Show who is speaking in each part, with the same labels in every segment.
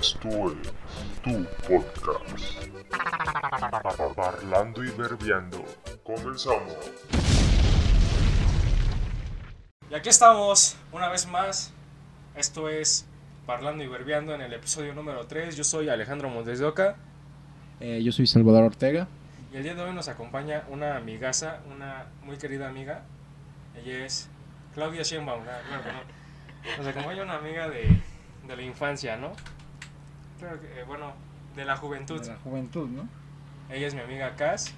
Speaker 1: Esto es tu podcast. Parlando y verbiando. Comenzamos.
Speaker 2: Y aquí estamos, una vez más. Esto es Parlando y Verbeando en el episodio número 3. Yo soy Alejandro Montes de Oca.
Speaker 3: Eh, yo soy Salvador Ortega.
Speaker 2: Y el día de hoy nos acompaña una amigaza, una muy querida amiga. Ella es Claudia Sheinbaum. Que no. Nos acompaña una amiga de, de la infancia, ¿no? Creo que, eh, bueno, de la juventud.
Speaker 3: De la juventud, ¿no?
Speaker 2: Ella es mi amiga Cas.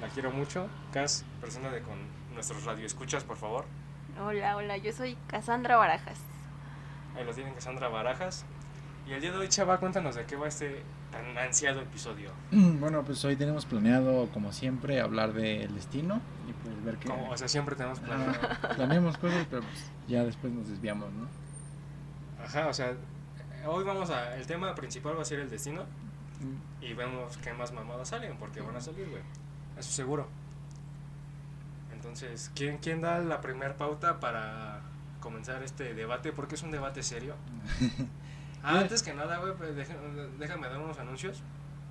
Speaker 2: La quiero mucho. Cas, preséntate con nuestros radioescuchas, por favor.
Speaker 4: Hola, hola, yo soy Cassandra Barajas.
Speaker 2: Ahí lo tienen Cassandra Barajas. Y el día de hoy, chava, cuéntanos de qué va este tan ansiado episodio.
Speaker 3: Bueno, pues hoy tenemos planeado, como siempre, hablar del destino y pues ver qué...
Speaker 2: Como, o sea, siempre tenemos planeado.
Speaker 3: Ah, planeamos cosas, pero pues ya después nos desviamos, ¿no?
Speaker 2: Ajá, o sea, hoy vamos a. El tema principal va a ser el destino.
Speaker 3: Mm,
Speaker 2: Y vemos qué más mamadas salen, porque van a salir, güey. Eso seguro. Entonces, ¿quién, quién da la primera pauta para comenzar este debate? Porque es un debate serio. Ah, antes que nada, güey, pues, déjame dar unos anuncios.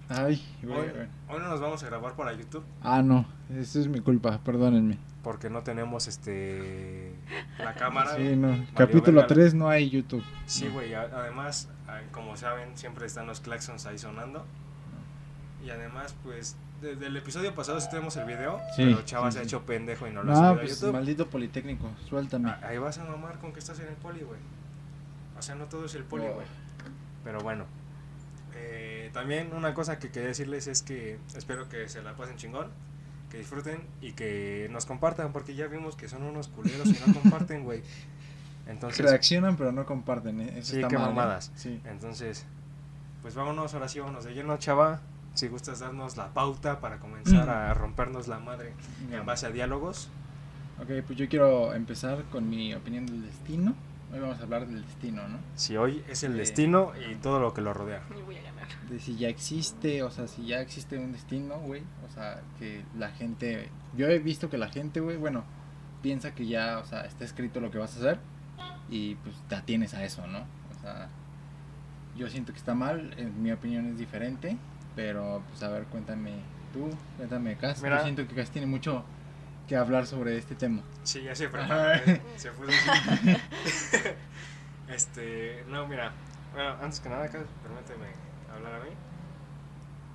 Speaker 3: Ay, güey,
Speaker 2: Hoy,
Speaker 3: güey.
Speaker 2: hoy no nos vamos a grabar para YouTube.
Speaker 3: Ah, no, eso es mi culpa, perdónenme.
Speaker 2: Porque no tenemos este la cámara.
Speaker 3: Sí, no. Capítulo
Speaker 2: verga.
Speaker 3: 3 no hay YouTube.
Speaker 2: Sí,
Speaker 3: No.
Speaker 2: güey, además, como saben, siempre están los claxons ahí sonando. Y además, pues, desde el episodio pasado sí tenemos el video,
Speaker 3: Sí,
Speaker 2: pero Chava
Speaker 3: sí,
Speaker 2: se ha hecho pendejo y no lo ha subido a
Speaker 3: pues
Speaker 2: YouTube.
Speaker 3: maldito Politécnico, suéltame.
Speaker 2: Ah, Ahí vas a mamar con que estás en el poli, güey. O sea, no todo es el poli, güey. Pero bueno. Eh, también una cosa que quería decirles es que espero que se la pasen chingón, que disfruten y que nos compartan, porque ya vimos que son unos culeros y no comparten, güey. Entonces,
Speaker 3: Reaccionan, pero no comparten, ¿eh? Eso
Speaker 2: Sí,
Speaker 3: está
Speaker 2: qué
Speaker 3: mal, ¿eh?
Speaker 2: mamadas.
Speaker 3: Sí.
Speaker 2: Entonces, pues vámonos, ahora sí, vámonos de lleno, chava. Si gustas darnos la pauta para comenzar a rompernos la madre en base a diálogos.
Speaker 3: Ok, pues yo quiero empezar con mi opinión del destino. Hoy vamos a hablar del destino, ¿no?
Speaker 2: Si hoy es el destino y todo lo que lo rodea.
Speaker 4: Y voy a ganar.
Speaker 3: De si ya existe, o sea, si ya existe un destino, güey. O sea, que la gente. Yo he visto que la gente, güey, bueno, piensa que ya, o sea, está escrito lo que vas a hacer y pues te atienes a eso, ¿no? O sea, yo siento que está mal, en mi opinión es diferente, pero pues a ver, cuéntame tú, cuéntame Cas.
Speaker 2: Mira.
Speaker 3: Yo siento que Cas tiene mucho que hablar sobre este tema.
Speaker 2: Sí, ya se fue.
Speaker 3: Ajá.
Speaker 2: se puso así. este, no, mira. Bueno, antes que nada, permíteme hablar a mí.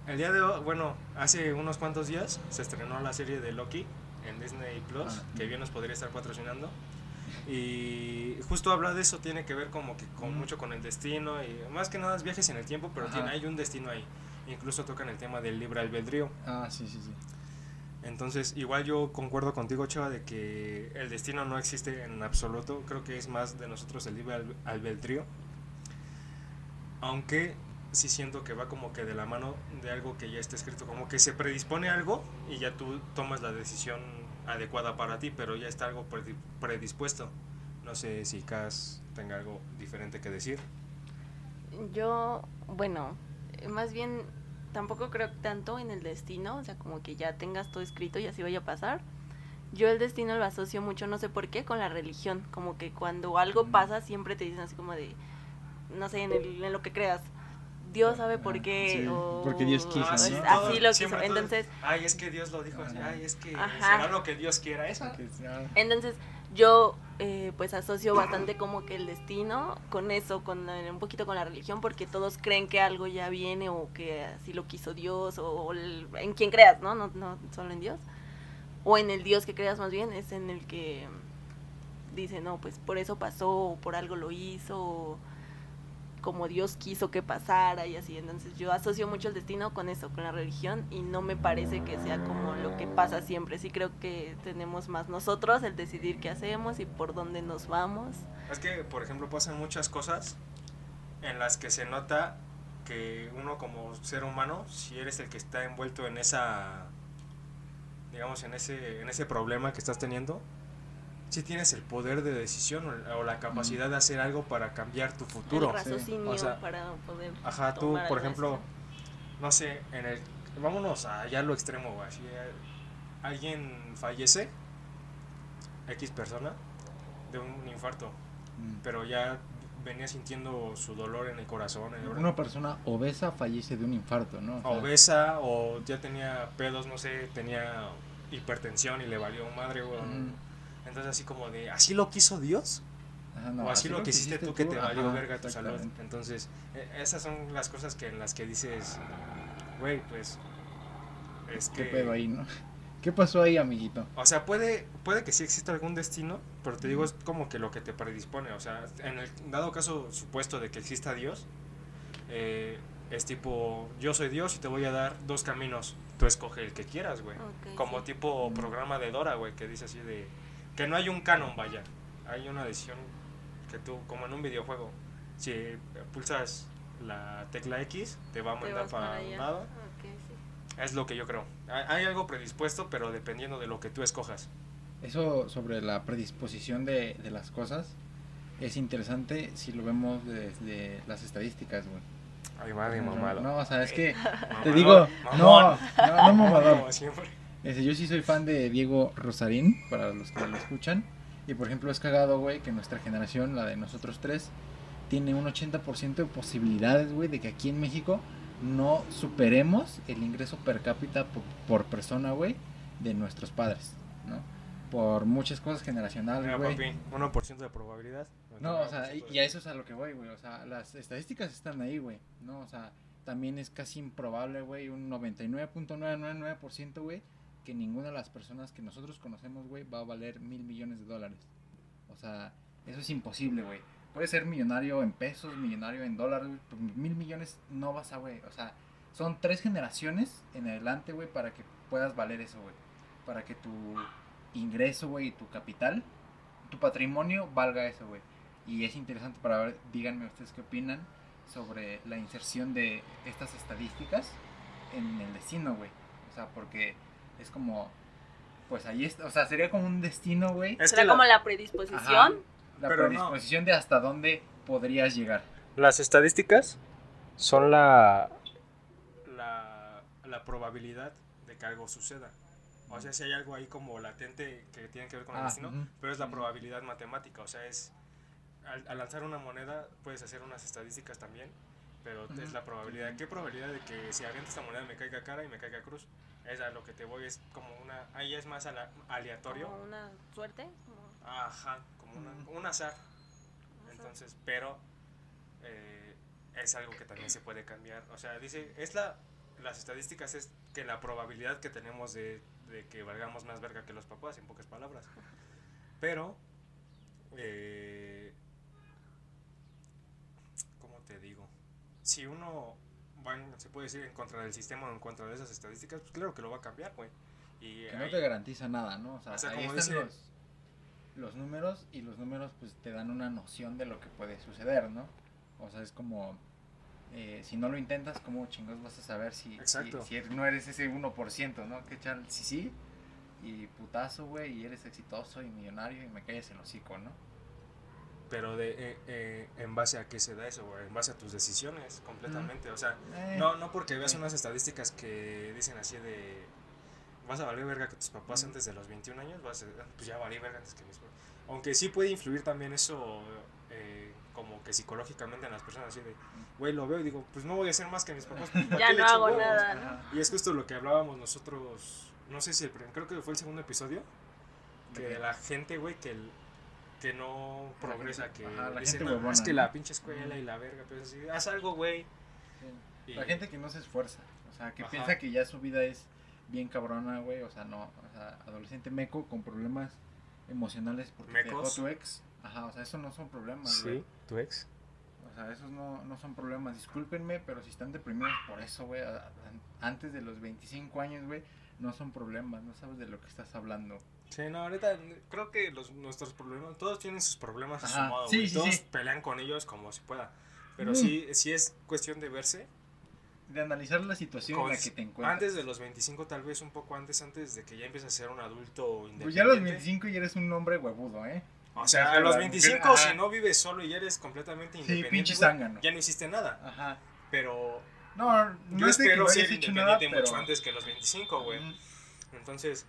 Speaker 2: El día de hoy, bueno, hace unos cuantos días se estrenó la serie de Loki en Disney Plus,
Speaker 3: Ah.
Speaker 2: que bien nos podría estar patrocinando. Y justo habla de eso, tiene que ver como que con
Speaker 3: Mm.
Speaker 2: mucho con el destino y más que nada es viajes en el tiempo, pero tiene, hay un destino ahí. Incluso tocan el tema del libre albedrío.
Speaker 3: Ah, sí, sí, sí.
Speaker 2: Entonces, igual yo concuerdo contigo, Chava, de que el destino no existe en absoluto. Creo que es más de nosotros el libre albe- albedrío. Aunque sí siento que va como que de la mano de algo que ya está escrito. Como que se predispone algo y ya tú tomas la decisión adecuada para ti, pero ya está algo predi- predispuesto. No sé si Cas tenga algo diferente que decir.
Speaker 4: Yo, bueno, más bien tampoco creo tanto en el destino, o sea, como que ya tengas todo escrito y así vaya a pasar. Yo el destino lo asocio mucho, no sé por qué, con la religión. Como que cuando algo pasa siempre te dicen así como de, no sé, en, el- en lo que creas. Dios sabe por
Speaker 3: Ah,
Speaker 4: qué.
Speaker 3: sí,
Speaker 4: o
Speaker 3: porque Dios quiso,
Speaker 4: así,
Speaker 3: ¿no?
Speaker 4: así
Speaker 2: todo-
Speaker 4: lo quiso. Entonces,
Speaker 2: Ay, es que Dios lo dijo así. Ay, es que
Speaker 4: Ajá.
Speaker 2: será lo que Dios quiera. Eso.
Speaker 4: Entonces yo eh, pues asocio bastante como que el destino con eso, con un poquito con la religión, porque todos creen que algo ya viene o que así lo quiso Dios o, o el- en quien creas, ¿no? ¿no? No solo en Dios. O en el Dios que creas más bien, es en el que dice, no, pues por eso pasó, o por algo lo hizo, o como Dios quiso que pasara y así. Entonces yo asocio mucho el destino con eso, con la religión y no me parece que sea como lo que pasa siempre. Sí creo que tenemos más nosotros el decidir qué hacemos y por dónde nos vamos.
Speaker 2: Es que, por ejemplo, pasan muchas cosas en las que se nota que uno como ser humano, si eres el que está envuelto en esa, digamos, en ese, en ese problema que estás teniendo, si tienes el poder de decisión o, o la capacidad de hacer algo para cambiar tu futuro.
Speaker 4: El raciocinio
Speaker 2: O sea,
Speaker 4: para poder.
Speaker 2: Ajá, tú,
Speaker 4: tomar
Speaker 2: por ejemplo, no sé, en el, vámonos allá a lo extremo, güey, eh, alguien fallece, X persona, de un infarto,
Speaker 3: Mm.
Speaker 2: pero ya venía sintiendo su dolor en el corazón. en el-
Speaker 3: Una persona obesa fallece de un infarto, ¿no? O sea,
Speaker 2: obesa o ya tenía pedos, no sé, tenía hipertensión y le valió madre, güey. Entonces así como de, ¿así lo quiso Dios?
Speaker 3: Ajá, no,
Speaker 2: o así lo que hiciste tú que te valió
Speaker 3: ajá,
Speaker 2: verga tu salud. Entonces, e- esas son las cosas que en las que dices, güey, pues es
Speaker 3: ¿Qué
Speaker 2: que
Speaker 3: pedo ahí, no? ¿Qué pasó ahí, amiguito?
Speaker 2: O sea, puede, puede que sí exista algún destino, pero te digo, es como que lo que te predispone. O sea, en el dado caso supuesto de que exista Dios, eh, es tipo, yo soy Dios y te voy a dar dos caminos. Tú escoge el que quieras, güey. Como
Speaker 4: sí.
Speaker 2: tipo programa de Dora, güey, que dice así de... Que no hay un canon, vaya. Hay una decisión que tú, como en un videojuego, si pulsas la tecla X, te va a mandar
Speaker 4: para
Speaker 2: para un lado.
Speaker 4: Sí.
Speaker 2: Es lo que yo creo. Hay, algo predispuesto, pero dependiendo de lo que tú escojas.
Speaker 3: Eso sobre la predisposición de, de las cosas es interesante si lo vemos desde las estadísticas, güey.
Speaker 2: Ay, madre,
Speaker 3: No,
Speaker 2: mamado.
Speaker 3: No, o sea, es que te digo, no,
Speaker 2: mamón.
Speaker 3: no, no mamador. Este, yo sí soy fan de Diego Rosarín, para los que lo escuchan. Y por ejemplo, es cagado, güey, que nuestra generación, la de nosotros tres, tiene un 80% de posibilidades, güey, de que aquí en México no superemos el ingreso per cápita por, por persona, güey, de nuestros padres, ¿no? Por muchas cosas generacionales,
Speaker 2: Mira,
Speaker 3: güey.
Speaker 2: papi, 1% de probabilidad.
Speaker 3: No, o sea, y,
Speaker 2: 99%
Speaker 3: y a eso es a lo que voy, güey. O sea, las estadísticas están ahí, güey. No, o sea, también es casi improbable, güey, un 99.999%, güey, que ninguna de las personas que nosotros conocemos, güey, va a valer mil millones de dólares. O sea, eso es imposible, güey. Puedes ser millonario en pesos, millonario en dólares, pero mil millones no vas a, güey. O sea, son tres generaciones en adelante, güey, para que puedas valer eso, güey. Para que tu ingreso, güey, tu capital, tu patrimonio valga eso, güey. Y es interesante para ver, díganme ustedes qué opinan sobre la inserción de estas estadísticas en el destino, güey. O sea, porque es como, pues ahí está, o sea, sería como un destino, güey.
Speaker 2: Es
Speaker 4: ¿Será
Speaker 2: que
Speaker 4: como
Speaker 2: la-
Speaker 4: la predisposición?
Speaker 3: Ajá, la
Speaker 2: Pero no.
Speaker 3: predisposición de hasta dónde podrías llegar.
Speaker 2: Las estadísticas son la, la, la probabilidad de que algo suceda. O sea, si hay algo ahí como latente que tiene que ver con el
Speaker 3: Ah,
Speaker 2: destino, pero es la probabilidad matemática. O sea, es al, al lanzar una moneda puedes hacer unas estadísticas también, pero es la probabilidad. ¿Qué probabilidad de que si aviento esta moneda me caiga cara y me caiga cruz? Es a lo que te voy, es como una. Ahí es más ala- aleatorio.
Speaker 4: Como una suerte. como-
Speaker 2: Ajá, como una- un azar.
Speaker 4: azar.
Speaker 2: Entonces, pero eh, es algo que también se puede cambiar. O sea, dice, es la, las estadísticas es que la probabilidad que tenemos de, de que valgamos más verga que los papás, en pocas palabras. Pero, eh, ¿cómo te digo? Si uno va, en- se puede decir, en contra del sistema o en contra de esas estadísticas, pues claro que lo va a cambiar, güey. Y
Speaker 3: Que no te garantiza nada, ¿no? O sea,
Speaker 2: O sea,
Speaker 3: ahí
Speaker 2: como
Speaker 3: están
Speaker 2: dice-
Speaker 3: los, los números y los números pues te dan una noción de lo que puede suceder, ¿no? O sea, es como, eh, si no lo intentas, ¿cómo chingados vas a saber si, si, si no eres ese 1%, ¿no? Que echar sí sí y putazo, güey, y eres exitoso y millonario y me calles el hocico, ¿no?
Speaker 2: Pero de, eh, eh, en base a qué se da eso, güey? En base a tus decisiones, completamente. O sea,
Speaker 3: Eh,
Speaker 2: no, no porque veas unas estadísticas que dicen así de... Vas a valer verga que tus papás
Speaker 3: Mm.
Speaker 2: antes de los 21 años, vas a, pues ya valí verga antes que mis papás. Aunque sí puede influir también eso eh, como que psicológicamente en las personas así de... Güey, lo veo y digo, pues no voy a hacer más que mis papás. pues, ¿para
Speaker 4: Ya no hago
Speaker 2: huevos?
Speaker 4: nada, ¿no?
Speaker 2: Y es justo lo que hablábamos nosotros, no sé si el primer, creo que fue el segundo episodio, que
Speaker 3: de
Speaker 2: la gente, güey, que, el- que no progresa, que
Speaker 3: ajá, la
Speaker 2: dice,
Speaker 3: gente
Speaker 2: "No,
Speaker 3: huevona,
Speaker 2: es que
Speaker 3: ¿no?"
Speaker 2: la pinche escuela y la verga, pero es así, haz algo, güey.
Speaker 3: Sí.
Speaker 2: Y-
Speaker 3: La gente que no se esfuerza, o sea, que
Speaker 2: Ajá.
Speaker 3: piensa que ya su vida es bien cabrona, güey, o sea, no, o sea, adolescente meco con problemas emocionales porque te dejó
Speaker 2: Mecos.
Speaker 3: tu ex, ajá, o sea, eso no son problemas, güey.
Speaker 2: Sí, tu ex.
Speaker 3: O sea, esos no, no son problemas, discúlpenme, pero si están deprimidos por eso, güey, antes de los 25 años, güey, no son problemas, no sabes de lo que estás hablando.
Speaker 2: Sí, no, ahorita creo que los, nuestros problemas, todos tienen sus problemas a su
Speaker 3: Ajá,
Speaker 2: modo,
Speaker 3: sí, sí,
Speaker 2: todos
Speaker 3: sí.
Speaker 2: pelean con ellos como si pueda. Pero
Speaker 3: Mm.
Speaker 2: sí, sí es cuestión de verse.
Speaker 3: De analizar la situación en la
Speaker 2: con-
Speaker 3: que te encuentras.
Speaker 2: antes de los 25, tal vez un poco antes, antes de que ya empieces a ser un adulto independiente.
Speaker 3: Pues ya a los 25 ya eres un hombre huevudo, ¿eh?
Speaker 2: O sea, a los
Speaker 3: la
Speaker 2: 25,
Speaker 3: mujer- ajá.
Speaker 2: si no vives solo y eres completamente independiente,
Speaker 3: pinche zángano.
Speaker 2: ya no hiciste nada.
Speaker 3: Ajá.
Speaker 2: Pero
Speaker 3: No, no
Speaker 2: yo
Speaker 3: que
Speaker 2: espero
Speaker 3: no
Speaker 2: ser independiente
Speaker 3: nada,
Speaker 2: mucho
Speaker 3: pero...
Speaker 2: antes que los 25, güey.
Speaker 3: Ujú.
Speaker 2: Entonces,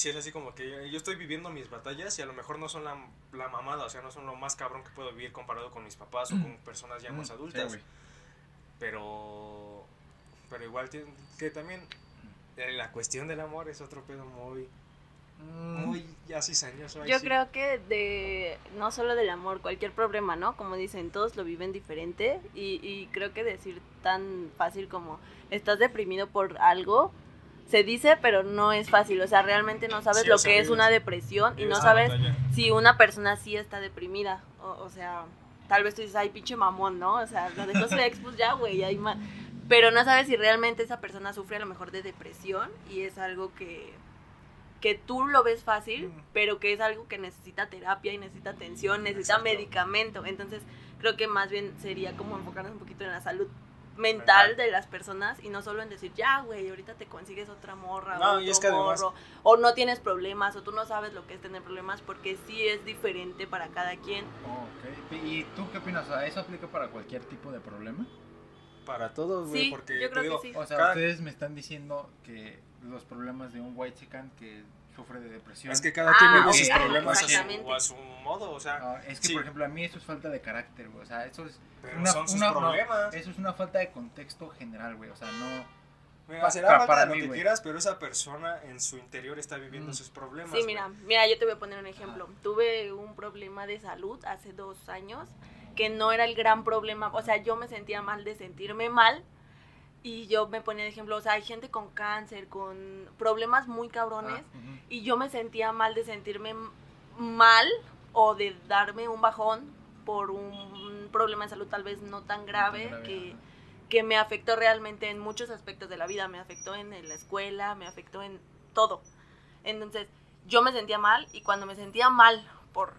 Speaker 2: sí es así como que yo estoy viviendo mis batallas y a lo mejor no son la, la mamada, o sea, no son lo más cabrón que puedo vivir comparado con mis papás o con personas ya
Speaker 3: Mm,
Speaker 2: más adultas. pero pero igual que también eh, la cuestión del amor es otro pedo muy
Speaker 3: Mm,
Speaker 2: muy ya cizañoso. ahí
Speaker 4: Yo
Speaker 2: sí.
Speaker 4: creo que de no solo del amor, cualquier problema, ¿no? Como dicen, todos lo viven diferente y, y creo que decir tan fácil como estás deprimido por algo se dice, pero no es fácil, o sea, realmente no sabes
Speaker 2: Sí,
Speaker 4: lo
Speaker 2: sea,
Speaker 4: que es una depresión y no sabes si una persona sí está deprimida, o, o sea, tal vez tú dices, ay, pinche mamón, ¿no? O sea, lo dejó su ex, pues ya, güey, ahí ma-". Pero no sabes si realmente esa persona sufre a lo mejor de depresión y es algo que, que tú lo ves fácil, pero que es algo que necesita terapia y necesita atención, necesita
Speaker 2: Exacto.
Speaker 4: medicamento. Entonces, creo que más bien sería como enfocarnos un poquito en la salud
Speaker 2: Mental.
Speaker 4: mental de las personas y no solo en decir, ya, güey, ahorita te consigues otra morra
Speaker 2: No,
Speaker 4: o
Speaker 2: y es
Speaker 4: otro
Speaker 2: que además-
Speaker 4: morro, o no tienes problemas, o tú no sabes lo que es tener problemas, porque sí es diferente para cada quien.
Speaker 3: oh, ok. ¿Y tú qué opinas? O sea, ¿eso aplica para cualquier tipo de problema?
Speaker 2: para todos, güey,
Speaker 4: Sí,
Speaker 2: porque
Speaker 4: yo
Speaker 2: te
Speaker 4: creo
Speaker 2: digo,
Speaker 4: que sí.
Speaker 3: O sea,
Speaker 2: Cada-
Speaker 3: ustedes me están diciendo que los problemas de un white chican que sufre de depresión.
Speaker 2: es que cada
Speaker 4: Ah,
Speaker 2: quien vive sus problemas a su,
Speaker 4: exactamente.
Speaker 2: a su modo, o sea,
Speaker 3: Ah, es que,
Speaker 2: Sí.
Speaker 3: por ejemplo, a mí eso es falta de carácter, güey. O sea, eso es
Speaker 2: pero
Speaker 3: una,
Speaker 2: son sus
Speaker 3: una- no,
Speaker 2: problemas.
Speaker 3: eso es una falta de contexto general, güey. O sea, no.
Speaker 2: Mira, será
Speaker 3: pa-
Speaker 2: falta
Speaker 3: para
Speaker 2: de lo que quieras, pero esa persona en su interior está viviendo
Speaker 3: Mm.
Speaker 2: sus problemas.
Speaker 4: Sí, mira, mira, yo te voy a poner un ejemplo. Tuve un problema de salud hace dos años que no era el gran problema, o sea, yo me sentía mal de sentirme mal y yo me ponía de ejemplo, o sea, hay gente con cáncer, con problemas muy cabrones
Speaker 3: Ah,
Speaker 4: y yo me sentía mal de sentirme mal o de darme un bajón por un problema de salud tal vez no tan grave,
Speaker 3: grave,
Speaker 4: que, que me afectó realmente en muchos aspectos de la vida, me afectó en la escuela, me afectó en todo. Entonces, yo me sentía mal y cuando me sentía mal por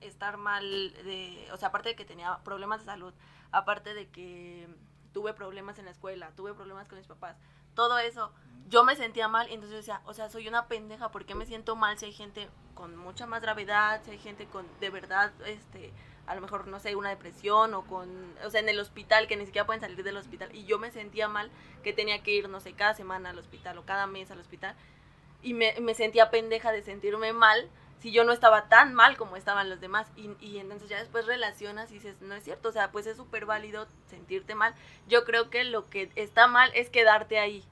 Speaker 4: estar mal, de, o sea, aparte de que tenía problemas de salud, aparte de que tuve problemas en la escuela, tuve problemas con mis papás, todo eso, yo me sentía mal entonces decía, o sea, soy una pendeja, ¿por qué me siento mal si hay gente con mucha más gravedad, si hay gente con de verdad, este, a lo mejor, no sé, una depresión o con, o sea, en el hospital, que ni siquiera pueden salir del hospital. Y yo me sentía mal que tenía que ir, no sé, cada semana al hospital o cada mes al hospital. Y me, me sentía pendeja de sentirme mal si yo no estaba tan mal como estaban los demás. Y, y entonces ya después relacionas y dices, no es cierto, o sea, pues es súper válido sentirte mal. Yo creo que lo que está mal es quedarte ahí.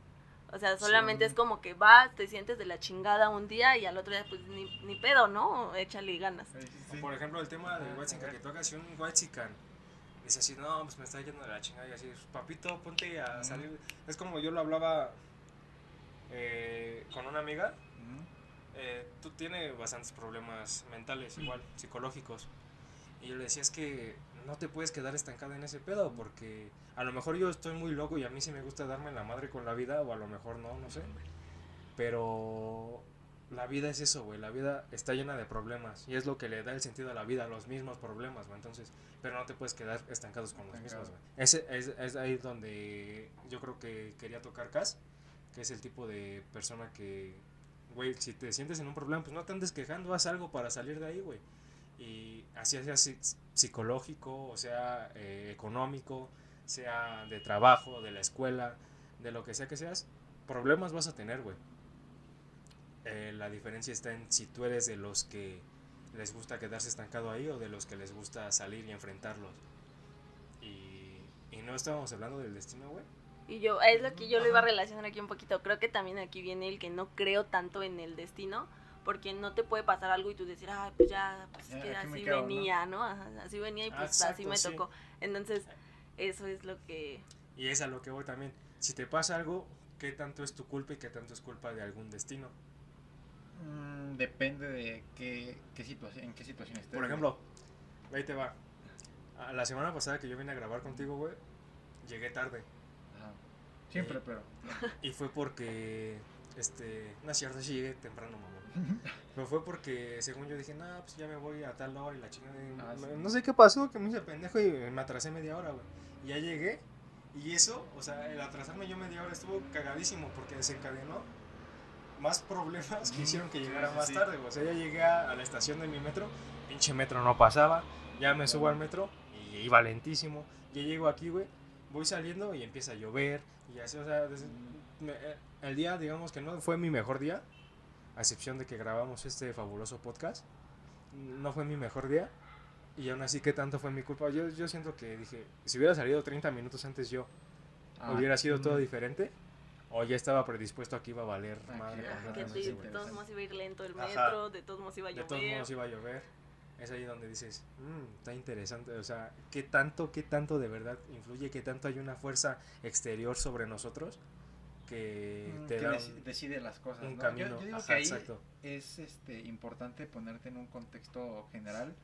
Speaker 4: O sea, solamente
Speaker 2: Sí.
Speaker 4: es como que vas, te sientes de la chingada un día y al otro día pues ni, ni pedo, ¿no? Échale ganas.
Speaker 3: Sí.
Speaker 2: Por ejemplo, el tema del
Speaker 3: Ah,
Speaker 2: Whitezican
Speaker 3: a
Speaker 2: que toca, si un Whitezican dice así, no, pues me está yendo de la chingada y así, papito, ponte a salir. Es como yo lo hablaba eh, con una amiga. Eh, tú tienes bastantes problemas mentales, igual, psicológicos. Y yo le decía, es que no te puedes quedar estancada en ese pedo, porque a lo mejor yo estoy muy loco y a mí sí me gusta darme la madre con la vida, o a lo mejor no, no sé. Pero la vida es eso, güey, la vida está llena de problemas, y es lo que le da el sentido a la vida, los mismos problemas, güey, entonces, pero no te puedes quedar estancados con los mismos, güey. Ese es, es ahí donde yo creo que quería tocar Cas, que es el tipo de persona que güey, si te sientes en un problema, pues no te andes quejando, haz algo para salir de ahí, güey. Y así sea psi- psicológico, o sea eh, económico, sea de trabajo, de la escuela, de lo que sea que seas, problemas vas a tener, güey. Eh, la diferencia está en si tú eres de los que les gusta quedarse estancado ahí o de los que les gusta salir y enfrentarlos. Y, y no estábamos hablando del destino, güey.
Speaker 4: Y yo, es lo que yo lo iba a relacionar aquí un poquito. Creo que también aquí viene el que no creo tanto en el destino, porque no te puede pasar algo y tú decir, ay, pues ya, pues que
Speaker 3: me
Speaker 4: así venía, ¿no? Ajá, así venía y
Speaker 2: Ah,
Speaker 4: pues así me
Speaker 2: sí.
Speaker 4: tocó. Entonces, eso es lo que...
Speaker 2: Y es a lo que voy también. Si te pasa algo, ¿qué tanto es tu culpa y qué tanto es culpa de algún destino?
Speaker 3: Mm, depende de qué, qué situación, en qué situación estés.
Speaker 2: Por ejemplo, ahí te va. A La semana pasada que yo vine a grabar contigo, güey, llegué tarde.
Speaker 3: Siempre, pero.
Speaker 2: Y fue porque, este, no es cierto, sí llegué temprano, mamón. Pero fue porque, según yo dije, no, pues ya me voy a tal hora y la chingada.
Speaker 3: Ah,
Speaker 2: no-
Speaker 3: sí.
Speaker 2: No sé qué pasó, que me hice pendejo y me atrasé media hora, güey. Y ya llegué. Y eso, o sea, el atrasarme yo media hora estuvo cagadísimo porque desencadenó más problemas que
Speaker 3: Ujú,
Speaker 2: hicieron que llegara más
Speaker 3: sí.
Speaker 2: tarde, güey. O sea, ya llegué a, la estación de mi metro, pinche metro no pasaba. Ya me subo al metro y iba lentísimo. Ya llego aquí, güey. Voy saliendo y empieza a llover. Y así, o sea, desde- me- eh, el día, digamos que no fue mi mejor día. a excepción de que grabamos este fabuloso podcast, no fue mi mejor día. Y aún así, ¿qué tanto fue mi culpa? Yo, yo siento que dije, si hubiera salido 30 minutos antes yo,
Speaker 3: Ah,
Speaker 2: hubiera sido todo diferente. O ya estaba predispuesto a que iba a valer
Speaker 3: Ah,
Speaker 2: madre
Speaker 4: Ah, que de, de todos modos iba a ir lento el
Speaker 2: Ajá.
Speaker 4: metro, de todos modos iba a
Speaker 2: De
Speaker 4: llover.
Speaker 2: todos modos iba a llover. Es ahí donde dices, "Mm, está interesante. O sea, ¿qué tanto, qué tanto de verdad influye? ¿Qué tanto hay una fuerza exterior sobre nosotros que
Speaker 3: mm,
Speaker 2: te
Speaker 3: que
Speaker 2: da un,
Speaker 3: decide las cosas.
Speaker 2: un
Speaker 3: ¿no? Yo-
Speaker 2: camino?
Speaker 3: Yo, digo
Speaker 2: Ajá,
Speaker 3: que ahí
Speaker 2: exacto.
Speaker 3: es este, importante ponerte en un contexto general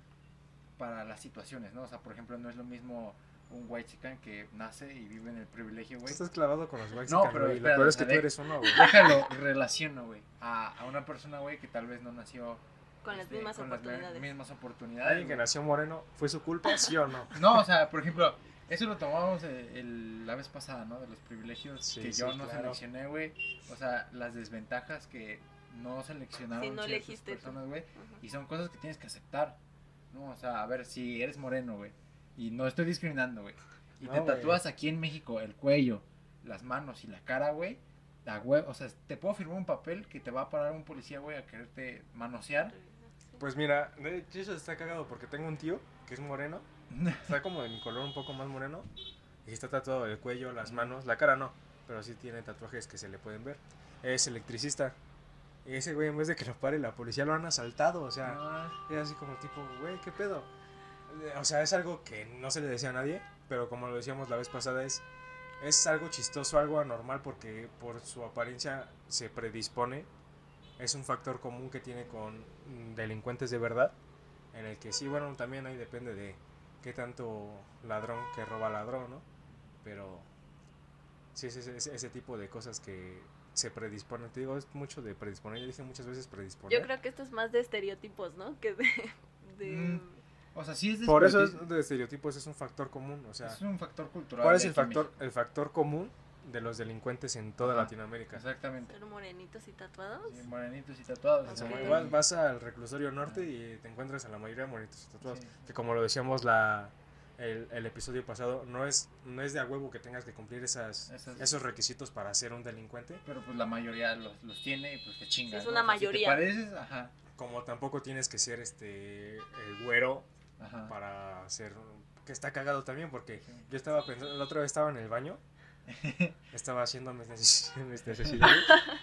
Speaker 3: para las situaciones, ¿no? O sea, por ejemplo, no es lo mismo un white chican que nace y vive en el privilegio, güey.
Speaker 2: estás clavado con los white
Speaker 3: No, pero
Speaker 2: Lo peor es que tú eres uno, güey.
Speaker 3: Déjalo, relaciono, güey, a, a una persona, güey, que tal vez no nació
Speaker 4: Con las
Speaker 3: este,
Speaker 4: mismas
Speaker 3: con las
Speaker 4: oportunidades.
Speaker 3: mismas oportunidades.
Speaker 2: Alguien que nació moreno, ¿fue su culpa? ¿Sí o no?
Speaker 3: No, o sea, por ejemplo, eso lo tomamos eh, el- la vez pasada, ¿no? De los privilegios
Speaker 2: Sí,
Speaker 3: que
Speaker 2: sí,
Speaker 3: yo no
Speaker 2: claro.
Speaker 3: seleccioné, güey. O sea, las desventajas que no seleccionaron
Speaker 4: Sí, no
Speaker 3: ciertas personas, güey. Y son cosas que tienes que aceptar, ¿no? O sea, a ver, si eres moreno, güey. Y no estoy discriminando, güey. Y
Speaker 2: No,
Speaker 3: te tatúas aquí en México el cuello, las manos y la cara, güey. La hue- o sea, te puedo firmar un papel que te va a parar un policía, güey, a quererte manosear.
Speaker 2: Pues mira, de hecho eso está cagado porque tengo un tío que es moreno, está como de mi color un poco más moreno y está tatuado el cuello, las manos, la cara no, pero sí tiene tatuajes que se le pueden ver. Es electricista. Y ese güey en vez de que lo pare la policía lo han asaltado, o sea,
Speaker 3: Ah,
Speaker 2: es así como tipo, güey, ¿qué pedo? Eh, O sea, es algo que no se le decía a nadie, pero como lo decíamos la vez pasada, es, es algo chistoso, algo anormal, porque por su apariencia se predispone. Es un factor común que tiene con mm, delincuentes de verdad, en el que sí, bueno, también ahí depende de qué tanto ladrón que roba ladrón, ¿no? Pero sí, es ese, ese- ese tipo de cosas que se predisponen. Te digo, es mucho de predisponer, ya dije muchas veces predisponer.
Speaker 4: Yo creo que esto es más de estereotipos, ¿no? Que de... de-
Speaker 3: Mm, O sea, sí es de
Speaker 2: Por eso es de estereotipos es un factor común, o sea,
Speaker 3: es un factor cultural.
Speaker 2: ¿cuál es el factor el factor común de los delincuentes en toda
Speaker 3: Ajá.
Speaker 2: Latinoamérica?
Speaker 3: Exactamente.
Speaker 4: ser morenitos y tatuados.
Speaker 3: Sí, morenitos y tatuados.
Speaker 2: O sea,
Speaker 4: Ok.
Speaker 2: vas, vas al reclusorio norte y te encuentras a la mayoría de morenitos y tatuados.
Speaker 3: Sí.
Speaker 2: Que como lo decíamos la el, el episodio pasado, no es no es de a huevo que tengas que cumplir esas,
Speaker 3: Esas-
Speaker 2: esos requisitos para ser un delincuente,
Speaker 3: Pero pues la mayoría los, los tiene y pues te chingas.
Speaker 4: es
Speaker 3: ¿no?
Speaker 4: una
Speaker 3: O sea, si te
Speaker 4: mayoría.
Speaker 3: pareces, ajá,
Speaker 2: como tampoco tienes que ser este el güero
Speaker 3: ajá.
Speaker 2: para ser que está cagado también porque
Speaker 3: Sí.
Speaker 2: Yo estaba pensando, la otra vez estaba en el baño, estaba haciendo mis, neces- mis necesidades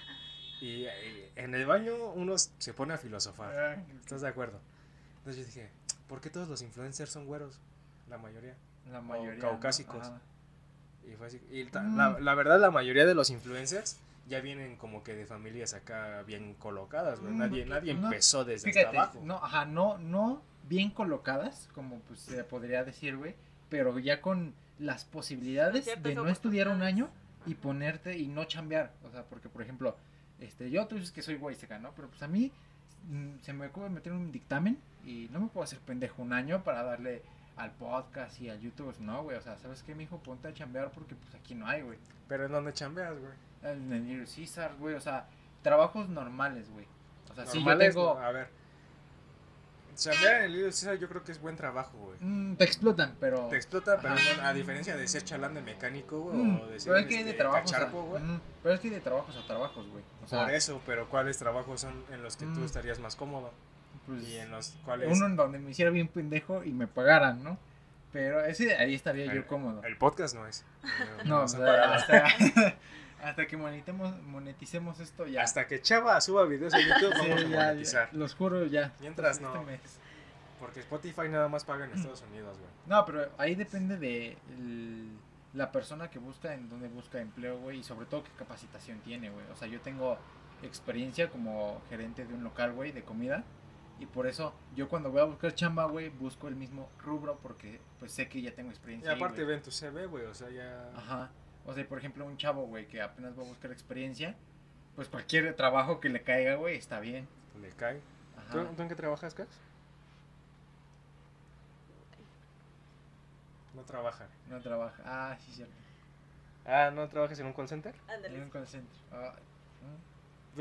Speaker 2: y, eh, en el baño uno se pone a filosofar,
Speaker 3: Ah,
Speaker 2: ¿estás de acuerdo? Entonces yo dije, ¿por qué todos los influencers son güeros? La mayoría.
Speaker 3: La mayoría. ¿no?
Speaker 2: caucásicos.
Speaker 3: Ajá.
Speaker 2: Y fue así. Y
Speaker 3: Mm.
Speaker 2: la, la verdad, la mayoría de los influencers ya vienen como que de familias acá bien colocadas, güey.
Speaker 3: Mm,
Speaker 2: Nadie, nadie
Speaker 3: no,
Speaker 2: empezó desde
Speaker 3: Fíjate,
Speaker 2: hasta abajo.
Speaker 3: no, ajá, no, no bien colocadas, como pues se podría decir, güey, pero ya con las posibilidades de no estudiar un año y ponerte y no chambear. O sea, porque por ejemplo, este, yo tú dices que soy huayseca, ¿no? Pero pues a mí mm, se me ocurre meter un dictamen y no me puedo hacer pendejo un año para darle al podcast y al YouTube. No, güey, o sea, ¿sabes qué, mijo? Ponte a chambear porque pues aquí no hay, güey.
Speaker 2: Pero en donde chambeas, güey.
Speaker 3: En el Caesar, güey, o sea, trabajos normales, güey. O sea, si yo tengo...
Speaker 2: A ver. Chambear en el Little Caesar yo creo que es buen trabajo, güey.
Speaker 3: Mm, te explotan, pero...
Speaker 2: Te explota, pero no- a diferencia de ser chalán de mecánico, güey,
Speaker 3: Mm,
Speaker 2: o de ser
Speaker 3: pero es que hay de
Speaker 2: este,
Speaker 3: trabajos
Speaker 2: cacharpo,
Speaker 3: a,
Speaker 2: güey.
Speaker 3: mm, pero es que hay de trabajos a trabajos, güey. O sea,
Speaker 2: Por eso, pero ¿cuáles trabajos son en los que tú
Speaker 3: Mm.
Speaker 2: estarías más cómodo?
Speaker 3: pues,
Speaker 2: Y en los cuales...
Speaker 3: uno en donde me hiciera bien pendejo y me pagaran, ¿no? Pero ese ahí estaría
Speaker 2: el,
Speaker 3: yo cómodo.
Speaker 2: el podcast no es.
Speaker 3: no, o sea, hasta, hasta que moneticemos, moneticemos esto ya.
Speaker 2: Hasta que Chava suba videos a YouTube
Speaker 3: Sí,
Speaker 2: vamos a
Speaker 3: ya,
Speaker 2: monetizar.
Speaker 3: ya, los juro ya.
Speaker 2: Mientras
Speaker 3: Este
Speaker 2: no.
Speaker 3: mes.
Speaker 2: Porque Spotify nada más paga en Estados Unidos, güey.
Speaker 3: No, pero ahí depende de el- la persona que busca, en dónde busca empleo, güey, y sobre todo qué capacitación tiene, güey. O sea, yo tengo experiencia como gerente de un local, güey, de comida, y por eso yo cuando voy a buscar chamba, güey, busco el mismo rubro porque pues sé que ya tengo
Speaker 2: Y
Speaker 3: experiencia. ahí,
Speaker 2: aparte
Speaker 3: güey.
Speaker 2: ven tu CV, güey, o sea, ya...
Speaker 3: Ajá. O sea, por ejemplo, un chavo, güey, que apenas va a buscar experiencia, pues cualquier trabajo que le caiga, güey, está bien.
Speaker 2: Le cae.
Speaker 3: Ajá.
Speaker 2: ¿Tú, tú en qué trabajas, Cax? No trabaja.
Speaker 3: No trabaja. Ah, sí, cierto.
Speaker 2: Ah, ¿no trabajas en un call center?
Speaker 3: En un call center. Ah,
Speaker 2: Pues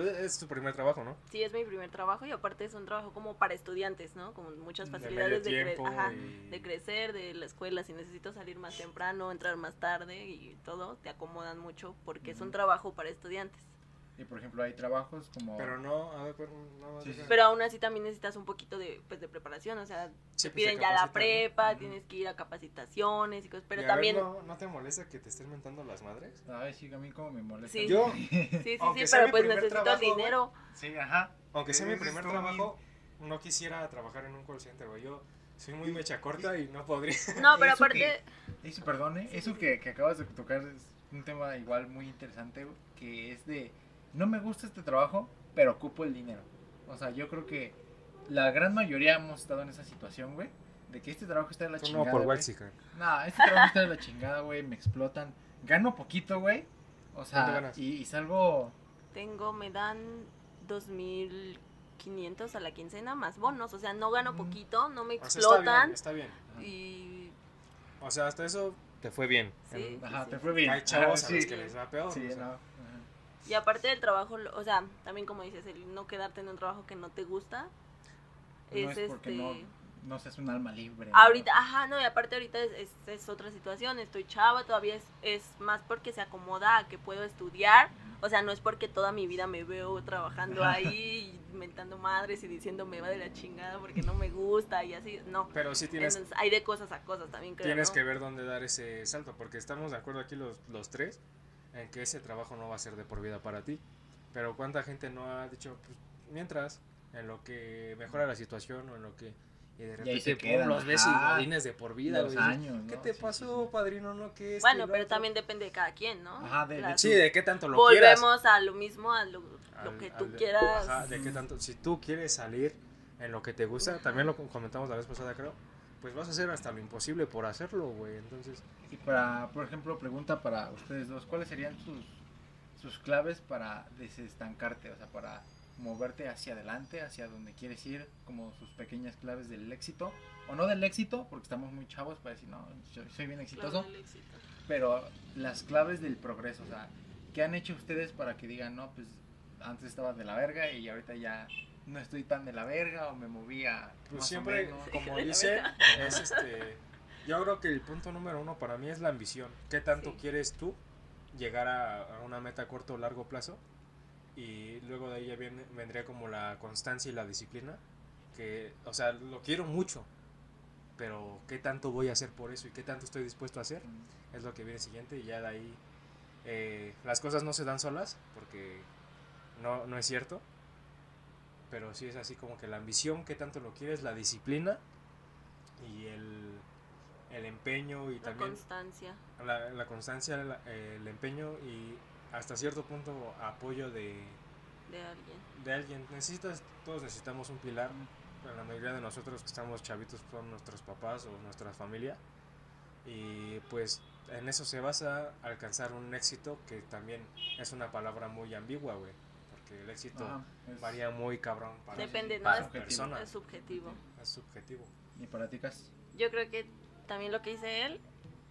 Speaker 2: es tu primer trabajo, ¿no?
Speaker 4: Sí, es mi primer trabajo y aparte es un trabajo como para estudiantes, ¿no? Con muchas
Speaker 2: De
Speaker 4: facilidades de, cre- ajá,
Speaker 2: y-
Speaker 4: de crecer, de la escuela, si necesito salir más temprano, entrar más tarde y todo, te acomodan mucho porque es un trabajo para estudiantes.
Speaker 3: Y por ejemplo, hay trabajos como...
Speaker 2: Pero no, a ver, pero no,
Speaker 3: Sí, sí,
Speaker 2: deja-
Speaker 4: Pero aún así también necesitas un poquito de, pues, de preparación, o sea,
Speaker 2: Sí,
Speaker 4: te
Speaker 2: pues,
Speaker 4: piden ya la prepa, tienes que ir a capacitaciones y cosas, pero
Speaker 2: Y a ver,
Speaker 4: también...
Speaker 2: ¿no, ¿no te molesta que te estén mentando las madres?
Speaker 3: Ay, sí, a mí como me molesta.
Speaker 4: Sí.
Speaker 2: Yo,
Speaker 4: Sí, sí, sí, pero pues necesito
Speaker 2: trabajo,
Speaker 4: el
Speaker 2: güey.
Speaker 4: dinero.
Speaker 3: Sí, ajá.
Speaker 2: aunque sea mi primer trabajo, no quisiera trabajar en un call center, güey. Yo soy muy mecha corta y no podría.
Speaker 4: No, pero
Speaker 3: Eso
Speaker 4: aparte...
Speaker 3: que- Eso, perdone, eso que, que acabas de tocar es un tema igual muy interesante, que es de, no me gusta este trabajo, pero ocupo el dinero. O sea, yo creo que la gran mayoría hemos estado en esa situación, güey, de que este trabajo está de la
Speaker 2: Tú
Speaker 3: chingada.
Speaker 2: no por
Speaker 3: güey.
Speaker 2: Waxican.
Speaker 3: No, este trabajo está de la chingada, güey, me explotan. Gano poquito, güey. O
Speaker 2: ¿Cuánto
Speaker 3: sea, y, y salgo...
Speaker 4: Tengo, me dan 2.500 a la quincena más bonos, o sea, no gano
Speaker 3: Mm.
Speaker 4: poquito, no me
Speaker 2: O sea, está
Speaker 4: explotan
Speaker 2: bien, está bien.
Speaker 4: y
Speaker 2: O sea, hasta eso te fue bien.
Speaker 4: Sí.
Speaker 3: Ajá,
Speaker 4: sí.
Speaker 3: te fue bien.
Speaker 2: Hay chavos
Speaker 3: Ah,
Speaker 2: a los
Speaker 3: sí.
Speaker 2: que les va peor.
Speaker 3: Sí,
Speaker 2: o sea.
Speaker 3: no.
Speaker 4: Y aparte del trabajo, lo- o sea, también como dices, el no quedarte en un trabajo que no te gusta
Speaker 3: No
Speaker 4: es,
Speaker 3: es porque
Speaker 4: este
Speaker 3: no, no seas un alma libre. ¿no?
Speaker 4: Ahorita, ajá, no, y aparte ahorita es, es, es otra situación, estoy chava, todavía es, es más porque se acomoda a que puedo estudiar, o sea, no es porque toda mi vida me veo trabajando ahí, inventando madres y diciendo me va de la chingada porque no me gusta y así, no.
Speaker 2: Pero sí tienes,
Speaker 4: Entonces, hay de cosas a cosas también, creo,
Speaker 2: tienes
Speaker 4: ¿no?
Speaker 2: que ver dónde dar ese salto, porque estamos de acuerdo aquí los, los tres en que ese trabajo no va a ser de por vida para ti. Pero cuánta gente no ha dicho, pues, mientras, en lo que mejora la situación o en lo que... Y de
Speaker 3: ahí
Speaker 2: repente
Speaker 3: se
Speaker 2: pum,
Speaker 3: quedan,
Speaker 2: los ves y
Speaker 3: ajá.
Speaker 2: godines de por vida.
Speaker 3: Los años,
Speaker 2: ¿Qué
Speaker 3: ¿no?
Speaker 2: te
Speaker 3: Sí,
Speaker 2: pasó,
Speaker 3: sí, sí.
Speaker 2: padrino? No, que esto y
Speaker 4: Bueno,
Speaker 2: lo
Speaker 4: pero
Speaker 2: otro?
Speaker 4: también depende de cada quien, ¿no?
Speaker 3: Ajá, de- de
Speaker 4: Las-
Speaker 2: Sí, de qué tanto lo quieras.
Speaker 4: Volvemos a lo mismo, a lo, lo
Speaker 2: Al-
Speaker 4: que tú
Speaker 2: al-
Speaker 4: quieras.
Speaker 2: ajá, de qué tanto. Si tú quieres salir en lo que te gusta, también lo comentamos la vez pasada, creo. Pues vas a hacer hasta lo imposible por hacerlo, güey. Entonces,
Speaker 3: Y para, por ejemplo, pregunta para ustedes dos, ¿cuáles serían sus, sus claves para desestancarte? O sea, para moverte hacia adelante, hacia donde quieres ir, como sus pequeñas claves del éxito. O no del éxito, porque estamos muy chavos para decir, no, yo soy bien exitoso.
Speaker 4: Éxito.
Speaker 3: Pero las claves del progreso, o sea, ¿qué han hecho ustedes para que digan, no, pues antes estaba de la verga y ahorita ya no estoy tan de la verga o me movía
Speaker 2: pues
Speaker 3: más o
Speaker 2: siempre,
Speaker 3: menos"?
Speaker 2: como dicen, es este. Yo creo que el punto número uno para mí es la ambición. ¿Qué tanto
Speaker 4: Sí.
Speaker 2: quieres tú llegar a, a una meta a corto o largo plazo? Y luego de ahí ya viene, vendría como la constancia y la disciplina. Que, o sea, lo quiero mucho. Pero ¿qué tanto voy a hacer por eso y qué tanto estoy dispuesto a hacer? es lo que viene siguiente y ya de ahí eh, las cosas no se dan solas porque no, no es cierto pero sí es así como que la ambición que tanto lo quieres la disciplina y el, el empeño y
Speaker 4: La
Speaker 2: también
Speaker 4: constancia.
Speaker 2: la, la constancia la- el empeño y hasta cierto punto apoyo de,
Speaker 4: de alguien.
Speaker 2: de alguien necesitas todos necesitamos un pilar la mayoría de nosotros que estamos chavitos son nuestros papás o nuestra familia y pues en eso se basa alcanzar un éxito que también es una palabra muy ambigua, güey, porque el éxito
Speaker 3: Ajá, es-
Speaker 2: varía muy cabrón para,
Speaker 4: Depende, ¿no?
Speaker 2: para
Speaker 4: Es,
Speaker 2: la persona,
Speaker 4: es subjetivo.
Speaker 2: es subjetivo.
Speaker 3: ¿Y para ti, Cas?
Speaker 4: Yo creo que también lo que dice él,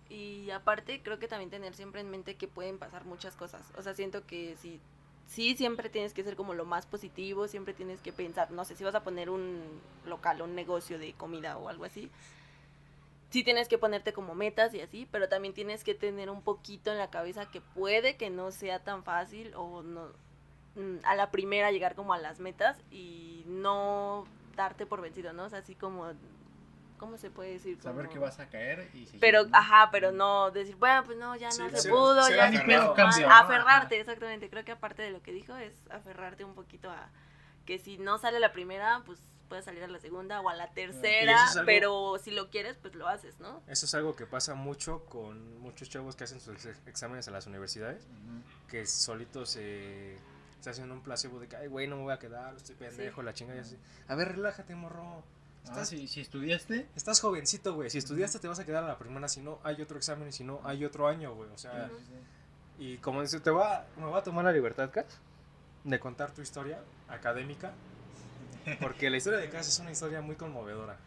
Speaker 4: y aparte creo que también tener siempre en mente que pueden pasar muchas cosas. O sea, siento que si sí siempre tienes que ser como lo más positivo, siempre tienes que pensar, no sé, si vas a poner un local, un negocio de comida o algo así, sí tienes que ponerte como metas y así, pero también tienes que tener un poquito en la cabeza que puede que no sea tan fácil o no a la primera llegar como a las metas y no darte por vencido, ¿no? O sea, así como ¿cómo se puede decir?
Speaker 3: Saber
Speaker 4: Como-
Speaker 3: que vas a caer y seguir,
Speaker 4: pero,
Speaker 3: ¿no?
Speaker 4: ajá, pero no decir, bueno, pues no, ya
Speaker 2: Sí,
Speaker 4: no se pudo, ya se pudo
Speaker 3: Cambio,
Speaker 4: más.
Speaker 3: ¿no?
Speaker 4: Aferrarte, exactamente. Creo que aparte de lo que dijo es aferrarte un poquito a que si no sale la primera, pues puedes salir a la segunda o a la tercera,
Speaker 2: es algo-
Speaker 4: pero si lo quieres, pues lo haces, ¿no?
Speaker 2: Eso es algo que pasa mucho con muchos chavos que hacen sus ex- exámenes a las universidades, que solitos se, se hacen un placebo de que, ay, güey, no me voy a quedar, estoy pendejo, la chingada y así. A ver, relájate, morro.
Speaker 3: Ah,
Speaker 2: Estás,
Speaker 3: si, si estudiaste,
Speaker 2: estás jovencito, güey. Si estudiaste te vas a quedar a la primera, si no hay otro examen y si no hay otro año, güey. O sea, y como dice, te va, me voy a tomar la libertad, Kat, de contar tu historia académica. Porque la historia de Cass es una historia muy conmovedora.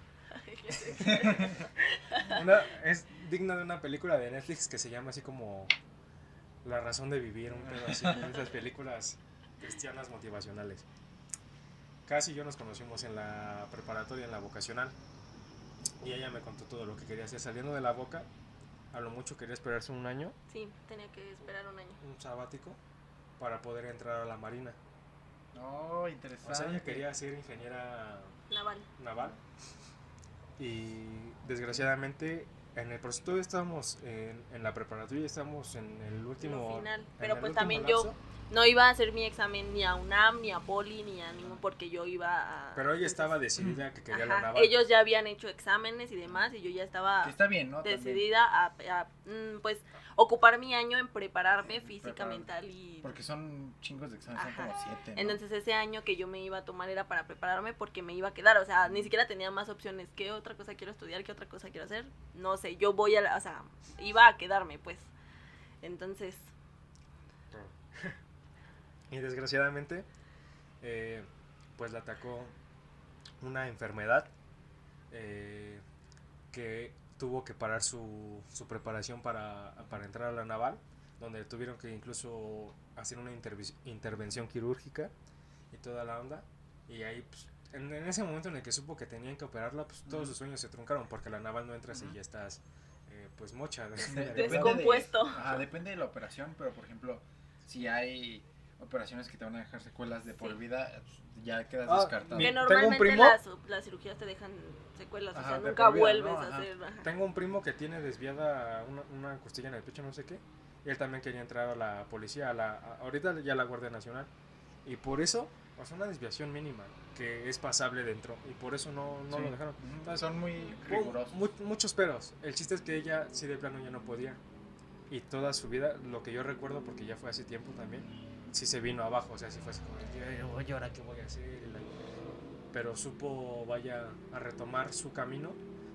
Speaker 2: Una- es digna de una película de Netflix que se llama así como La razón de vivir, un pedo así, de esas películas cristianas motivacionales. Cass y yo nos conocimos en la preparatoria, en la vocacional. Y ella me contó todo lo que quería hacer saliendo de la boca. A lo mucho quería esperarse un año,
Speaker 4: Sí, tenía que esperar un año.
Speaker 2: un sabático. para poder entrar a la marina.
Speaker 3: Oh, interesante.
Speaker 2: O sea, ella quería ser ingeniera
Speaker 4: Naval.
Speaker 2: naval y desgraciadamente en el proceso todavía estábamos en, en la preparatoria, estamos en el último...
Speaker 4: Lo final.
Speaker 2: en
Speaker 4: Pero
Speaker 2: el
Speaker 4: pues
Speaker 2: último
Speaker 4: también yo no iba a hacer mi examen ni a UNAM, ni a Poli, ni a ningún, porque yo iba a...
Speaker 2: Pero ella estaba decidida que quería la naval.
Speaker 4: ellos ya habían hecho exámenes y demás, y yo ya estaba
Speaker 3: Que está bien, ¿no?
Speaker 4: Decidida a, a, mm, pues, ocupar mi año en prepararme física, mental y...
Speaker 3: Porque son chingos de exámenes, son como siete. ¿no?
Speaker 4: Entonces ese año que yo me iba a tomar era para prepararme porque me iba a quedar, o sea, ni siquiera tenía más opciones. ¿Qué otra cosa quiero estudiar? ¿Qué otra cosa quiero hacer? No sé, yo voy a, la- o sea, iba a quedarme, pues. Entonces,
Speaker 2: Y desgraciadamente, eh, pues la atacó una enfermedad eh, que tuvo que parar su, su preparación para, para entrar a la naval, donde tuvieron que incluso hacer una intervención quirúrgica y toda la onda. Y ahí, pues, en, en ese momento en el que supo que tenían que operarla, pues todos sus sueños se truncaron, porque la naval no entras y ya estás, eh, pues, mocha. de-.
Speaker 4: Descompuesto.
Speaker 3: De, ajá, depende de la operación, pero por ejemplo, si hay operaciones que te van a dejar secuelas de por
Speaker 4: Sí.
Speaker 3: vida, pues, ya quedas
Speaker 2: Ah,
Speaker 3: descartado.
Speaker 4: que
Speaker 2: tengo un
Speaker 4: normalmente
Speaker 2: primo-
Speaker 4: las, las cirugías te dejan secuelas,
Speaker 3: Ajá,
Speaker 4: o sea, nunca
Speaker 3: vida,
Speaker 4: vuelves
Speaker 3: ¿no?
Speaker 4: a hacer... ajá.
Speaker 2: Tengo un primo que tiene desviada una, una costilla en el pecho, no sé qué. Y él también quería entrar a la policía, a la, a- ahorita ya a la Guardia Nacional. Y por eso, o sea, una desviación mínima, que es pasable dentro. Y por eso no, no
Speaker 3: Sí.
Speaker 2: lo dejaron. Entonces,
Speaker 3: Son muy
Speaker 2: Mu-
Speaker 3: rigurosos.
Speaker 2: mu- muchos peros. El chiste es que ella sí de plano ya no podía. Y toda su vida, lo que yo recuerdo, porque ya fue hace tiempo también, sí se vino abajo. O sea, sí fue así como, "Ay, oye, ¿ahora qué voy a hacer? Pero supo, vaya, a retomar su camino.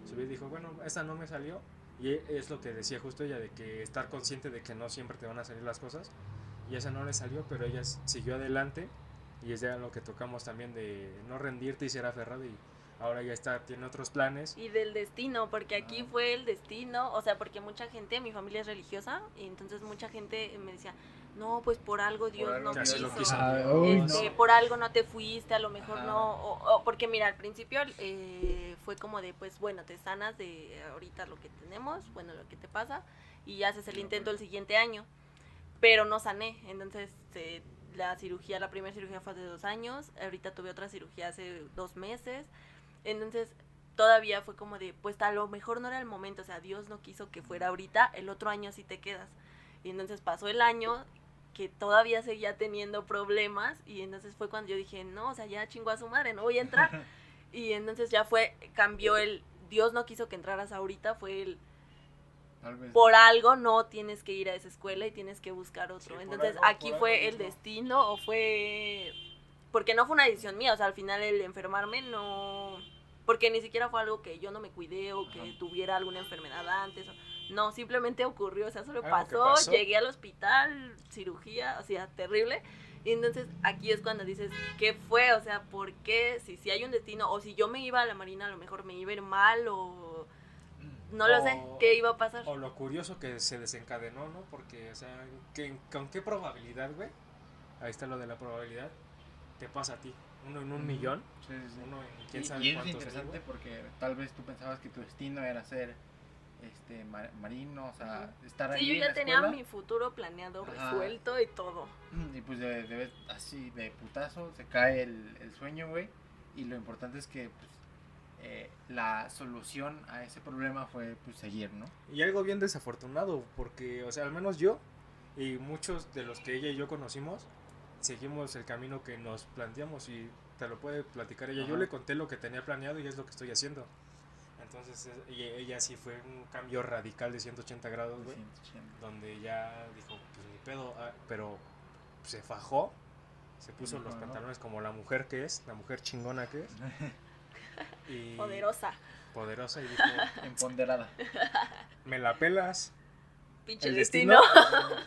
Speaker 2: Su vida y dijo, bueno, esta no me salió. Y es lo que decía justo ella, de que estar consciente de que no siempre te van a salir las cosas. Y esa no le salió, pero ella siguió adelante. Y es ya lo que tocamos también de no rendirte y ser aferrado. Ahora ya está, tiene otros planes.
Speaker 4: Y del destino, porque aquí
Speaker 3: Ah.
Speaker 4: fue el destino, o sea, porque mucha gente, mi familia es religiosa, y entonces mucha gente me decía, no, pues por algo Dios
Speaker 3: algo
Speaker 4: no
Speaker 2: lo
Speaker 4: quiso.
Speaker 2: quiso
Speaker 3: Ah, uy,
Speaker 4: Este,
Speaker 3: no.
Speaker 4: por algo no te fuiste, a lo mejor
Speaker 3: Ajá.
Speaker 4: no, o, o porque mira, al principio eh, fue como de, pues bueno, te sanas de ahorita lo que tenemos, bueno, lo que te pasa, y haces el
Speaker 3: No,
Speaker 4: intento
Speaker 3: pues.
Speaker 4: el siguiente año, pero no sané, entonces eh, la cirugía, la primera cirugía fue hace dos años, ahorita tuve otra cirugía hace dos meses, entonces todavía fue como de, pues a lo mejor no era el momento, o sea, Dios no quiso que fuera ahorita, el otro año sí te quedas. Y entonces pasó el año que todavía seguía teniendo problemas y entonces fue cuando yo dije, no, o sea, ya chingó a su madre, no voy a entrar. y entonces ya fue, cambió el, Dios no quiso que entraras ahorita, fue el,
Speaker 3: Tal vez.
Speaker 4: por algo no tienes que ir a esa escuela y tienes que buscar otro.
Speaker 2: Sí,
Speaker 4: Entonces
Speaker 2: algo-
Speaker 4: aquí fue
Speaker 2: algo
Speaker 4: el destino o fue... Porque no fue una decisión mía, o sea, al final el enfermarme no... Porque ni siquiera fue algo que yo no me cuidé o que
Speaker 3: Ajá.
Speaker 4: tuviera alguna enfermedad antes. No, simplemente ocurrió, o sea, solo pasó,
Speaker 2: pasó.
Speaker 4: llegué al hospital, cirugía, o sea, terrible. Y entonces aquí es cuando dices, ¿qué fue? O sea, ¿por qué? Si, si hay un destino, o si yo me iba a la marina, a lo mejor me iba a ir mal, o no lo sé, ¿qué iba a pasar?
Speaker 2: O lo curioso que se desencadenó, ¿no? Porque, o sea, ¿qué- ¿con qué probabilidad, güey? Ahí está lo de la probabilidad. Te pasa a ti. Uno en un millón.
Speaker 3: Sí, sí, sí.
Speaker 2: Uno en quién
Speaker 3: Y-
Speaker 2: sabe
Speaker 3: y, es interesante porque tal vez tú pensabas que tu destino era ser este ma- marino, o sea, estar ahí
Speaker 4: Sí, yo
Speaker 3: en
Speaker 4: ya
Speaker 3: la
Speaker 4: tenía
Speaker 3: escuela,
Speaker 4: mi futuro planeado,
Speaker 3: Ajá.
Speaker 4: resuelto y todo.
Speaker 3: y pues de, de- así de putazo se cae el, el sueño, güey, y lo importante es que pues, eh, la solución a ese problema fue pues seguir, ¿no?
Speaker 2: Y algo bien desafortunado, porque, o sea, al menos yo y muchos de los que ella y yo conocimos, seguimos el camino que nos planteamos y te lo puede platicar ella. Yo
Speaker 3: Ajá.
Speaker 2: le conté lo que tenía planeado y es lo que estoy haciendo. Entonces, y ella sí fue un cambio radical de 180 grados, güey.
Speaker 3: 180.
Speaker 2: donde ya dijo, pues ni pedo, ah, pero se fajó, se puso
Speaker 3: Dijo,
Speaker 2: los
Speaker 3: ¿no?
Speaker 2: pantalones como la mujer que es, la mujer chingona que es, y
Speaker 4: Poderosa.
Speaker 2: poderosa y dijo,
Speaker 3: Empoderada.
Speaker 2: me la pelas
Speaker 4: Pinche
Speaker 2: el
Speaker 4: destino.
Speaker 2: destino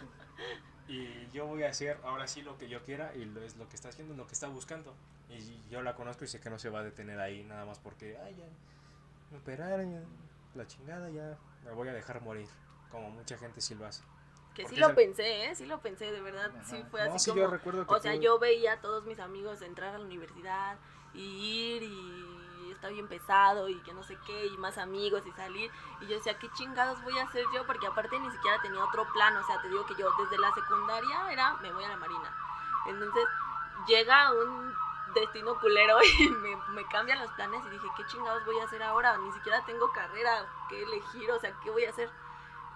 Speaker 2: y yo voy a hacer ahora sí lo que yo quiera y lo, es lo que está haciendo, lo que está buscando. Y yo la conozco y sé que no se va a detener ahí nada más porque, ay, ya, me operaron, ya, la chingada, ya, me voy a dejar morir, como mucha gente sí lo hace.
Speaker 4: Que sí lo pensé, ¿eh? Sí lo pensé, de verdad.
Speaker 3: Ajá.
Speaker 4: Sí fue
Speaker 2: No,
Speaker 4: así
Speaker 2: sí,
Speaker 4: como...
Speaker 2: yo recuerdo que
Speaker 4: O sea,
Speaker 2: tú-
Speaker 4: yo veía a todos mis amigos entrar a la universidad y ir y y está bien pesado y que no sé qué, y más amigos y salir. Y yo decía, ¿qué chingados voy a hacer yo? Porque aparte ni siquiera tenía otro plan, o sea, te digo que yo desde la secundaria era, me voy a la marina. Entonces llega un destino culero y me, me cambian los planes y dije, ¿qué chingados voy a hacer ahora? Ni siquiera tengo carrera que elegir, o sea, ¿qué voy a hacer?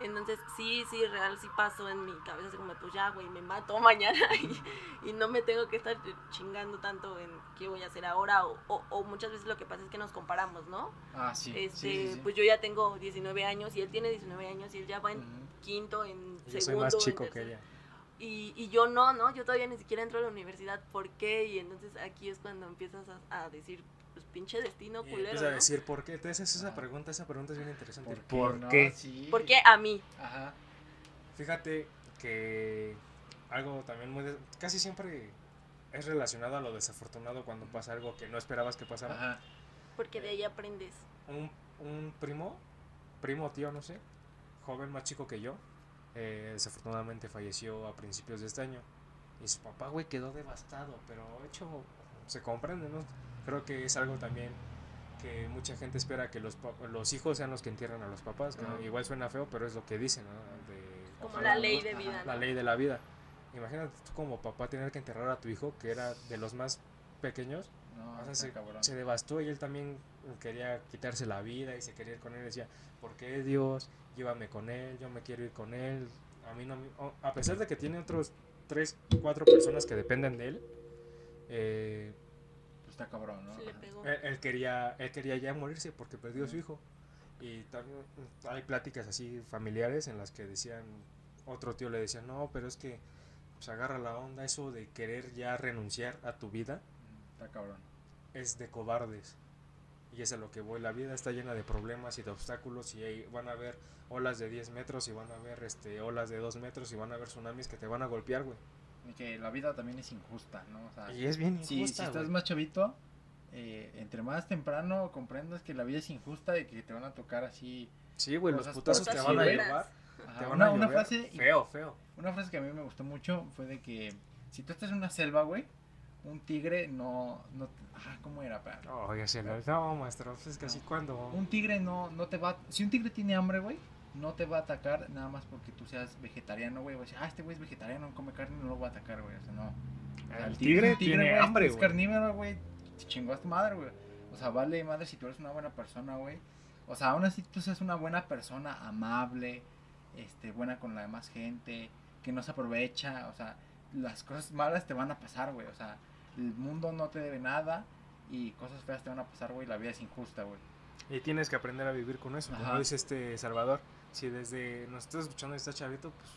Speaker 4: Entonces, sí, sí, real, sí pasó en mi cabeza, así como, pues ya, güey, me mato mañana y, y no me tengo que estar chingando tanto en qué voy a hacer ahora. O, o, o muchas veces lo que pasa es que nos comparamos, ¿no?
Speaker 3: Ah, sí.
Speaker 4: este,
Speaker 3: sí, sí, sí.
Speaker 4: Pues yo ya tengo 19 años y él tiene 19 años y él ya va en quinto, en
Speaker 2: Yo soy
Speaker 4: segundo.
Speaker 2: más
Speaker 4: en
Speaker 2: chico que ella.
Speaker 4: Y, y yo no, ¿no? Yo todavía ni siquiera entro a la universidad. ¿Por qué? Y entonces aquí es cuando empiezas a, a decir, pues pinche destino
Speaker 2: Y
Speaker 4: culero,
Speaker 2: empieza a
Speaker 4: ¿no?
Speaker 2: decir, ¿por qué? Entonces esa
Speaker 3: Ah.
Speaker 2: pregunta, esa pregunta es bien interesante.
Speaker 3: ¿Por qué?
Speaker 2: ¿Por
Speaker 3: no?
Speaker 2: qué?
Speaker 3: Sí.
Speaker 4: ¿Por qué a mí?
Speaker 3: Ajá.
Speaker 2: Fíjate que algo también muy... des- Casi siempre es relacionado a lo desafortunado cuando pasa algo que no esperabas que pasara.
Speaker 3: Ajá.
Speaker 4: Porque de ahí aprendes.
Speaker 2: Un, un primo, primo o tío, no sé, joven más chico que yo, eh, desafortunadamente falleció a principios de este año. Y su papá, güey, quedó devastado, pero hecho, se comprende, ¿no? Creo que es algo también que mucha gente espera que los, los hijos sean los que entierran a los papás. que
Speaker 3: Ajá.
Speaker 2: Igual suena feo, pero es lo que dicen, ¿no? De-
Speaker 4: Como
Speaker 3: Ojalá,
Speaker 4: la ley
Speaker 3: ¿no?
Speaker 4: de
Speaker 3: Ajá.
Speaker 4: vida.
Speaker 2: la
Speaker 4: ¿no?
Speaker 2: ley de la vida. Imagínate tú como papá tener que enterrar a tu hijo, que era de los más pequeños,
Speaker 3: No,
Speaker 2: o sea, se, se devastó y él también quería quitarse la vida y se quería ir con él. Decía, ¿por qué Dios? Llévame con él, yo me quiero ir con él. A mí no A pesar de que tiene otros tres, cuatro personas que dependen de él, eh,
Speaker 3: está cabrón, ¿no?
Speaker 4: Sí le
Speaker 3: Ajá.
Speaker 4: pegó.
Speaker 2: él, él quería, él quería ya morirse porque perdió a su hijo. Y también hay pláticas así familiares en las que decían, otro tío le decía, no, pero es que pues agarra la onda, eso de querer ya renunciar a tu vida
Speaker 3: Está cabrón.
Speaker 2: es de cobardes. Y es a lo que voy, la vida está llena de problemas y de obstáculos y ahí van a haber olas de 10 metros y van a haber este, olas de 2 metros y van a haber tsunamis que te van a golpear, güey.
Speaker 3: Que la vida también es injusta, ¿no? O sea,
Speaker 2: Y es bien
Speaker 3: si, si
Speaker 2: injusta,
Speaker 3: estás más chavito, eh, entre más temprano comprendas que la vida es injusta y que te van a tocar así.
Speaker 2: Sí, güey, los putazos te van a llevar. Te van
Speaker 3: una,
Speaker 2: a
Speaker 3: una frase
Speaker 2: feo, feo.
Speaker 3: Una frase que a mí me gustó mucho fue de que si tú estás en una selva, güey, un tigre no, no ah, ¿cómo era? Espera.
Speaker 2: Oh, ya no, maestro, pues es que así cuando...
Speaker 3: Un tigre no, no te va, si un tigre tiene hambre, güey, no te va a atacar nada más porque tú seas vegetariano, güey, va a decir, ah, este güey es vegetariano, no come carne, no lo va a atacar, güey, o sea, no. O sea,
Speaker 2: El tigre
Speaker 3: es
Speaker 2: tiene
Speaker 3: güey,
Speaker 2: hambre,
Speaker 3: Es
Speaker 2: güey.
Speaker 3: carnívoro, güey, te chingó a tu madre, güey. O sea, vale madre si tú eres una buena persona, güey. O sea, aún así tú seas una buena persona, amable, este, buena con la demás gente, que no se aprovecha, o sea, las cosas malas te van a pasar, güey. O sea, el mundo no te debe nada y cosas feas te van a pasar, güey. La vida es injusta, güey.
Speaker 2: Y tienes que aprender a vivir con eso, como
Speaker 3: Ajá.
Speaker 2: dice este Salvador. Si desde nos estás escuchando y estás chavito, pues...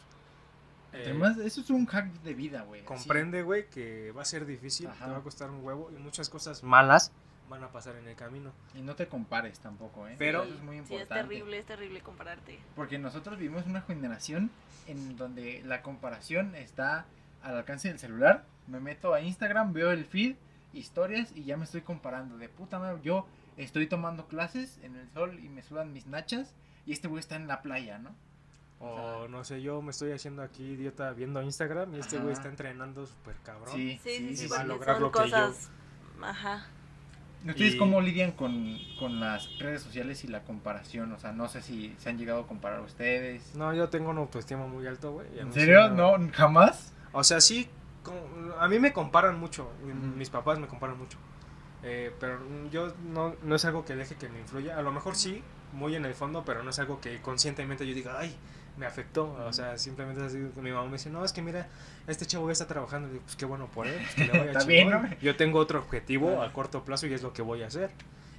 Speaker 2: eh,
Speaker 3: Además, eso es un hack de vida, güey.
Speaker 2: comprende, güey, que va a ser difícil,
Speaker 3: Ajá.
Speaker 2: te va a costar un huevo y muchas cosas malas van a pasar en el camino.
Speaker 3: Y no te compares tampoco, ¿eh?
Speaker 2: Pero-
Speaker 3: eso es muy
Speaker 4: Sí,
Speaker 3: importante.
Speaker 4: es terrible, es terrible compararte.
Speaker 3: Porque nosotros vivimos una generación en donde la comparación está al alcance del celular. Me meto a Instagram, veo el feed, historias y ya me estoy comparando. De puta madre, yo estoy tomando clases en el sol y me sudan mis nachas y este güey está en la playa, ¿no?
Speaker 2: O no sé, yo me estoy haciendo aquí idiota viendo Instagram y este güey está entrenando súper cabrón.
Speaker 3: Sí,
Speaker 4: Sí, sí, sí,
Speaker 2: va a lograr
Speaker 4: son
Speaker 2: lo que yo-
Speaker 4: cosas... Ajá.
Speaker 3: ¿Ustedes
Speaker 2: Y-
Speaker 3: cómo lidian con, con las redes sociales y la comparación? O sea, no sé si se han llegado a comparar ustedes.
Speaker 2: No, yo tengo una autoestima muy alto, güey. y
Speaker 3: ¿En serio? ¿No? ¿Jamás?
Speaker 2: O sea, sí, con- a mí me comparan mucho, y mis papás me comparan mucho. Eh, pero yo no, no es algo que deje que me influya. A lo mejor sí, muy en el fondo, pero no es algo que conscientemente yo diga, ay, me afectó. O sea, simplemente así. Mi mamá me dice, no, es que mira, este chavo ya está trabajando. Y digo, pues qué bueno por él, pues, que le vaya
Speaker 3: bien. ¿no?
Speaker 2: Yo tengo otro objetivo a corto plazo y es lo que voy a hacer.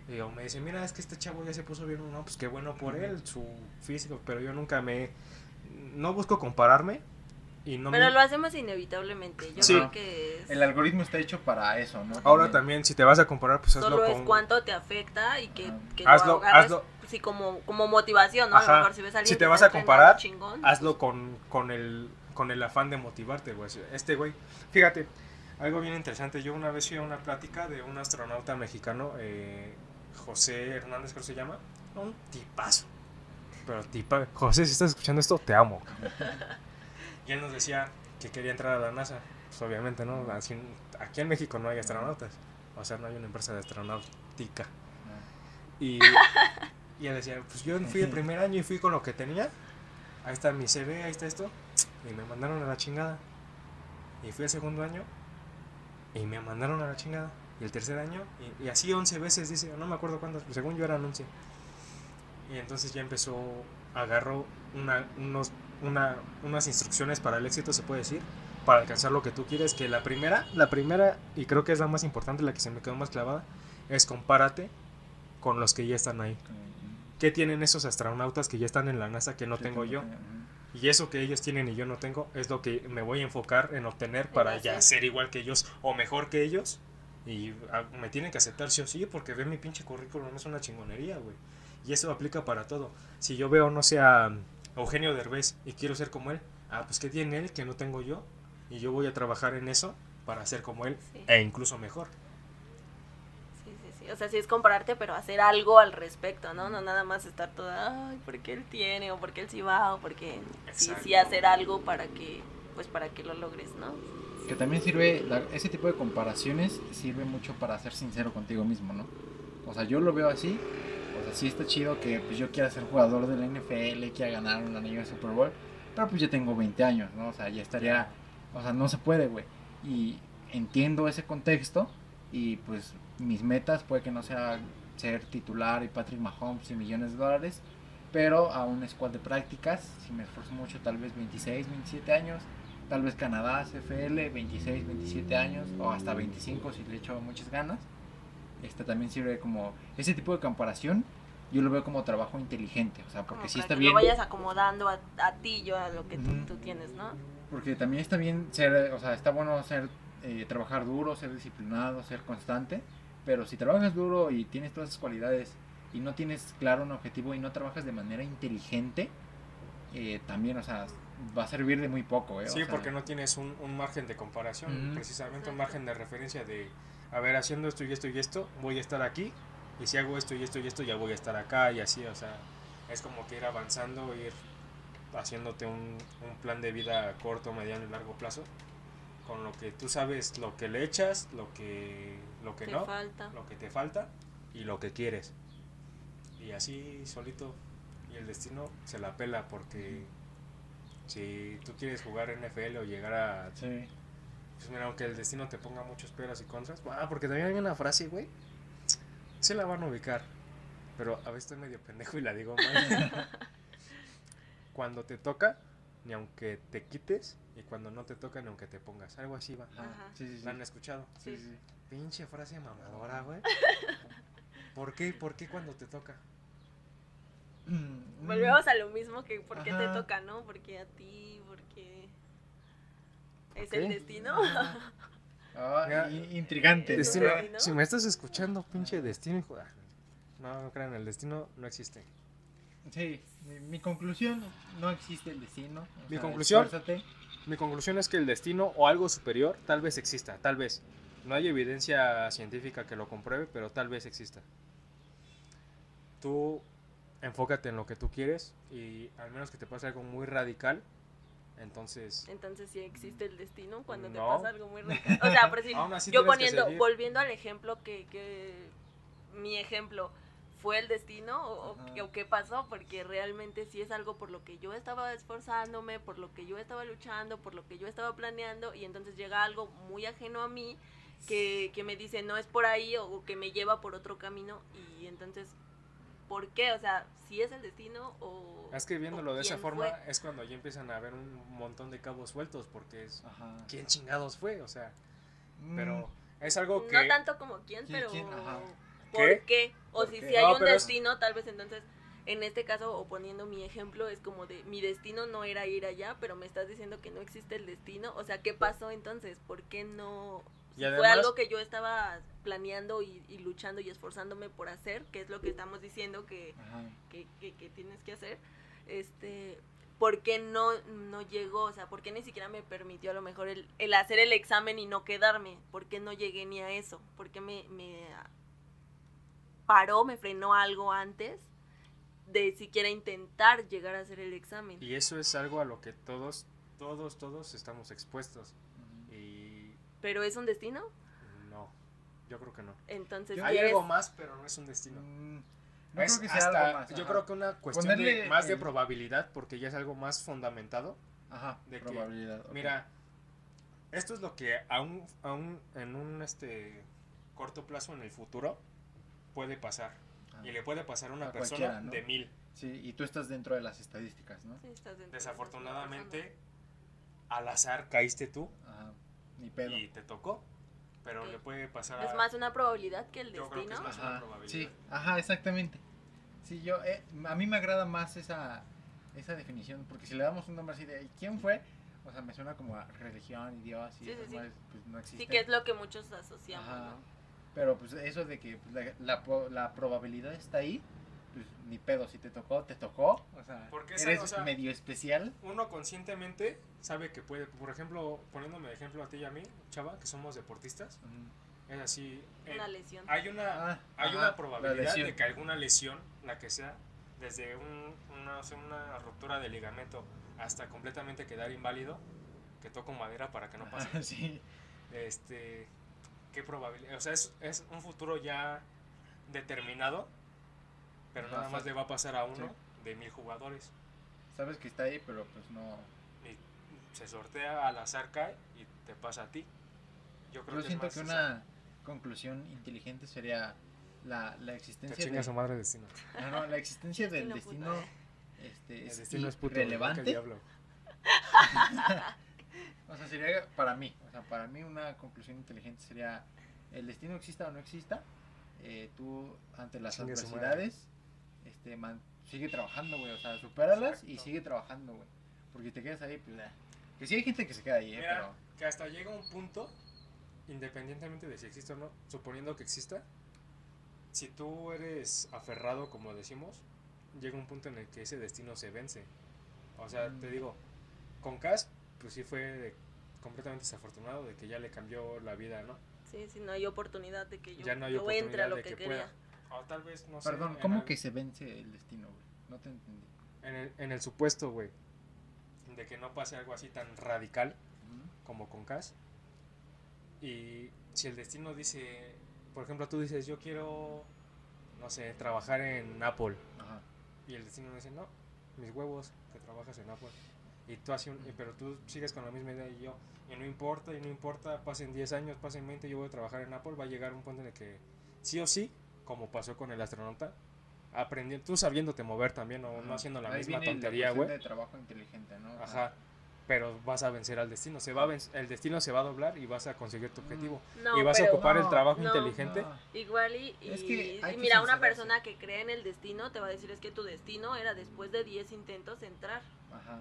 Speaker 2: Y me dice, mira, es que este chavo ya se puso bien. No, pues qué bueno por él, su físico. Pero yo nunca me. No busco compararme. Y no
Speaker 4: Pero
Speaker 2: me,
Speaker 4: lo hacemos inevitablemente. Yo
Speaker 2: Sí.
Speaker 4: creo que es-
Speaker 3: El algoritmo está hecho para eso, ¿no?
Speaker 2: Ahora también, si te vas a comparar, pues hazlo
Speaker 4: solo es
Speaker 2: con...
Speaker 4: cuánto te afecta y que,
Speaker 2: Hazlo-
Speaker 4: lo
Speaker 2: hazlo.
Speaker 4: sí, como, como motivación, ¿no? A lo mejor si ves a alguien
Speaker 2: Si
Speaker 4: que
Speaker 2: te vas a comparar,
Speaker 4: chingón,
Speaker 2: Hazlo con, con, el, con el afán de motivarte, güey. Este güey, fíjate, algo bien interesante. Yo una vez fui a una plática de un astronauta mexicano, eh, José Hernández, creo que se llama. Un tipazo. Pero tipa, José, si estás escuchando esto, te amo. cabrón. y él nos decía que quería entrar a la NASA. Pues obviamente, ¿no? Así- aquí en México no hay astronautas. O sea, no hay una empresa de astronáutica. Y, y él decía, pues yo fui el primer año y fui con lo que tenía. Ahí está mi CV, ahí está esto. Y me mandaron a la chingada. Y fui el segundo año y me mandaron a la chingada. Y el tercer año, y, y así 11 veces, dice, no me acuerdo cuántas, pues según yo eran 11. Y entonces ya empezó, agarró una, unos, una, unas instrucciones para el éxito, se puede decir, para alcanzar lo que tú quieres. Que la primera, la primera, y creo que es la más importante, la que se me quedó más clavada, es compárate con los que ya están ahí. ¿Qué tienen esos astronautas que ya están en la NASA que no tengo yo? Y eso que ellos tienen y yo no tengo es lo que me voy a enfocar en obtener para ya ser igual que ellos o mejor que ellos. Y ah, me tienen que aceptar sí o sí porque ver mi pinche currículum es una chingonería, güey. Y eso aplica para todo. Si yo veo, no sé, a Eugenio Derbez y quiero ser como él, ah, pues ¿qué tiene él que no tengo yo? Y yo voy a trabajar en eso para ser como él
Speaker 4: Sí.
Speaker 2: e incluso mejor.
Speaker 4: Sí, sí, sí. O sea, sí es compararte, pero hacer algo al respecto, ¿no? No nada más estar toda, ay, porque él tiene, o porque él sí va, o porque sí, sí hacer algo para que, pues para que lo logres, ¿no?
Speaker 3: Que también sirve, la- ese tipo de comparaciones sirve mucho para ser sincero contigo mismo, ¿no? O sea, yo lo veo así. Sí está chido que pues, yo quiera ser jugador de la NFL, quiera ganar un anillo de Super Bowl. Pero pues ya tengo 20 años, ¿no? O sea, ya estaría... O sea, no se puede, güey. Y entiendo ese contexto. Y pues mis metas puede que no sea ser titular y Patrick Mahomes y millones de dólares. Pero a una squad de prácticas, si me esfuerzo mucho, tal vez 26, 27 años tal vez Canadá, CFL, 26, 27 años o hasta 25 si le echo muchas ganas. Este también sirve como ese tipo de comparación. Yo lo veo como trabajo inteligente, o sea, porque
Speaker 4: Como
Speaker 3: sí
Speaker 4: para
Speaker 3: está
Speaker 4: que
Speaker 3: bien.
Speaker 4: lo vayas acomodando a, a ti, yo, a lo que tú, tienes, ¿no?
Speaker 3: Porque también está bien ser, o sea, está bueno ser, eh, trabajar duro, ser disciplinado, ser constante. Pero si trabajas duro y tienes todas esas cualidades y no tienes claro un objetivo y no trabajas de manera inteligente, eh, también, o sea, va a servir de muy poco, ¿eh? O
Speaker 2: Sí,
Speaker 3: sea,
Speaker 2: porque no tienes un, un margen de comparación, precisamente un margen de referencia de, a ver, haciendo esto y esto y esto, voy a estar aquí, y si hago esto y esto y esto, ya voy a estar acá, y así, o sea, es como que ir avanzando, ir haciéndote un, un plan de vida a corto, mediano y largo plazo, con lo que tú sabes, lo que le echas, lo que, lo que
Speaker 4: Te
Speaker 2: no,
Speaker 4: falta.
Speaker 2: lo que te falta y lo que quieres. Y así solito, y el destino se la pela porque si tú quieres jugar NFL o llegar a...
Speaker 3: Sí.
Speaker 2: Pues mira, aunque el destino te ponga muchos peros y contras. Ah, porque también hay una frase, güey. Se la van a ubicar. Pero a veces estoy medio pendejo y la digo mal. cuando te toca, ni aunque te quites. Y cuando no te toca, ni aunque te pongas. Algo así va.
Speaker 3: Ajá, sí, sí, sí.
Speaker 2: ¿La han escuchado?
Speaker 3: Sí, sí.
Speaker 2: Pinche frase mamadora, güey. ¿Por qué? ¿Por qué cuando te toca?
Speaker 3: Mm,
Speaker 4: Volvemos a lo mismo que por qué te toca, ¿no? Porque a ti, es el destino.
Speaker 3: Ah, intrigante.
Speaker 2: Destino,
Speaker 4: Destino.
Speaker 2: si me estás escuchando, pinche destino, hijo No, no crean, el destino no existe.
Speaker 3: Sí, mi, mi conclusión, no existe el destino.
Speaker 2: Mi
Speaker 3: sea,
Speaker 2: conclusión-
Speaker 3: esfuérzate.
Speaker 2: Mi conclusión es que el destino o algo superior tal vez exista, tal vez. No hay evidencia científica que lo compruebe, pero tal vez exista. Tú enfócate en lo que tú quieres y al menos que te pase algo muy radical, entonces...
Speaker 4: Entonces sí existe el destino cuando te pasa algo muy radical. O sea, por decir, yo poniendo, volviendo al ejemplo que, que mi ejemplo fue el destino o, o
Speaker 3: Ajá.
Speaker 4: qué- o qué pasó, porque realmente sí es algo por lo que yo estaba esforzándome, por lo que yo estaba luchando, por lo que yo estaba planeando y entonces llega algo muy ajeno a mí que, que me dice no es por ahí o que me lleva por otro camino y entonces, ¿por qué? O sea, si es el destino o...
Speaker 2: Es que viéndolo de esa forma
Speaker 4: fue.
Speaker 2: es cuando ya empiezan a haber un montón de cabos sueltos porque es...
Speaker 3: Ajá.
Speaker 2: ¿Quién chingados fue? O sea,
Speaker 3: Mm,
Speaker 2: pero es algo que...
Speaker 4: No tanto como quién,
Speaker 3: ¿Quién,
Speaker 4: pero
Speaker 3: quién?
Speaker 4: ¿por
Speaker 2: ¿Qué?
Speaker 4: qué? O
Speaker 3: ¿Por
Speaker 4: si,
Speaker 3: qué?
Speaker 4: si hay
Speaker 2: No,
Speaker 4: un
Speaker 2: es-
Speaker 4: destino, tal vez entonces, en este caso, o poniendo mi ejemplo, es como de, mi destino no era ir allá, pero me estás diciendo que no existe el destino. O sea, ¿qué pasó entonces? ¿Por qué no?
Speaker 2: Y
Speaker 4: Si
Speaker 2: además-
Speaker 4: fue algo que yo estaba planeando y, y luchando y esforzándome por hacer, que es lo que estamos diciendo que, que- que tienes que hacer, este, ¿por qué no, no llegó? O sea, ¿por qué ni siquiera me permitió a lo mejor el, el hacer el examen y no quedarme? ¿Por qué no llegué ni a eso? ¿Por qué me, me paró, me frenó algo antes de siquiera intentar llegar a hacer el examen?
Speaker 2: Y eso es algo a lo que todos, todos, todos estamos expuestos.
Speaker 4: ¿Pero es un destino?
Speaker 2: no, yo creo que no.
Speaker 4: Entonces,
Speaker 2: Hay
Speaker 4: ¿quieres-
Speaker 2: algo más, pero no es un destino.
Speaker 3: Mm, No
Speaker 2: Es
Speaker 3: creo que sea
Speaker 2: hasta-
Speaker 3: algo más.
Speaker 2: yo
Speaker 3: ajá.
Speaker 2: creo que una cuestión de, más de probabilidad, porque ya es algo más fundamentado.
Speaker 3: Ajá,
Speaker 2: de que-
Speaker 3: probabilidad.
Speaker 2: Mira, esto es lo que aún, aún en un este corto plazo en el futuro puede pasar.
Speaker 3: Ah,
Speaker 2: Y le puede pasar a una
Speaker 3: A
Speaker 2: persona de mil.
Speaker 3: Sí, y tú estás dentro de las estadísticas, ¿no?
Speaker 4: Sí, estás dentro de
Speaker 2: Desafortunadamente, al azar caíste tú
Speaker 3: ni pedo.
Speaker 2: y te tocó. Pero
Speaker 4: Ok.
Speaker 2: le puede pasar
Speaker 4: está
Speaker 2: a...
Speaker 4: Es más una probabilidad que el
Speaker 2: Yo creo que
Speaker 4: destino.
Speaker 2: es más- una
Speaker 3: Ajá,
Speaker 2: probabilidad.
Speaker 3: sí, ajá, exactamente. Sí, yo, eh, a mí me agrada más esa, esa definición, porque si le damos un nombre así de ¿quién fue? O sea, me suena como a religión y Dios y
Speaker 4: Sí, sí, sí.
Speaker 3: pues no existe.
Speaker 4: Sí, que es lo que muchos asociamos,
Speaker 3: Ajá.
Speaker 4: ¿no?
Speaker 3: Pero pues eso de que pues, la, la, pro- la probabilidad está ahí, pues ni pedo, si te tocó, te tocó. O sea,
Speaker 2: Porque esa-
Speaker 3: eres
Speaker 2: o sea-
Speaker 3: medio especial.
Speaker 2: Uno conscientemente sabe que puede, por ejemplo, poniéndome de ejemplo a ti y a mí, chava, que somos deportistas, es así. eh,
Speaker 4: Una lesión.
Speaker 2: hay una,
Speaker 3: Ah,
Speaker 2: hay
Speaker 3: ajá,
Speaker 2: una probabilidad de que alguna lesión, la que sea, desde un- una, o sea, una ruptura de ligamento hasta completamente quedar inválido, que toco madera para que no pase.
Speaker 3: Sí.
Speaker 2: este, qué probabilidad, o sea, es, es un futuro ya determinado, pero nada más le va a pasar a uno
Speaker 3: Sí.
Speaker 2: de mil jugadores.
Speaker 3: Sabes que está ahí, pero pues no.
Speaker 2: Y se sortea al azar cae y te pasa a ti. Yo creo
Speaker 3: Yo
Speaker 2: que
Speaker 3: siento
Speaker 2: es
Speaker 3: que
Speaker 2: más
Speaker 3: una conclusión inteligente sería la, la
Speaker 2: Que
Speaker 3: existencia de,
Speaker 2: su madre destino.
Speaker 3: no, no, la existencia del
Speaker 4: Destino,
Speaker 3: este,
Speaker 2: El
Speaker 3: es
Speaker 2: destino es puto. que
Speaker 3: relevante.
Speaker 2: diablo.
Speaker 3: O sea, sería para mí, o sea, para mí una conclusión inteligente sería el destino exista o no exista, eh, tú ante las
Speaker 2: Chingue su
Speaker 3: adversidades, este, man- sigue trabajando, güey, o sea, supéralas y
Speaker 2: Exacto.
Speaker 3: sigue trabajando, güey, porque te quedas ahí, pues, que sí hay gente que se queda ahí, eh,
Speaker 2: Mira,
Speaker 3: pero,
Speaker 2: que hasta llega un punto, independientemente de si existe o no, suponiendo que exista, si tú eres aferrado, como decimos, llega un punto en el que ese destino se vence. O sea,
Speaker 3: Mm.
Speaker 2: te digo, con Cas, pues sí fue completamente desafortunado de que ya le cambió la vida, ¿no?
Speaker 4: Sí, sí, no hay oportunidad de que yo,
Speaker 2: ya no hay
Speaker 4: yo entre a lo
Speaker 2: de
Speaker 4: que,
Speaker 2: que,
Speaker 4: quería.
Speaker 2: pueda. O tal vez, no sé.
Speaker 3: perdón,
Speaker 2: en
Speaker 3: ¿cómo
Speaker 2: al-
Speaker 3: que se vence el destino, güey? No te entendí.
Speaker 2: En el, en el supuesto, güey, de que no pase algo así tan radical
Speaker 3: Ujú.
Speaker 2: como con Cas. Y si el destino dice, por ejemplo, tú dices, yo quiero, no sé, trabajar en Apple.
Speaker 3: Ajá.
Speaker 2: Y el destino dice, no, mis huevos, que trabajas en Apple. Y tú haces un- pero tú sigues con la misma idea y yo, y no importa, y no importa, pasen 10 años, pasen 20, yo voy a trabajar en Apple, va a llegar un punto en el que sí o sí, como pasó con el astronauta, aprendiendo, tú sabiéndote mover también, o no haciendo la
Speaker 3: Ahí
Speaker 2: misma
Speaker 3: viene
Speaker 2: tontería, güey.
Speaker 3: de trabajo inteligente, ¿no?
Speaker 2: Ajá. Pero vas a vencer al destino, se va a venc- el destino se va a doblar y vas a conseguir tu objetivo.
Speaker 4: No,
Speaker 2: y vas a ocupar el trabajo
Speaker 4: no,
Speaker 2: inteligente.
Speaker 3: No.
Speaker 4: igual y, y-
Speaker 3: Es que
Speaker 4: y mira, una persona que cree en el destino te va a decir es que tu destino era después de 10 intentos entrar.
Speaker 3: Ajá.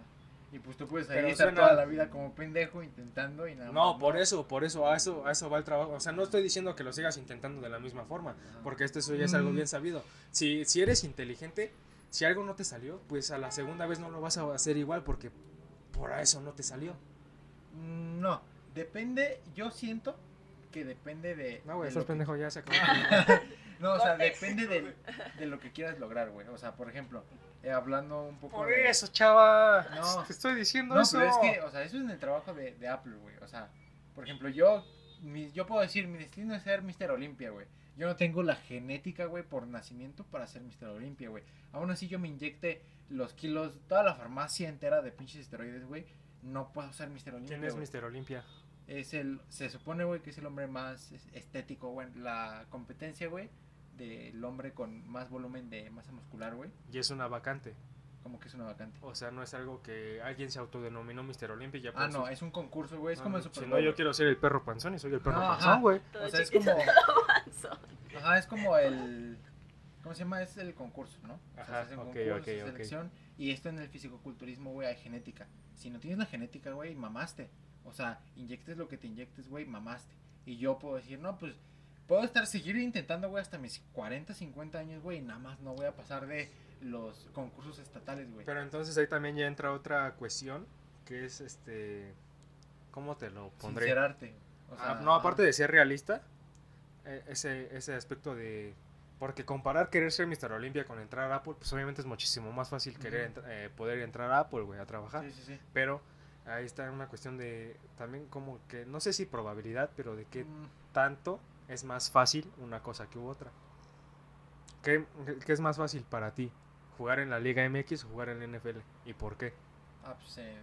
Speaker 3: Y pues tú puedes ahí
Speaker 2: Pero
Speaker 3: estar
Speaker 2: suena-
Speaker 3: toda la vida como pendejo intentando y nada
Speaker 2: No,
Speaker 3: más,
Speaker 2: por eso, por eso, a eso, a eso va el trabajo. O sea, no estoy diciendo que lo sigas intentando de la misma forma, porque esto eso ya es algo
Speaker 3: Mm.
Speaker 2: bien sabido. Si, si eres inteligente, si algo no te salió, pues a la segunda vez no lo vas a hacer igual porque por eso no te salió.
Speaker 3: Mm, No, depende, yo siento que depende de...
Speaker 2: No, güey,
Speaker 3: de que-
Speaker 2: ya se acabó.
Speaker 3: No, o sea, depende del- de lo que quieras lograr, güey. O sea, por ejemplo, eh, hablando un poco
Speaker 2: por
Speaker 3: de...
Speaker 2: eso, chava.
Speaker 3: No.
Speaker 2: Te estoy diciendo
Speaker 3: No,
Speaker 2: eso.
Speaker 3: pero es que, o sea, eso es en el trabajo de, de Apple, güey. O sea, por ejemplo, yo, mi- yo puedo decir, mi destino es ser Mr. Olympia, güey. Yo no tengo la genética, güey, por nacimiento para ser Mr. Olympia, güey. Aún así yo me inyecte los kilos, toda la farmacia entera de pinches esteroides, güey. No puedo ser Mr. Olympia.
Speaker 2: ¿Quién es
Speaker 3: güey.
Speaker 2: Mr. Olimpia?
Speaker 3: Es el, se supone, güey, que es el hombre más es- estético, güey. La competencia, güey, del hombre con más volumen de masa muscular, güey.
Speaker 2: Y es una vacante.
Speaker 3: Como que es una vacante.
Speaker 2: O sea, no es algo que alguien se autodenominó Mr. Olimpia y ya
Speaker 3: Ah, no, es un concurso, güey. Es como el Super
Speaker 2: Si no, yo quiero ser el perro panzón y soy el perro
Speaker 3: No,
Speaker 2: panzón, güey.
Speaker 3: O sea, es como... Ajá, es como el. ¿Cómo se llama? Es el concurso, ¿no? O sea,
Speaker 2: Ajá,
Speaker 3: se hace un
Speaker 2: ok,
Speaker 3: concurso,
Speaker 2: ok, ok.
Speaker 3: selección. Y esto en el fisicoculturismo, güey, hay genética. Si no tienes la genética, güey, mamaste. O sea, inyectes lo que te inyectes, güey, mamaste. Y yo puedo decir, no, pues. Puedo estar, seguir intentando, güey, hasta mis 40, 50 años, güey, nada más no voy a pasar de los concursos estatales, güey.
Speaker 2: Pero entonces ahí también ya entra otra cuestión, que es este... ¿Cómo te lo pondré?
Speaker 3: Sincerarte. O sea,
Speaker 2: Ah, no, aparte de ser realista, eh, ese, ese aspecto de... Porque comparar querer ser Mr. Olympia con entrar a Apple, pues obviamente es muchísimo más fácil querer entra- eh, poder entrar a Apple, güey, a trabajar.
Speaker 3: Sí, sí, sí.
Speaker 2: Pero ahí está una cuestión de también como que, no sé si probabilidad, pero de qué
Speaker 3: Mm,
Speaker 2: tanto es más fácil una cosa que u otra. ¿qué, qué es más fácil para ti? ¿Jugar en la Liga MX o jugar en la NFL? ¿Y por qué?
Speaker 3: Ah, pues eh,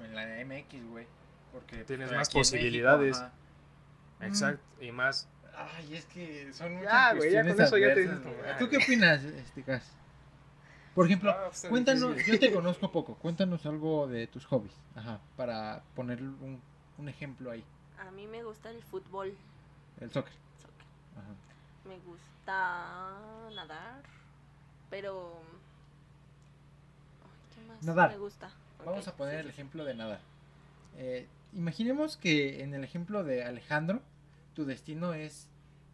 Speaker 3: en la MX, güey. Porque
Speaker 2: Tienes
Speaker 3: pues,
Speaker 2: más
Speaker 3: en México,
Speaker 2: posibilidades.
Speaker 3: Mm.
Speaker 2: Exacto, y más.
Speaker 3: Ay, es que son muchas
Speaker 2: Ya, güey, ya con eso ya te
Speaker 3: ¿Tú
Speaker 2: ah,
Speaker 3: qué opinas, este? Por ejemplo,
Speaker 2: Ah, pues,
Speaker 3: cuéntanos,
Speaker 2: difícil.
Speaker 3: yo te conozco poco, cuéntanos algo de tus hobbies, ajá, para poner un, un ejemplo ahí,
Speaker 4: A mí me gusta el fútbol.
Speaker 3: el soccer. Ajá.
Speaker 4: Me gusta nadar, pero... Ay, ¿Qué más
Speaker 3: Nadar.
Speaker 4: me gusta?
Speaker 3: Vamos a poner
Speaker 4: sí,
Speaker 3: el
Speaker 4: sí.
Speaker 3: ejemplo de nadar. Eh, imaginemos que en el ejemplo de Alejandro, tu destino es,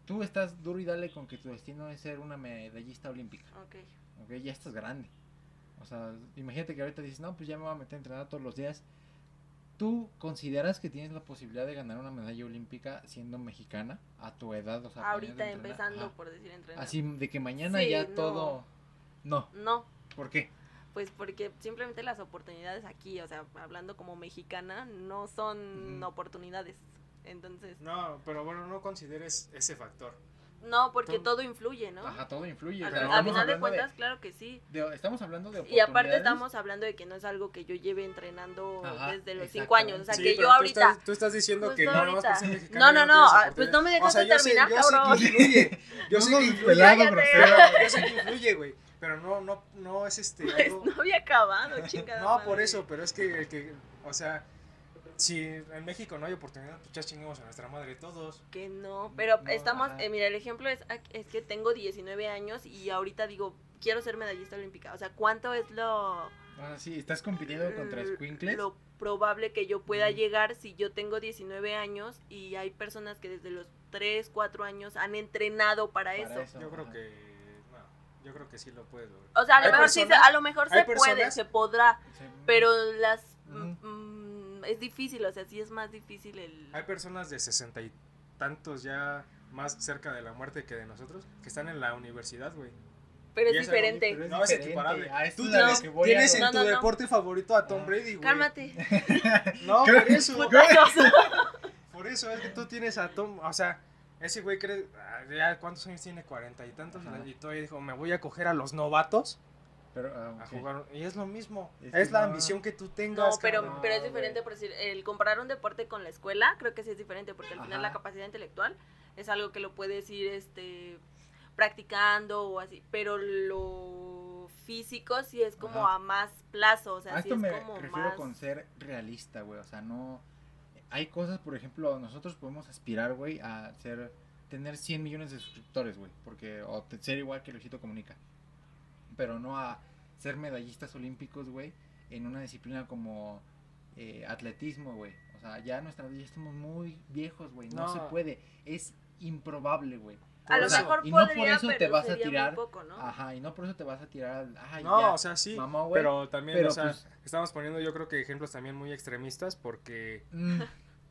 Speaker 3: tú estás duro y dale con que tu destino es ser una medallista olímpica.
Speaker 4: Ok.
Speaker 3: Ok, ya estás grande. O sea, imagínate que ahorita dices, no, pues ya me voy a meter a entrenar todos los días. ¿Tú consideras que tienes la posibilidad de ganar una medalla olímpica siendo mexicana a tu edad? O sea,
Speaker 4: Ahorita empezando,
Speaker 3: Ajá.
Speaker 4: por decir entrenar.
Speaker 3: Así de que mañana
Speaker 4: Sí,
Speaker 3: ya
Speaker 4: no.
Speaker 3: todo... No,
Speaker 4: No,
Speaker 3: ¿por qué?
Speaker 4: pues porque simplemente las oportunidades aquí, o sea, hablando como mexicana, no son oportunidades. Entonces,
Speaker 2: No, pero bueno, no consideres ese factor.
Speaker 4: No, porque
Speaker 2: Todo-
Speaker 4: todo influye, ¿no?
Speaker 3: Ajá, todo influye.
Speaker 4: Al,
Speaker 3: o sea,
Speaker 4: al
Speaker 3: estamos
Speaker 4: final de cuentas, claro que sí.
Speaker 3: de- estamos hablando de
Speaker 4: Y aparte
Speaker 3: oportunidades.
Speaker 4: estamos hablando de que no es algo que yo lleve entrenando
Speaker 3: Ajá,
Speaker 4: desde los
Speaker 3: exactamente.
Speaker 4: cinco años. O sea,
Speaker 2: Sí,
Speaker 4: que yo
Speaker 2: tú
Speaker 4: ahorita...
Speaker 2: estás- tú estás diciendo que no, no, por
Speaker 4: No, no, no, ah, pues no me dejas
Speaker 2: O sea, yo sé-
Speaker 4: terminar,
Speaker 2: yo sé que
Speaker 4: cabrón.
Speaker 2: influye. Yo sé que influye. Yo sé que influye, güey. Pero no, no, no es este.
Speaker 4: Pues
Speaker 2: algo-
Speaker 4: no había acabado, chingada.
Speaker 2: No, por
Speaker 4: madre.
Speaker 2: eso, pero es que, el que, o sea, si en México no hay oportunidad, pues ya chingamos a nuestra madre todos.
Speaker 4: Que no, pero
Speaker 3: No,
Speaker 4: estamos, eh, mira, el ejemplo es, es que tengo 19 años y ahorita digo, quiero ser medallista olímpica. O sea, ¿cuánto es lo,
Speaker 3: Ah, sí, estás compitiendo contra Squinkles.
Speaker 4: lo probable que yo pueda
Speaker 3: Ujú.
Speaker 4: llegar si yo tengo 19 años y hay personas que desde los 3, 4 años han entrenado para,
Speaker 3: Para
Speaker 4: eso?
Speaker 3: eso.
Speaker 2: Yo creo que, no, yo creo que sí lo lograr.
Speaker 4: O sea, a lo mejor sí, se-
Speaker 2: personas-
Speaker 4: a lo mejor se puede, se podrá,
Speaker 3: Sí.
Speaker 4: pero las mm, es difícil, o sea, sí es más difícil el
Speaker 2: Hay personas de sesenta y tantos ya más cerca de la muerte que de nosotros que están en la universidad, güey.
Speaker 4: pero es diferente.
Speaker 3: Pero es
Speaker 2: No es equiparable.
Speaker 3: A esto
Speaker 2: Tú tienes,
Speaker 3: que voy
Speaker 2: tienes
Speaker 3: a-
Speaker 2: en
Speaker 4: No,
Speaker 2: tu
Speaker 4: no, no.
Speaker 2: deporte favorito a Tom
Speaker 3: Ah.
Speaker 2: Brady, güey.
Speaker 4: Cálmate.
Speaker 2: No, por eso. Por eso es que tú tienes a Tom, o sea, ese güey cree, ah, ya cuántos años tiene, cuarenta y tantos,
Speaker 3: Ajá.
Speaker 2: y todavía dijo, me voy a coger a los novatos
Speaker 3: Pero, ah,
Speaker 2: a jugar, y es lo mismo,
Speaker 3: Es
Speaker 2: es,
Speaker 3: que
Speaker 2: la
Speaker 3: no.
Speaker 2: ambición que tú tengas.
Speaker 4: No, pero,
Speaker 2: cabrón.
Speaker 4: pero es diferente por decir, el comparar un deporte con la escuela, creo que sí es diferente, porque al final la capacidad intelectual es algo que lo puedes ir este practicando o así, pero lo físico sí es como
Speaker 3: Ajá.
Speaker 4: a más plazo, o sea,
Speaker 3: a
Speaker 4: sí
Speaker 3: esto
Speaker 4: es
Speaker 3: me
Speaker 4: como
Speaker 3: refiero
Speaker 4: más
Speaker 3: con ser realista, güey. O sea, no. Hay cosas, por ejemplo, nosotros podemos aspirar, güey, a ser. Tener 100 millones de suscriptores, güey. Porque. O ser igual que Luisito Comunica. Pero no a ser medallistas olímpicos, güey. En una disciplina como. eh, atletismo, güey. O sea, ya nuestra ya estamos muy viejos, güey. No,
Speaker 2: No.
Speaker 3: se puede. Es improbable, güey.
Speaker 4: a lo mejor
Speaker 3: y no por
Speaker 4: podría,
Speaker 3: eso te vas a tirar-
Speaker 4: poco, ¿no?
Speaker 3: Ajá, y no por eso te vas a tirar al. Ay,
Speaker 2: No,
Speaker 3: ya,
Speaker 2: o sea, sí,
Speaker 3: mamá, güey.
Speaker 2: pero también,
Speaker 3: pero,
Speaker 2: o sea,
Speaker 3: pues-
Speaker 2: estamos poniendo yo creo que ejemplos también muy extremistas porque,
Speaker 3: Mm,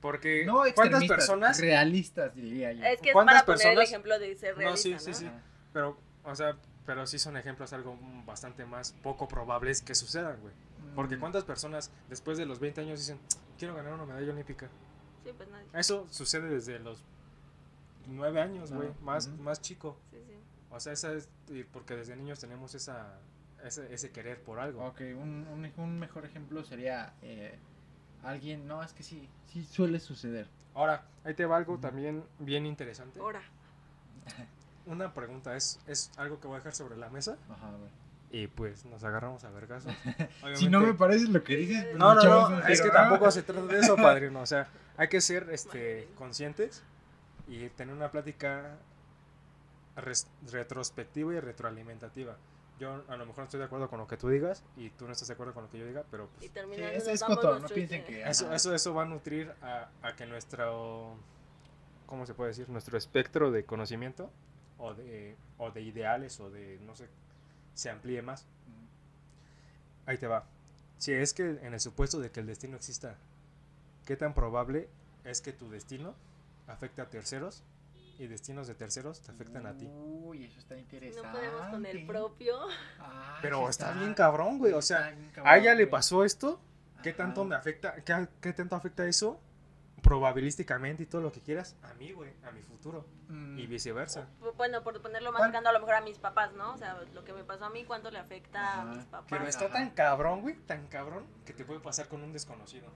Speaker 2: porque
Speaker 3: no
Speaker 2: ¿cuántas personas?
Speaker 3: realistas, diría yo.
Speaker 4: Es que es
Speaker 2: ¿Cuántas
Speaker 4: para poner el ejemplo de ser
Speaker 2: No,
Speaker 4: realista,
Speaker 2: sí,
Speaker 4: ¿no?
Speaker 2: sí, sí.
Speaker 3: Ajá.
Speaker 2: Pero, o sea, pero sí son ejemplos algo bastante más poco probables que sucedan, güey. Porque
Speaker 3: Mm.
Speaker 2: cuántas personas después de los 20 años dicen, quiero ganar una medalla olímpica.
Speaker 4: Sí, pues nadie.
Speaker 2: Eso sucede desde los 9 años, güey,
Speaker 3: Ah,
Speaker 2: más, más chico.
Speaker 4: Sí, sí.
Speaker 2: O sea, esa es, porque desde niños tenemos esa, ese, ese querer por algo.
Speaker 3: Ok, un, un, un mejor ejemplo sería eh, alguien, no, es que sí, sí suele suceder.
Speaker 2: Ahora, ahí te va algo también bien interesante.
Speaker 4: Ahora,
Speaker 2: Una pregunta, es, es algo que voy a dejar sobre la mesa
Speaker 3: Ajá,
Speaker 2: y pues nos agarramos a vergazos.
Speaker 3: Si no me parece lo que dices, pues
Speaker 2: No, no, no, es que tampoco se trata de eso, padrino. O sea, hay que ser este, conscientes y tener una plática retrospectiva y retroalimentativa. Yo a lo mejor no estoy de acuerdo con lo que tú digas y tú no estás de acuerdo con lo que yo diga, pero
Speaker 4: y
Speaker 2: pues,
Speaker 3: Sí,
Speaker 4: terminando
Speaker 3: es, coto, no
Speaker 4: nuestro-
Speaker 3: piensen que...
Speaker 2: eso, eso, eso va a nutrir a, a que nuestro, ¿cómo se puede decir? Nuestro espectro de conocimiento o de, o de ideales o de, no sé, se amplíe más. Ahí te va. Si es que en el supuesto de que el destino exista, ¿qué tan probable es que tu destino afecte a terceros y destinos de terceros te afectan a ti?
Speaker 3: Uy, eso está interesante.
Speaker 4: no podemos con el propio.
Speaker 3: Ah,
Speaker 2: Pero está bien cabrón, güey, o sea, ¿A ella le pasó esto? ¿Qué
Speaker 3: Ajá.
Speaker 2: tanto me afecta? ¿Qué, qué tanto afecta eso probabilísticamente y todo lo que quieras a mí, güey, a mi futuro
Speaker 3: Mm,
Speaker 2: y viceversa.
Speaker 4: Bueno, por ponerlo más cercano a lo mejor a mis papás, ¿no? O sea, lo que me pasó a mí, cuánto le afecta a mis papás.
Speaker 2: Pero está
Speaker 3: Ajá.
Speaker 2: tan cabrón, güey, tan cabrón que te puede pasar con un desconocido.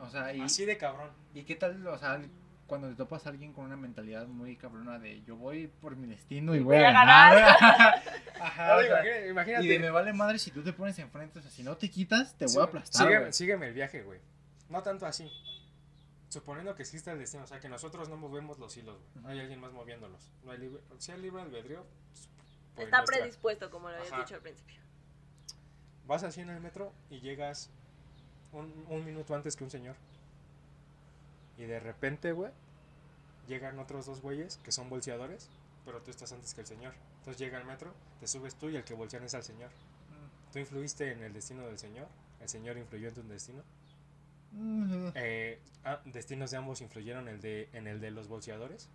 Speaker 3: O sea, y,
Speaker 2: Así de cabrón.
Speaker 3: ¿y qué tal, o sea, cuando te topas a alguien con una mentalidad muy cabrona de yo voy por mi destino y voy,
Speaker 4: Voy
Speaker 3: a
Speaker 4: a
Speaker 3: ganar? Ajá, o sea,
Speaker 2: imagínate, imagínate.
Speaker 3: y de me vale madre si tú te pones enfrente, o sea, si no te quitas, te voy a aplastar,
Speaker 2: sígueme el viaje, güey. No tanto así. Suponiendo que exista el destino, o sea, que nosotros no movemos los hilos, güey. No hay alguien más moviéndolos. No hay libre, si hay libre albedrío, pues,
Speaker 4: Está
Speaker 2: nuestra-
Speaker 4: predispuesto, como lo habías
Speaker 2: Ajá.
Speaker 4: dicho al principio.
Speaker 2: Vas así en el metro y llegas un, un minuto antes que un señor. Y de repente, güey, llegan otros dos güeyes que son bolseadores, pero tú estás antes que el señor. Entonces llega el metro, te subes tú y el que bolsean es al señor. ¿Tú influiste en el destino del señor? ¿El señor influyó en tu destino?
Speaker 3: Mm,
Speaker 2: Eh, ah, ¿Destinos de ambos influyeron en el de, en el de los bolseadores?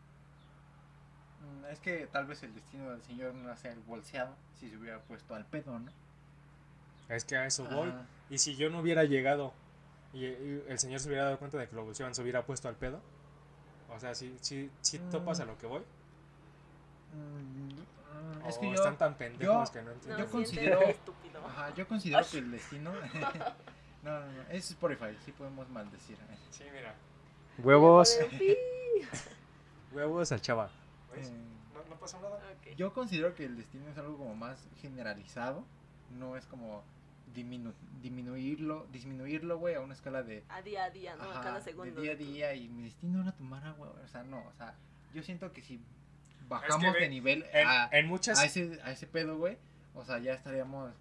Speaker 3: mm, Es que tal vez el destino del señor no sea el bolseado si se hubiera puesto al pedo, ¿no?
Speaker 2: Es que a eso voy. Y si yo no hubiera llegado y, y el señor se hubiera dado cuenta de que lo bolseaban, se hubiera puesto al pedo. O sea, si, si, si topas a lo que voy.
Speaker 3: Mm, mm, Es
Speaker 2: o
Speaker 3: que yo,
Speaker 2: están tan pendejos
Speaker 3: yo-
Speaker 2: que no entienden.
Speaker 3: Yo considero- ajá, yo considero que el destino... no, no, no, es Spotify, sí podemos maldecir.
Speaker 2: Sí, mira. Huevos. Huevos al chava. ¿Ves?
Speaker 3: Eh,
Speaker 2: No, no pasó nada.
Speaker 3: Yo considero que el destino es algo como más generalizado, no es como diminu- disminuirlo, disminuirlo, güey, a una escala de,
Speaker 4: A día a día, ¿no?
Speaker 3: ajá,
Speaker 4: a cada
Speaker 3: de
Speaker 4: segundo.
Speaker 3: día a
Speaker 4: de
Speaker 3: día y mi destino era tomar agua, güey, o sea, no, o sea, yo siento que si bajamos de nivel
Speaker 2: En,
Speaker 3: a,
Speaker 2: en muchas.
Speaker 3: a ese, a ese pedo, güey, o sea, ya estaríamos,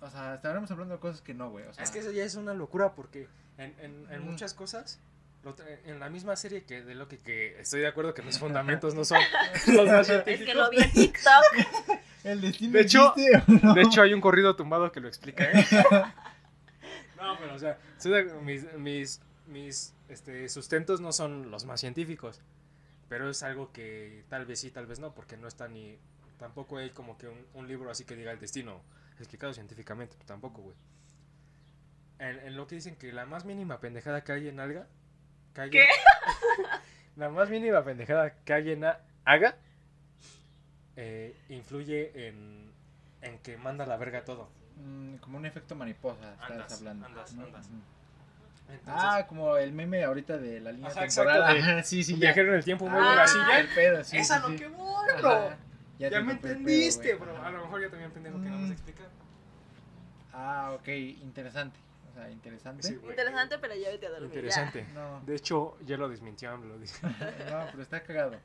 Speaker 3: o sea, estaríamos hablando de cosas que no, güey, o sea,
Speaker 2: Es que eso ya es una locura porque en, en, muchas cosas, en la misma serie que de lo que, que estoy de acuerdo que mis fundamentos no son los más
Speaker 4: Es que
Speaker 2: científicos.
Speaker 4: lo vi en TikTok.
Speaker 3: el destino
Speaker 2: De hecho-
Speaker 3: existe, ¿o no?
Speaker 2: De hecho, hay un corrido tumbado que lo explica. ¿eh? No, pero o sea, estoy de- mis, mis, mis este, sustentos no son los más científicos. Pero es algo que tal vez sí, tal vez no, porque no está ni. Tampoco hay como que un, un libro así que diga el destino explicado científicamente, pues tampoco, güey. En, en lo que dicen que la más mínima pendejada que alguien haga. Que alguien- la más mínima pendejada que alguien ha- haga eh, influye en, en que manda la verga todo.
Speaker 3: Mm, como un efecto mariposa, estás
Speaker 2: Andas,
Speaker 3: hablando.
Speaker 2: andas,
Speaker 3: ¿no?
Speaker 2: andas.
Speaker 3: Ujú.
Speaker 2: Entonces,
Speaker 3: Ah, como el meme ahorita de la línea
Speaker 2: Ajá,
Speaker 3: temporal.
Speaker 2: exacto, de-
Speaker 3: Ajá, sí, sí, ya.
Speaker 2: viajero en el tiempo, muy
Speaker 4: Ah,
Speaker 2: así ya.
Speaker 3: el pedo, sí,
Speaker 2: es
Speaker 3: sí,
Speaker 2: a lo
Speaker 3: sí.
Speaker 2: que voy,
Speaker 3: Ajá,
Speaker 2: bro.
Speaker 3: Ya,
Speaker 2: Ya
Speaker 3: te
Speaker 2: me entendiste,
Speaker 3: pedo,
Speaker 2: bro. A lo mejor yo también pendejo que no
Speaker 3: Mm. Ah, ok, interesante. O sea, interesante.
Speaker 2: Sí.
Speaker 4: Interesante, pero ya vete a dormir. ya.
Speaker 2: Interesante.
Speaker 3: No,
Speaker 2: De hecho, ya lo desmintió AMLO, dice.
Speaker 3: no, pero está cagado.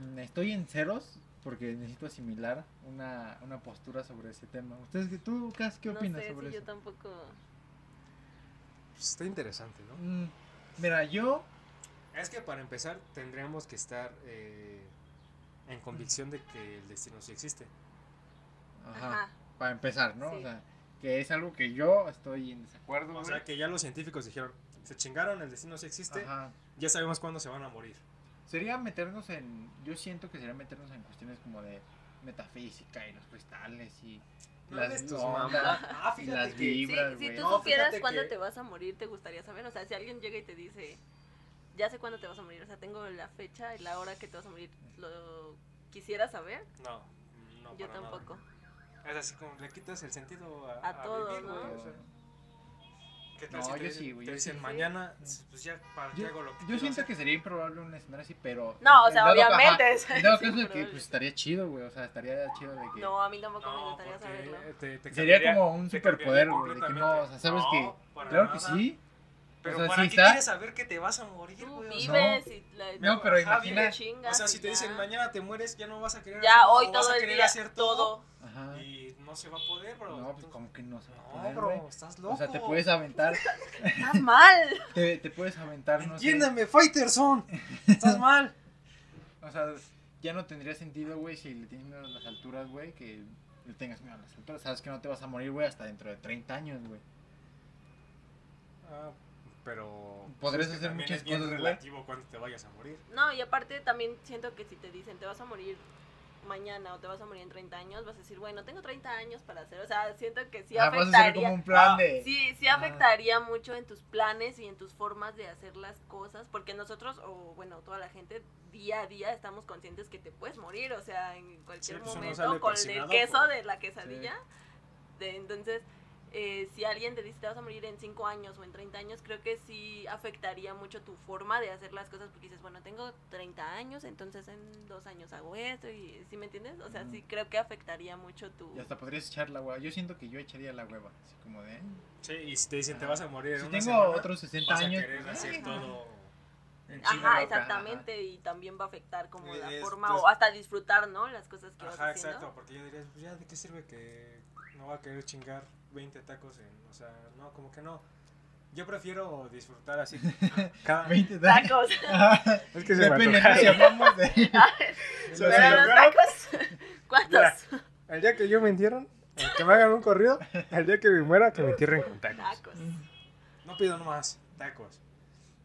Speaker 3: Mm, Estoy en ceros porque necesito asimilar una, una postura sobre ese tema. ¿Ustedes, qué- tú, Cas, qué
Speaker 4: no
Speaker 3: opinas
Speaker 4: sé,
Speaker 3: sobre
Speaker 4: si yo
Speaker 3: eso?
Speaker 4: tampoco.
Speaker 2: Pues está interesante, ¿no?
Speaker 3: Mm, mira, yo...
Speaker 2: Es que para empezar tendríamos que estar eh, en convicción de que el destino sí existe.
Speaker 3: Ajá,
Speaker 4: Ajá.
Speaker 3: Para empezar, ¿no?
Speaker 4: Sí.
Speaker 3: O sea, que es algo que yo estoy en desacuerdo.
Speaker 2: O
Speaker 3: güey.
Speaker 2: sea que ya los científicos dijeron, se chingaron, el destino sí existe,
Speaker 3: Ajá.
Speaker 2: ya sabemos cuándo se van a morir.
Speaker 3: Sería meternos en. Yo siento que sería meternos en cuestiones como de metafísica y los cristales y
Speaker 2: No
Speaker 3: las ondas.
Speaker 2: Ah,
Speaker 3: y
Speaker 2: fíjate
Speaker 3: las
Speaker 2: que-
Speaker 4: Sí,
Speaker 3: vibras,
Speaker 4: si tú
Speaker 2: No,
Speaker 4: supieras cuándo
Speaker 2: que-
Speaker 4: te vas a morir, te gustaría saber. O sea, si alguien llega y te dice, ya sé cuándo te vas a morir, o sea, tengo la fecha y la hora que te vas a morir, ¿lo quisiera saber?
Speaker 2: No, no.
Speaker 4: Yo
Speaker 2: para nada. Es así como le quitas el sentido a,
Speaker 4: A todo,
Speaker 2: vivir,
Speaker 4: ¿no?
Speaker 2: güey, o sea, ¿qué tal
Speaker 3: No,
Speaker 2: si te
Speaker 3: yo
Speaker 2: dicen-
Speaker 3: sí, güey,
Speaker 2: Te
Speaker 3: yo
Speaker 2: dicen
Speaker 3: sí.
Speaker 2: mañana, pues ya, ¿para qué
Speaker 3: Yo,
Speaker 2: hago lo que
Speaker 3: yo siento
Speaker 2: hacer?
Speaker 3: que sería improbable un escenario así, pero.
Speaker 4: No, o sea, obviamente,
Speaker 3: ajá,
Speaker 4: es- es
Speaker 3: caso de que pues, estaría chido, güey. O sea, estaría chido de que.
Speaker 4: No, a mí tampoco me
Speaker 2: No,
Speaker 4: gustaría
Speaker 2: porque
Speaker 4: saberlo.
Speaker 2: te- te
Speaker 3: Sería como un superpoder, güey. De que no, o sea, sabes que.
Speaker 2: No, para
Speaker 3: Claro que
Speaker 2: nada.
Speaker 3: sí.
Speaker 2: Pero
Speaker 3: O sea,
Speaker 2: ¿para
Speaker 3: sí
Speaker 2: qué
Speaker 3: está-
Speaker 2: quieres saber que te vas a morir,
Speaker 4: Tú
Speaker 2: güey? Sea,
Speaker 4: vives y la,
Speaker 3: No, pero imagina.
Speaker 2: vive
Speaker 4: chingas
Speaker 2: O sea, si te dicen
Speaker 4: ya.
Speaker 2: mañana te mueres, ya no vas a querer
Speaker 4: Ya,
Speaker 2: hacer-
Speaker 4: hoy
Speaker 2: o vas
Speaker 4: todo
Speaker 2: a
Speaker 4: el
Speaker 2: querer
Speaker 4: día,
Speaker 2: hacer
Speaker 4: todo.
Speaker 3: Ajá.
Speaker 2: Y no se va a poder, bro.
Speaker 3: No, pues como que no se va a
Speaker 2: No,
Speaker 3: poder,
Speaker 2: bro,
Speaker 3: güey.
Speaker 2: estás loco.
Speaker 3: O sea, te puedes aventar.
Speaker 4: Estás mal.
Speaker 3: Te, te puedes aventar, no sé.
Speaker 2: Entiéndeme, Fighterson. Estás mal.
Speaker 3: O sea, ya no tendría sentido, güey, si le tienes miedo a las alturas, güey, que le tengas miedo a las alturas. Sabes que no te vas a morir, güey, hasta dentro de 30 años, güey.
Speaker 2: Ah, pero.
Speaker 3: Podrías
Speaker 2: es que
Speaker 3: hacer muchas
Speaker 2: es bien
Speaker 3: cosas, güey.
Speaker 2: relativo cuando te vayas a morir.
Speaker 4: No, y aparte también siento que si te dicen te vas a morir mañana o te vas a morir en 30 años, vas a decir, bueno, tengo 30 años para hacer, o sea, siento que sí
Speaker 3: Ah, vas a hacer
Speaker 4: afectaría.
Speaker 3: como un plan de...
Speaker 4: Sí, sí
Speaker 3: Ah.
Speaker 4: afectaría mucho en tus planes y en tus formas de hacer las cosas, porque nosotros, o bueno, toda la gente, día a día estamos conscientes que te puedes morir, o sea, en cualquier
Speaker 2: Sí, pues
Speaker 4: momento, con el queso
Speaker 2: por-
Speaker 4: de la quesadilla. De, entonces, eh, si alguien te dice te vas a morir en 5 años o en 30 años, creo que sí afectaría mucho tu forma de hacer las cosas, porque dices, bueno, tengo 30 años, entonces en dos años hago esto, y ¿sí me entiendes? O sea,
Speaker 3: Ujú.
Speaker 4: sí creo que afectaría mucho tu...
Speaker 3: Y hasta podrías echar la hueva. Yo siento que yo echaría la hueva. Así como de...
Speaker 2: Sí, y si te dicen te vas a morir en
Speaker 3: Si
Speaker 2: una
Speaker 3: tengo
Speaker 2: semana,
Speaker 3: otros 60
Speaker 2: vas a
Speaker 3: años...
Speaker 2: querer
Speaker 3: pues,
Speaker 2: hacer
Speaker 3: ay,
Speaker 2: todo
Speaker 4: Ajá, exactamente, y también va a afectar como la
Speaker 2: Es-
Speaker 4: forma
Speaker 2: pues-
Speaker 4: o hasta disfrutar, ¿no? Las cosas que vas
Speaker 2: Ajá,
Speaker 4: haciendo.
Speaker 2: exacto, porque yo diría, pues ya, ¿de qué sirve que no va a querer chingar 20 tacos en, o sea, no, como que no. Yo prefiero disfrutar así cada
Speaker 3: 20 años.
Speaker 4: Tacos.
Speaker 2: Es que
Speaker 3: Depende, ¿no? Si hablamos de...
Speaker 2: Se me
Speaker 4: Pero los tacos, ¿cuántos?
Speaker 2: Mira. El día que yo me entierren, el que me hagan un corrido, el día que me muera, que me entierren con tacos.
Speaker 4: Tacos.
Speaker 2: No pido nomás tacos.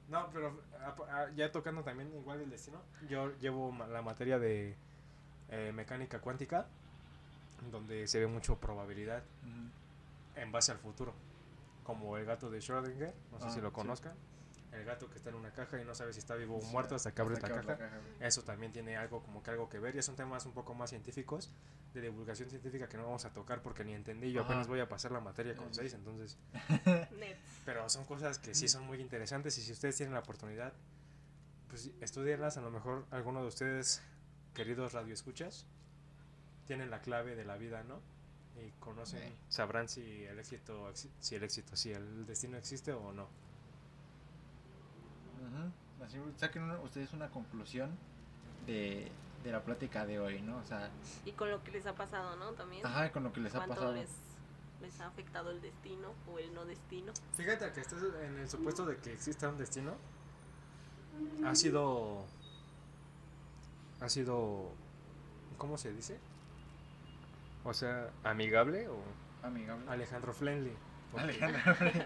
Speaker 2: No, pero ah, ah, ya tocando también igual el destino, yo llevo la materia de eh, mecánica cuántica, donde se ve mucho probabilidad en base al futuro. Como el gato de Schrödinger, no sé
Speaker 3: Ah,
Speaker 2: si lo
Speaker 3: sí.
Speaker 2: conozcan. El gato que está en una caja y no sabe si está vivo o muerto hasta que abre
Speaker 3: hasta
Speaker 2: la
Speaker 3: que
Speaker 2: caja. Eso también tiene algo como que algo que ver y son temas un poco más científicos de divulgación científica que no vamos a tocar porque ni entendí. Yo
Speaker 3: Ajá.
Speaker 2: apenas voy a pasar la materia con 6, entonces pero son cosas que sí son muy interesantes y si ustedes tienen la oportunidad, pues estudiarlas. A lo mejor alguno de ustedes, queridos radioescuchas, tienen la clave de la vida, ¿no? Y conocen,
Speaker 3: Sí.
Speaker 2: sabrán si el éxito, si el éxito, si el destino existe o no.
Speaker 3: Ujú. Así, saquen una- ustedes una conclusión de, de la plática de hoy, ¿no? O sea,
Speaker 4: Y con lo que les ha pasado, ¿no? También.
Speaker 3: ajá, con lo que les ha
Speaker 4: ¿Cuánto
Speaker 3: pasado.
Speaker 4: les, les ha afectado el destino o el no destino?
Speaker 2: Fíjate que estás en el supuesto de que exista un destino. Ha sido. Ha sido. ¿Cómo se dice? O sea, amigable o
Speaker 3: Amigable.
Speaker 2: Alejandro Friendly.
Speaker 3: Alejandra.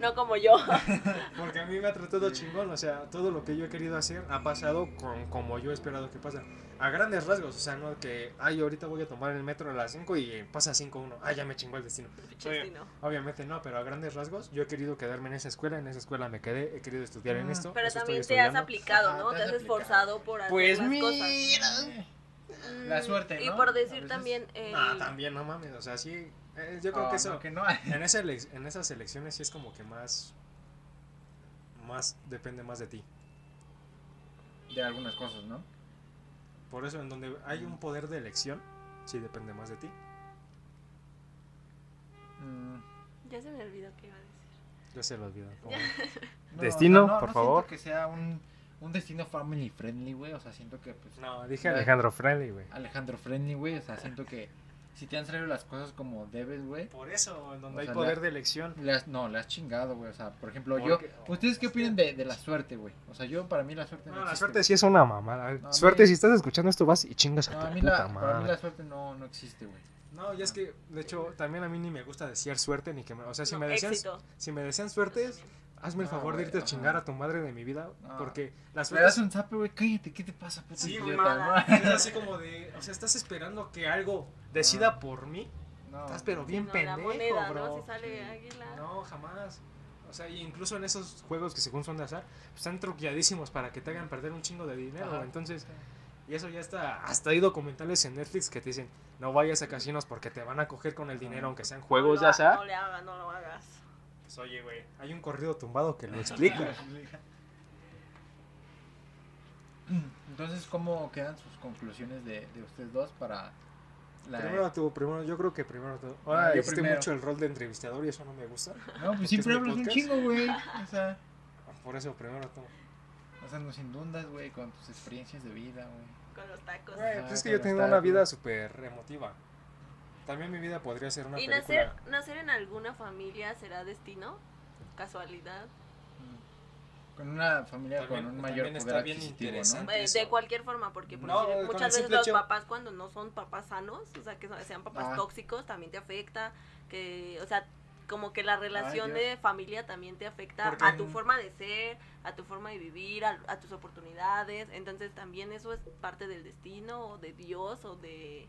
Speaker 4: No como yo.
Speaker 2: Porque a mí me ha tratado chingón, o sea, todo lo que yo he querido hacer ha pasado con, como yo he esperado que pasa. A grandes rasgos, o sea, no que, ay, ahorita voy a tomar el metro a las 5 y pasa 5-1, ay, ya me chingó el destino. Oye. Obviamente no, pero a grandes rasgos, yo he querido quedarme en esa escuela, en esa escuela me quedé, he querido estudiar en esto.
Speaker 4: Pero también te has aplicado, ¿no?
Speaker 3: te
Speaker 4: Te
Speaker 3: has
Speaker 4: has
Speaker 3: aplicado.
Speaker 4: esforzado por hacer
Speaker 2: Pues
Speaker 4: las
Speaker 2: mira.
Speaker 4: cosas.
Speaker 3: La
Speaker 4: Mm,
Speaker 3: suerte,
Speaker 4: Y
Speaker 3: ¿no?
Speaker 4: por decir
Speaker 3: veces.
Speaker 4: también.
Speaker 2: Ah, también, no mames, o sea, sí, eh, yo creo
Speaker 3: Oh,
Speaker 2: que eso,
Speaker 3: no, que no.
Speaker 2: en, elec- en esas elecciones sí es como que más, más, depende más de ti.
Speaker 3: De algunas cosas, ¿no?
Speaker 2: Por eso, en donde hay un poder de elección, sí depende más de ti.
Speaker 3: Mm,
Speaker 4: Ya se me olvidó qué iba a decir.
Speaker 2: Ya se lo olvidó.
Speaker 3: no,
Speaker 2: Destino,
Speaker 3: no-
Speaker 2: por
Speaker 3: no
Speaker 2: favor.
Speaker 3: Siento que sea un, un destino family friendly, güey. O sea, siento que, pues.
Speaker 2: No, dije
Speaker 3: Ya.
Speaker 2: Alejandro Friendly, güey.
Speaker 3: Alejandro friendly, güey. O sea, siento que si te han salido las cosas como debes, güey.
Speaker 2: Por eso, en donde
Speaker 3: O
Speaker 2: hay
Speaker 3: sea,
Speaker 2: poder
Speaker 3: la-
Speaker 2: de elección.
Speaker 3: Le has, no, le has chingado, güey. O sea, por ejemplo,
Speaker 2: Porque-
Speaker 3: yo. ¿Ustedes qué opinan de, de la suerte, güey? O sea, yo, para mí la suerte no,
Speaker 2: No, la
Speaker 3: existe,
Speaker 2: suerte
Speaker 3: güey.
Speaker 2: sí es una mamada.
Speaker 3: No, a
Speaker 2: suerte,
Speaker 3: mí-
Speaker 2: si estás escuchando esto, vas y chingas a
Speaker 3: No,
Speaker 2: tu
Speaker 3: a mí,
Speaker 2: puta
Speaker 3: la, para mí
Speaker 2: madre.
Speaker 3: la suerte no, no existe, güey.
Speaker 2: No, y es que, de hecho, también a mí ni me gusta decir suerte, ni que me... O sea, si,
Speaker 4: No,
Speaker 2: me, decían,
Speaker 4: éxito.
Speaker 2: si me decían suertes, hazme el
Speaker 3: No,
Speaker 2: favor de
Speaker 3: güey,
Speaker 2: irte a chingar a tu madre de mi vida,
Speaker 3: No.
Speaker 2: porque la
Speaker 3: Le das un zape, güey. Cállate, ¿qué te pasa, puto
Speaker 2: Sí,
Speaker 3: idiota?
Speaker 4: mamada.
Speaker 2: Es así como de... O sea, estás esperando que algo decida
Speaker 3: Ah.
Speaker 2: por mí.
Speaker 3: No,
Speaker 2: Estás pero
Speaker 4: Sí,
Speaker 2: bien
Speaker 4: no,
Speaker 2: pendejo,
Speaker 4: la moneda,
Speaker 2: bro.
Speaker 4: ¿no? Si sale
Speaker 3: Sí.
Speaker 4: águila.
Speaker 2: No, jamás. O sea, y incluso en esos juegos que según son de azar, pues, están truqueadísimos para que te hagan perder un chingo de dinero.
Speaker 3: Ajá.
Speaker 2: Entonces, y eso ya está. Hasta hay documentales en Netflix que te dicen: no vayas a casinos porque te van a coger con el dinero, aunque sean juegos
Speaker 4: no
Speaker 2: de azar.
Speaker 4: No le hagas, no lo hagas.
Speaker 2: Pues oye, güey, hay un corrido tumbado que lo explica.
Speaker 3: Entonces, ¿cómo quedan sus conclusiones de, de ustedes dos para la...
Speaker 2: primero tú, primero, yo creo que primero tú.
Speaker 3: Ah,
Speaker 2: Ahora
Speaker 3: yo
Speaker 2: hiciste
Speaker 3: primero.
Speaker 2: mucho el rol de entrevistador y eso no me gusta.
Speaker 3: No, pues
Speaker 2: ¿Porque
Speaker 3: siempre hablas un chingo, güey. O sea,
Speaker 2: Por eso, primero tú.
Speaker 3: o sea, nos inundas, güey, con tus experiencias de vida, güey.
Speaker 4: Con los tacos.
Speaker 2: Güey, pues es que yo tengo
Speaker 3: los
Speaker 2: una
Speaker 3: tacos.
Speaker 2: vida súper emotiva. También mi vida podría ser una
Speaker 4: ¿Y
Speaker 2: película.
Speaker 4: nacer, nacer en alguna familia será destino? ¿Casualidad?
Speaker 3: Mm. Con una familia
Speaker 2: También-
Speaker 3: con un mayor
Speaker 2: también está
Speaker 3: poder
Speaker 2: bien
Speaker 3: adquisitivo,
Speaker 2: interesante.
Speaker 3: ¿no?
Speaker 2: Eso.
Speaker 4: de cualquier forma, porque por
Speaker 2: No,
Speaker 4: decir,
Speaker 2: con el
Speaker 4: muchas veces
Speaker 2: simple
Speaker 4: los
Speaker 2: hecho-
Speaker 4: papás cuando no son papás sanos, o sea, que sean papás
Speaker 3: Ah.
Speaker 4: tóxicos, también te afecta, que, o sea, como que la relación
Speaker 3: Dios.
Speaker 4: de familia también te afecta
Speaker 2: Porque
Speaker 4: a tu
Speaker 2: en-
Speaker 4: forma de ser, a tu forma de vivir, a, a tus oportunidades. Entonces también eso es parte del destino o de Dios o de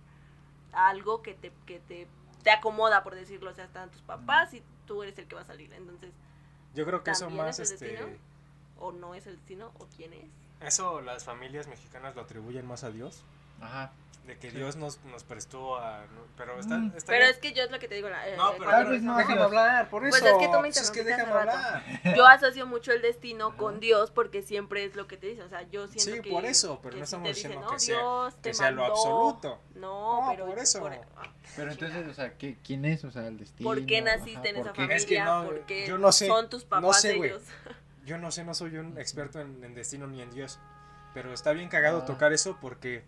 Speaker 4: algo que te, que te, te acomoda, por decirlo. O sea, están tus papás y tú eres el que va a salir. Entonces,
Speaker 2: Yo creo que eso
Speaker 4: ¿También
Speaker 2: más,
Speaker 4: es el
Speaker 2: este,
Speaker 4: destino? o no es el destino o quién es.
Speaker 2: eso las familias mexicanas lo atribuyen más a Dios,
Speaker 3: Ajá.
Speaker 2: de que
Speaker 3: Sí.
Speaker 2: Dios nos, nos prestó a, pero está,
Speaker 3: Mm.
Speaker 2: está
Speaker 4: Pero
Speaker 2: bien.
Speaker 4: es que yo es lo que te digo. la- eh,
Speaker 2: No,
Speaker 4: eh,
Speaker 2: pero
Speaker 3: Tal vez no,
Speaker 2: déjame hablar, por
Speaker 4: Pues
Speaker 2: eso.
Speaker 4: es que tú me
Speaker 2: Pues es que
Speaker 4: interrumpiste
Speaker 2: déjame hablar.
Speaker 4: Yo asocio mucho el destino con Dios porque siempre es lo que te dicen. O sea, yo siento
Speaker 2: Sí,
Speaker 4: que.
Speaker 2: por eso, pero no
Speaker 4: sí
Speaker 2: estamos diciendo
Speaker 4: "No,
Speaker 2: que sea-
Speaker 4: Dios
Speaker 2: que
Speaker 4: te
Speaker 2: sea lo
Speaker 4: mandó".
Speaker 2: absoluto.
Speaker 4: No,
Speaker 2: No,
Speaker 4: pero.
Speaker 2: por eso.
Speaker 3: Pero entonces, o sea, ¿qué, ¿quién es? O sea, el destino.
Speaker 4: ¿Por qué naciste
Speaker 3: Ajá,
Speaker 4: en
Speaker 3: ¿por
Speaker 4: esa familia?
Speaker 2: Es que no,
Speaker 4: ¿Por qué
Speaker 2: yo no sé,
Speaker 4: son tus
Speaker 2: no
Speaker 4: papás
Speaker 2: sé, güey.
Speaker 4: ellos?
Speaker 2: Yo no sé, no soy un experto en, en destino ni en Dios, pero está bien cagado
Speaker 3: Ah.
Speaker 2: tocar eso porque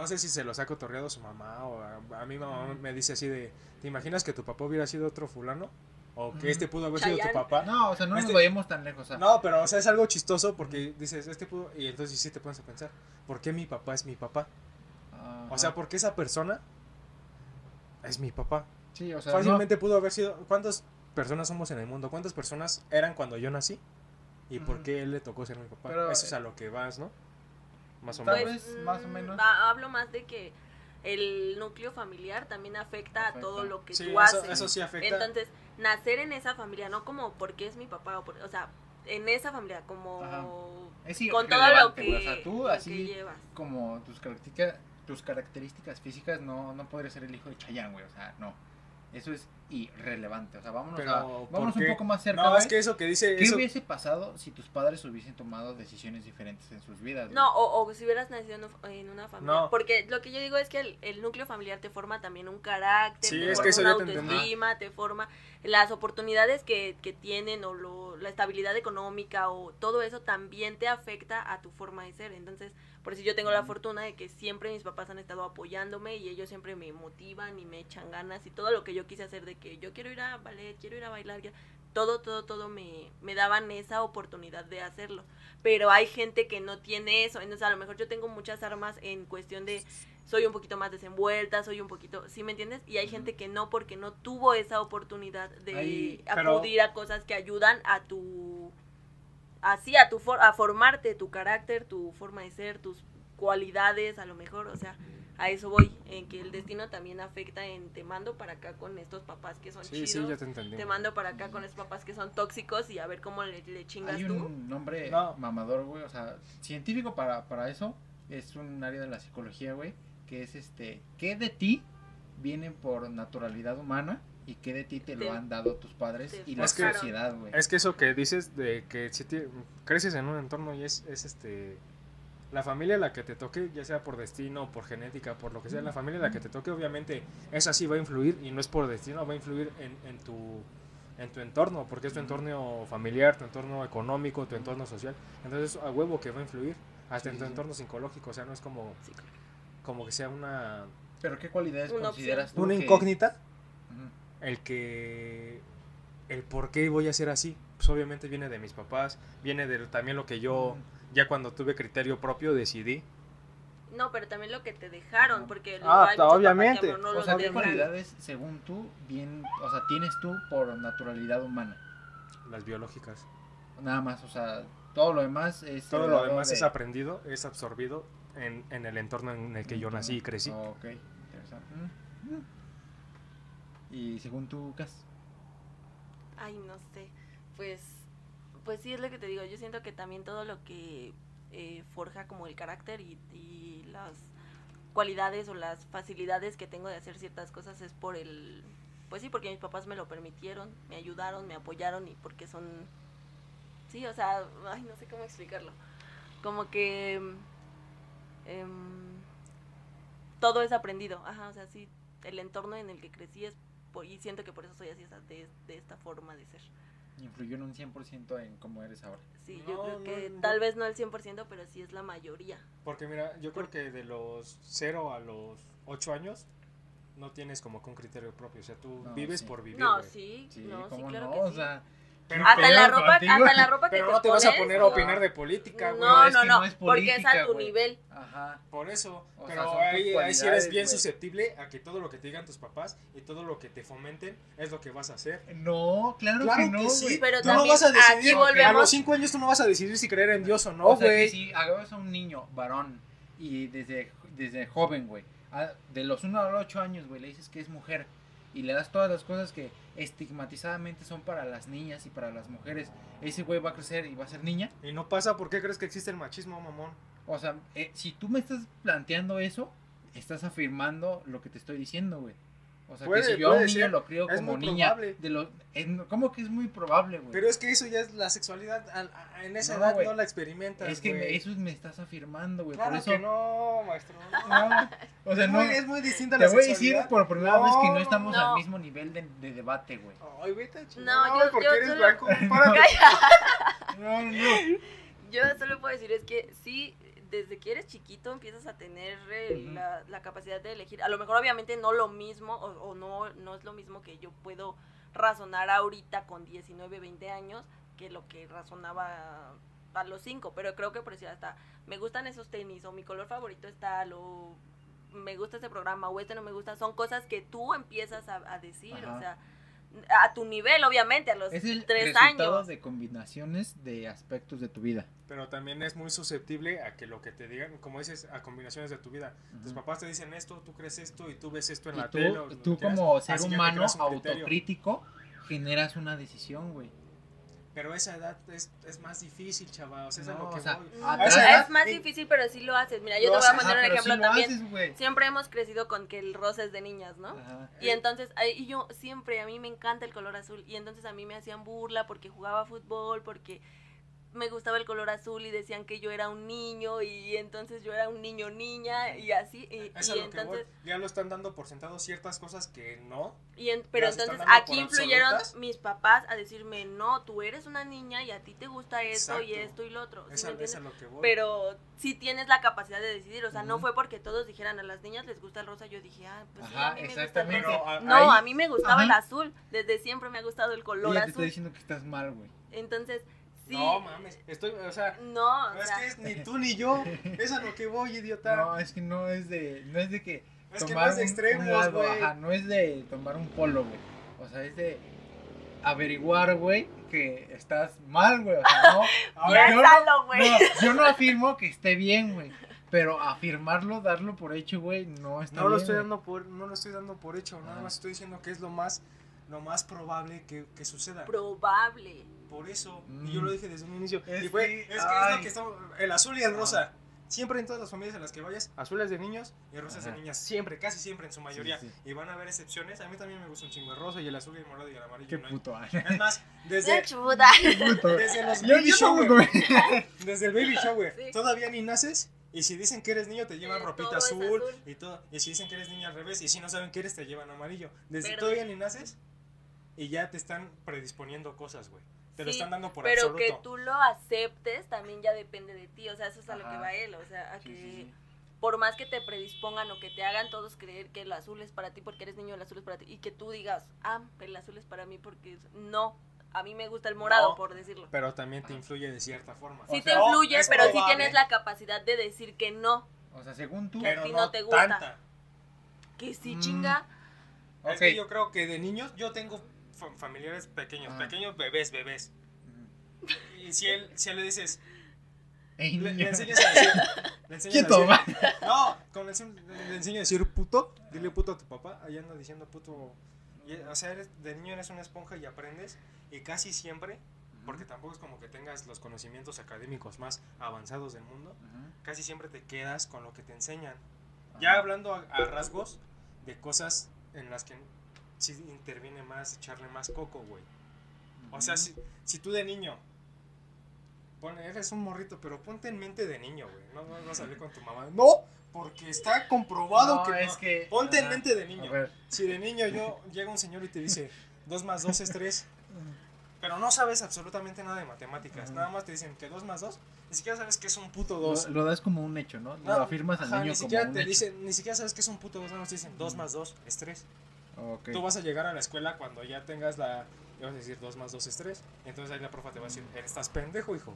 Speaker 2: no sé si se los ha cotorreado su mamá o a, a mi mamá me dice así de, ¿te imaginas que tu papá hubiera sido otro fulano? O que este pudo haber sido tu papá.
Speaker 3: No, o sea, no
Speaker 2: Este-
Speaker 3: nos vayamos tan lejos. O sea,
Speaker 2: No, pero o sea, es algo chistoso porque dices, este pudo, y entonces sí te pones a pensar, ¿por qué mi papá es mi papá?
Speaker 3: ajá.
Speaker 2: O sea, porque esa persona es mi papá.
Speaker 3: sí, o sea,
Speaker 2: Fácilmente pudo haber sido, ¿cuántas personas somos en el mundo? ¿Cuántas personas eran cuando yo nací? ¿Y por qué él le tocó ser mi papá?
Speaker 3: Pero,
Speaker 2: Eso es
Speaker 3: eh,
Speaker 2: a lo que vas, ¿no? Más o
Speaker 3: Tal
Speaker 2: menos.
Speaker 3: más o menos.
Speaker 4: ha- hablo más de que el núcleo familiar también afecta, a todo lo que
Speaker 2: Sí,
Speaker 4: tú
Speaker 2: eso,
Speaker 4: haces.
Speaker 2: eso sí afecta.
Speaker 4: Entonces, nacer en esa familia, no como porque es mi papá, o, por- o sea, en esa familia, como
Speaker 3: Ajá. Es
Speaker 4: con todo lo que,
Speaker 3: O sea, tú
Speaker 4: lo que
Speaker 3: así
Speaker 4: llevas.
Speaker 3: como tus características, tus características físicas no, no podrías ser el hijo de Chayanne, güey. O sea, no. Eso es irrelevante. O sea, vámonos,
Speaker 2: Pero,
Speaker 3: a,
Speaker 2: ¿por
Speaker 3: vámonos un poco más cerca.
Speaker 2: no, es que eso que dice.
Speaker 3: ¿Qué
Speaker 2: eso-
Speaker 3: hubiese pasado si tus padres hubiesen tomado decisiones diferentes en sus vidas?
Speaker 4: No, o, o si hubieras nacido en un- en una familia.
Speaker 2: No.
Speaker 4: Porque lo que yo digo es que el, el núcleo familiar te forma también un carácter,
Speaker 2: Sí,
Speaker 4: te
Speaker 2: es
Speaker 4: forma
Speaker 2: que eso
Speaker 4: una
Speaker 2: ya te
Speaker 4: autoestima, te forma las oportunidades que, que tienen o lo, la estabilidad económica o todo eso también te afecta a tu forma de ser. Entonces, por eso yo tengo la fortuna de que siempre mis papás han estado apoyándome y ellos siempre me motivan y me echan ganas y todo lo que yo quise hacer de que yo quiero ir a ballet, quiero ir a bailar, ya- todo, todo, todo me, me daban esa oportunidad de hacerlo. Pero hay gente que no tiene eso, entonces a lo mejor yo tengo muchas armas en cuestión de soy un poquito más desenvuelta, soy un poquito, ¿sí me entiendes? Y hay gente que no porque no tuvo esa oportunidad de
Speaker 2: pero-
Speaker 4: acudir a cosas que ayudan a tu así a tu for- a formarte tu carácter, tu forma de ser, tus cualidades, a lo mejor, o sea, a eso voy, en que el destino también afecta en te mando para acá con estos papás que son
Speaker 2: Sí,
Speaker 4: chidos.
Speaker 2: sí, ya te entendí.
Speaker 4: te mando para acá con estos papás que son tóxicos y a ver cómo le, le chingas
Speaker 3: Hay
Speaker 4: tú.
Speaker 3: un nombre
Speaker 2: No.
Speaker 3: mamador, güey. O sea, científico para, para eso. Es un área de la psicología, güey. Que es este. ¿Qué de ti viene por naturalidad humana? Y qué de ti te,
Speaker 4: Te-
Speaker 3: lo han dado tus padres y la
Speaker 2: Es que-
Speaker 3: sociedad, güey.
Speaker 2: Es que eso que dices de que si te- creces en un entorno y es, es este la familia la que te toque, ya sea por destino, por genética, por lo que sea, la familia la que te toque, obviamente, esa sí va a influir y no es por destino, va a influir en, en tu en tu entorno, porque es tu entorno familiar, tu entorno económico, tu entorno social. Entonces, a huevo que va a influir, hasta en tu
Speaker 3: sí.
Speaker 2: entorno psicológico, o sea, no es como como que sea una
Speaker 3: Pero ¿qué cualidades
Speaker 4: Una
Speaker 3: consideras tú
Speaker 2: una incógnita. El que el por qué voy a ser así pues obviamente viene de mis papás viene de también lo que yo ya cuando tuve criterio propio decidí
Speaker 4: No, pero también lo que te dejaron, porque
Speaker 2: Ah,
Speaker 4: hay papás que
Speaker 2: obviamente.
Speaker 4: no
Speaker 3: O
Speaker 4: los
Speaker 3: sea, ¿qué
Speaker 4: dejan.
Speaker 3: cualidades, según tú, bien, o sea, tienes tú por naturalidad humana?
Speaker 2: las biológicas
Speaker 3: Nada más, o sea, todo lo demás es...
Speaker 2: todo lo demás
Speaker 3: de-
Speaker 2: es aprendido es absorbido en, en el entorno en el que yo nací y crecí
Speaker 3: Ok, interesante. Mm, mm. Y según tú, Cas.
Speaker 4: Ay, no sé. Pues, pues sí es lo que te digo. Yo siento que también todo lo que eh, forja como el carácter y, las cualidades o las facilidades que tengo de hacer ciertas cosas es por el, pues sí, porque mis papás me lo permitieron, me ayudaron, me apoyaron y porque son, sí, o sea, ay, no sé cómo explicarlo. Como que em, todo es aprendido, ajá, o sea, sí, el entorno en el que crecí es y siento que por eso soy así, sea, de, de esta forma de ser.
Speaker 3: Influyó en un 100% en cómo eres ahora.
Speaker 4: Sí,
Speaker 2: No,
Speaker 4: yo creo
Speaker 2: no,
Speaker 4: que
Speaker 2: no.
Speaker 4: tal vez no el 100%, pero sí es la mayoría.
Speaker 2: porque mira yo creo que de los 0 a los 8 años no tienes como que un criterio propio o sea tú
Speaker 3: No,
Speaker 2: vives
Speaker 3: sí.
Speaker 2: por vivir
Speaker 4: no,
Speaker 2: güey.
Speaker 4: sí,
Speaker 3: Sí,
Speaker 4: no, sí, claro
Speaker 3: no,
Speaker 4: que
Speaker 3: o
Speaker 4: sí.
Speaker 3: Sea,
Speaker 2: Pero-
Speaker 4: hasta en la ropa,
Speaker 3: contigo?
Speaker 4: hasta en la ropa que
Speaker 2: Pero
Speaker 4: te
Speaker 2: no te vas a
Speaker 4: pones,
Speaker 2: poner a
Speaker 4: no.
Speaker 2: opinar de política, güey.
Speaker 4: No, no,
Speaker 3: que
Speaker 4: no,
Speaker 3: no es
Speaker 4: porque es a tu
Speaker 3: güey.
Speaker 4: nivel.
Speaker 3: Ajá.
Speaker 2: Por eso,
Speaker 3: O sea,
Speaker 2: pero
Speaker 3: tus
Speaker 2: ahí, ahí sí eres bien
Speaker 3: güey.
Speaker 2: susceptible a que todo lo que te digan tus papás y todo lo que te fomenten es lo que vas a hacer.
Speaker 3: No, claro,
Speaker 2: Claro
Speaker 3: que no,
Speaker 2: que sí.
Speaker 3: güey.
Speaker 4: Pero
Speaker 2: Tú no vas a decidir,
Speaker 4: aquí
Speaker 2: a los 5 años tú no vas a decidir si creer en Dios o no,
Speaker 3: o sea, que
Speaker 2: güey.
Speaker 3: si agarras a un niño varón y desde, desde joven, güey, de los 1 a los 8 años, güey, le dices que es mujer y le das todas las cosas que estigmatizadamente son para las niñas y para las mujeres, ese güey va a crecer y va a ser niña.
Speaker 2: Y no pasa, ¿por qué crees que existe el machismo, mamón?
Speaker 3: O sea, eh, si tú me estás planteando eso, estás afirmando lo que te estoy diciendo, güey. O sea,
Speaker 2: Puede-
Speaker 3: que si yo a un
Speaker 2: puede
Speaker 3: niño
Speaker 2: ser.
Speaker 3: lo crío
Speaker 2: Es
Speaker 3: como niña,
Speaker 2: probable.
Speaker 3: de los, es- ¿cómo que es muy probable, güey?
Speaker 2: Pero es que eso ya es la sexualidad, al- a- en esa
Speaker 3: No,
Speaker 2: edad no la experimentas,
Speaker 3: es que me- eso me estás afirmando, güey.
Speaker 2: Claro
Speaker 3: por eso,
Speaker 2: que no, maestro. no.
Speaker 3: No, o sea,
Speaker 2: es,
Speaker 3: no.
Speaker 2: muy, es muy distinta
Speaker 3: Te
Speaker 2: la
Speaker 3: voy a decir
Speaker 2: sexualidad.
Speaker 3: por primera vez que no estamos
Speaker 4: No.
Speaker 3: al mismo nivel de, de debate, güey.
Speaker 2: Ay, vete a.
Speaker 4: No, yo-
Speaker 2: porque
Speaker 4: yo
Speaker 2: eres
Speaker 4: solo-
Speaker 2: blanco.
Speaker 3: No, no.
Speaker 4: Yo solo puedo decir es que sí, desde que eres chiquito empiezas a tener eh, la, la capacidad de elegir. A lo mejor obviamente no lo mismo o, o no, no es lo mismo que yo puedo razonar ahorita con 19, 20 años que lo que razonaba a los 5. Pero creo que por decir hasta me gustan esos tenis o mi color favorito está lo... Me gusta este programa o este no me gusta. Son cosas que tú empiezas a, a decir.
Speaker 3: Ajá.
Speaker 4: O sea, a tu nivel obviamente, a los
Speaker 3: Es el
Speaker 4: 3
Speaker 3: resultado
Speaker 4: años.
Speaker 3: de combinaciones de aspectos de tu vida.
Speaker 2: Pero también es muy susceptible a que lo que te digan, como dices, a combinaciones de tu vida. Tus
Speaker 3: Ujú.
Speaker 2: papás te dicen esto, tú crees esto y tú ves esto en
Speaker 3: Y
Speaker 2: la
Speaker 3: tú,
Speaker 2: tele.
Speaker 3: tú como ser humano autocrítico generas una decisión, güey.
Speaker 2: Pero esa edad es, es más difícil, chaval. O sea, es lo que
Speaker 3: o sea,
Speaker 2: voy.
Speaker 4: Es más
Speaker 2: eh,
Speaker 4: difícil, pero sí lo haces. Mira, yo te voy a poner
Speaker 3: Ajá,
Speaker 4: un ejemplo
Speaker 3: sí lo
Speaker 4: también.
Speaker 3: haces, güey.
Speaker 4: Siempre hemos crecido con que el rosa es de niñas, ¿no?
Speaker 3: Ajá.
Speaker 4: Y entonces, y yo siempre, a mí me encanta el color azul. Y entonces a mí me hacían burla porque jugaba fútbol, porque me gustaba el color azul y decían que yo era un niño y entonces yo era un niño niña y así. Y,
Speaker 2: Es a
Speaker 4: y
Speaker 2: lo que voy.
Speaker 4: entonces,
Speaker 2: Ya lo están dando por sentado ciertas cosas que no.
Speaker 4: y en- pero entonces aquí influyeron
Speaker 2: absolutas.
Speaker 4: mis papás a decirme, no, tú eres una niña y a ti te gusta esto y esto y lo otro. ¿sí
Speaker 2: Es
Speaker 4: me
Speaker 2: a, es
Speaker 4: entiendes?
Speaker 2: a lo que voy.
Speaker 4: pero sí tienes la capacidad de decidir, o sea, no fue porque todos dijeran a las niñas les gusta el rosa, yo dije, ah, pues sí, a mí me gusta el rosa.
Speaker 2: Pero a-
Speaker 4: No,
Speaker 2: ahí-
Speaker 4: a mí me gustaba
Speaker 3: Ajá.
Speaker 4: el azul, desde siempre me ha gustado el color
Speaker 3: Ella te está
Speaker 4: azul.
Speaker 3: diciendo que estás mal, güey.
Speaker 4: Entonces, sí.
Speaker 2: No mames. Estoy, o sea.
Speaker 4: No, o
Speaker 2: No, es
Speaker 4: sea,
Speaker 2: que es ni tú ni yo. Es a lo que voy, idiota.
Speaker 3: No, es que no es de, no es de que
Speaker 2: es que no es de extremos, güey.
Speaker 3: ajá, no es de tomar un polo, güey. O sea, es de averiguar, güey, que estás mal, güey. O sea, no.
Speaker 2: A
Speaker 4: ya
Speaker 2: ver,
Speaker 3: yo no-
Speaker 4: Piénsalo, güey.
Speaker 3: no, yo no afirmo que esté bien, güey. Pero afirmarlo, darlo por hecho, güey, no está
Speaker 2: No lo
Speaker 3: bien,
Speaker 2: estoy
Speaker 3: güey.
Speaker 2: dando por, no lo estoy dando por hecho, nada más estoy diciendo que es lo más, lo más probable que, que suceda.
Speaker 4: Probable.
Speaker 2: Por eso,
Speaker 3: Mm.
Speaker 2: y yo lo dije desde un inicio.
Speaker 3: Es
Speaker 2: y fue,
Speaker 3: que-
Speaker 2: es que es lo que estamos, el azul y el rosa. Siempre en todas las familias en las que vayas, azul es de niños y rosa es de
Speaker 3: Ajá.
Speaker 2: niñas. Siempre, casi siempre en su mayoría.
Speaker 3: sí.
Speaker 2: Y van a haber excepciones. A mí también me gusta un chingo el rosa y el azul y el morado y el amarillo.
Speaker 3: Qué
Speaker 2: no hay-
Speaker 3: puto.
Speaker 2: Es más, desde, desde los
Speaker 3: Yo
Speaker 2: baby
Speaker 3: yo
Speaker 2: shower,
Speaker 3: güey.
Speaker 2: desde el baby shower,
Speaker 4: Sí.
Speaker 2: todavía ni naces. Y si dicen que eres niño, te llevan
Speaker 4: Eh,
Speaker 2: ropita azul,
Speaker 4: azul.
Speaker 2: y todo. Y si dicen que eres niña al revés, y si no saben que eres, te llevan amarillo. Desde
Speaker 4: Verde.
Speaker 2: todavía ni naces, y ya te están predisponiendo cosas, güey. Te lo
Speaker 4: Sí,
Speaker 2: están dando por
Speaker 4: Pero
Speaker 2: absoluto.
Speaker 4: que tú lo aceptes también ya depende de ti, o sea, eso es a lo que va él, o sea, a
Speaker 3: Sí,
Speaker 4: que
Speaker 3: sí, sí.
Speaker 4: por más que te predispongan o que te hagan todos creer que el azul es para ti porque eres niño, el azul es para ti, y que tú digas, ah, el azul es para mí porque es- no, a mí me gusta el morado,
Speaker 2: No.
Speaker 4: por decirlo.
Speaker 2: Pero también te
Speaker 3: Ajá.
Speaker 2: influye de cierta forma.
Speaker 4: Sí
Speaker 2: O
Speaker 4: te influye,
Speaker 2: es
Speaker 4: pero sí
Speaker 2: probable,
Speaker 4: tienes la capacidad de decir que no,
Speaker 3: O sea, según tú.
Speaker 4: que a
Speaker 2: Pero
Speaker 4: ti
Speaker 2: no,
Speaker 4: no te gusta.
Speaker 2: tanta.
Speaker 4: que sí,
Speaker 3: Mm.
Speaker 4: chinga.
Speaker 2: Es
Speaker 3: Ok.
Speaker 2: que yo creo que de niños, yo tengo familiares pequeños,
Speaker 3: Ajá.
Speaker 2: pequeños bebés, bebés. Y si él, si él le dices,
Speaker 3: Ey,
Speaker 2: le, le enseñas a decir, le enseñas
Speaker 3: Quieto,
Speaker 2: a decir, no, con le, le enseño a decir puto, dile puto a tu papá, ahí anda diciendo puto. Y, o sea, eres, de niño eres una esponja y aprendes, y casi siempre, porque tampoco es como que tengas los conocimientos académicos más avanzados del mundo, casi siempre te quedas con lo que te enseñan. Ya hablando a, a rasgos de cosas en las que sí interviene más, echarle más coco, güey. O sea, si, si tú de niño, pone, eres un morrito, pero ponte en mente de niño, güey. No, no vas a salir con tu mamá. No, porque está comprobado
Speaker 3: No,
Speaker 2: que
Speaker 3: es
Speaker 2: no.
Speaker 3: que.
Speaker 2: Ponte en
Speaker 3: ajá.
Speaker 2: mente de niño. Si de niño yo llega un señor y te dice 2 más 2 es 3, pero no sabes absolutamente nada de matemáticas. Nada más te dicen que 2 más 2, ni siquiera sabes que es un puto
Speaker 3: Lo,
Speaker 2: 2.
Speaker 3: lo das como un hecho, ¿no?
Speaker 2: No,
Speaker 3: lo afirmas al
Speaker 2: ajá,
Speaker 3: niño
Speaker 2: ni
Speaker 3: como
Speaker 2: siquiera
Speaker 3: un
Speaker 2: te
Speaker 3: hecho.
Speaker 2: dicen, ni siquiera sabes que es un puto 2, nada más te dicen 2 más 2 es 3.
Speaker 3: Ok.
Speaker 2: Tú vas a llegar a la escuela cuando ya tengas la y vas a decir 2 más 2 es 3. Entonces ahí la profa te va a decir, estás pendejo, hijo.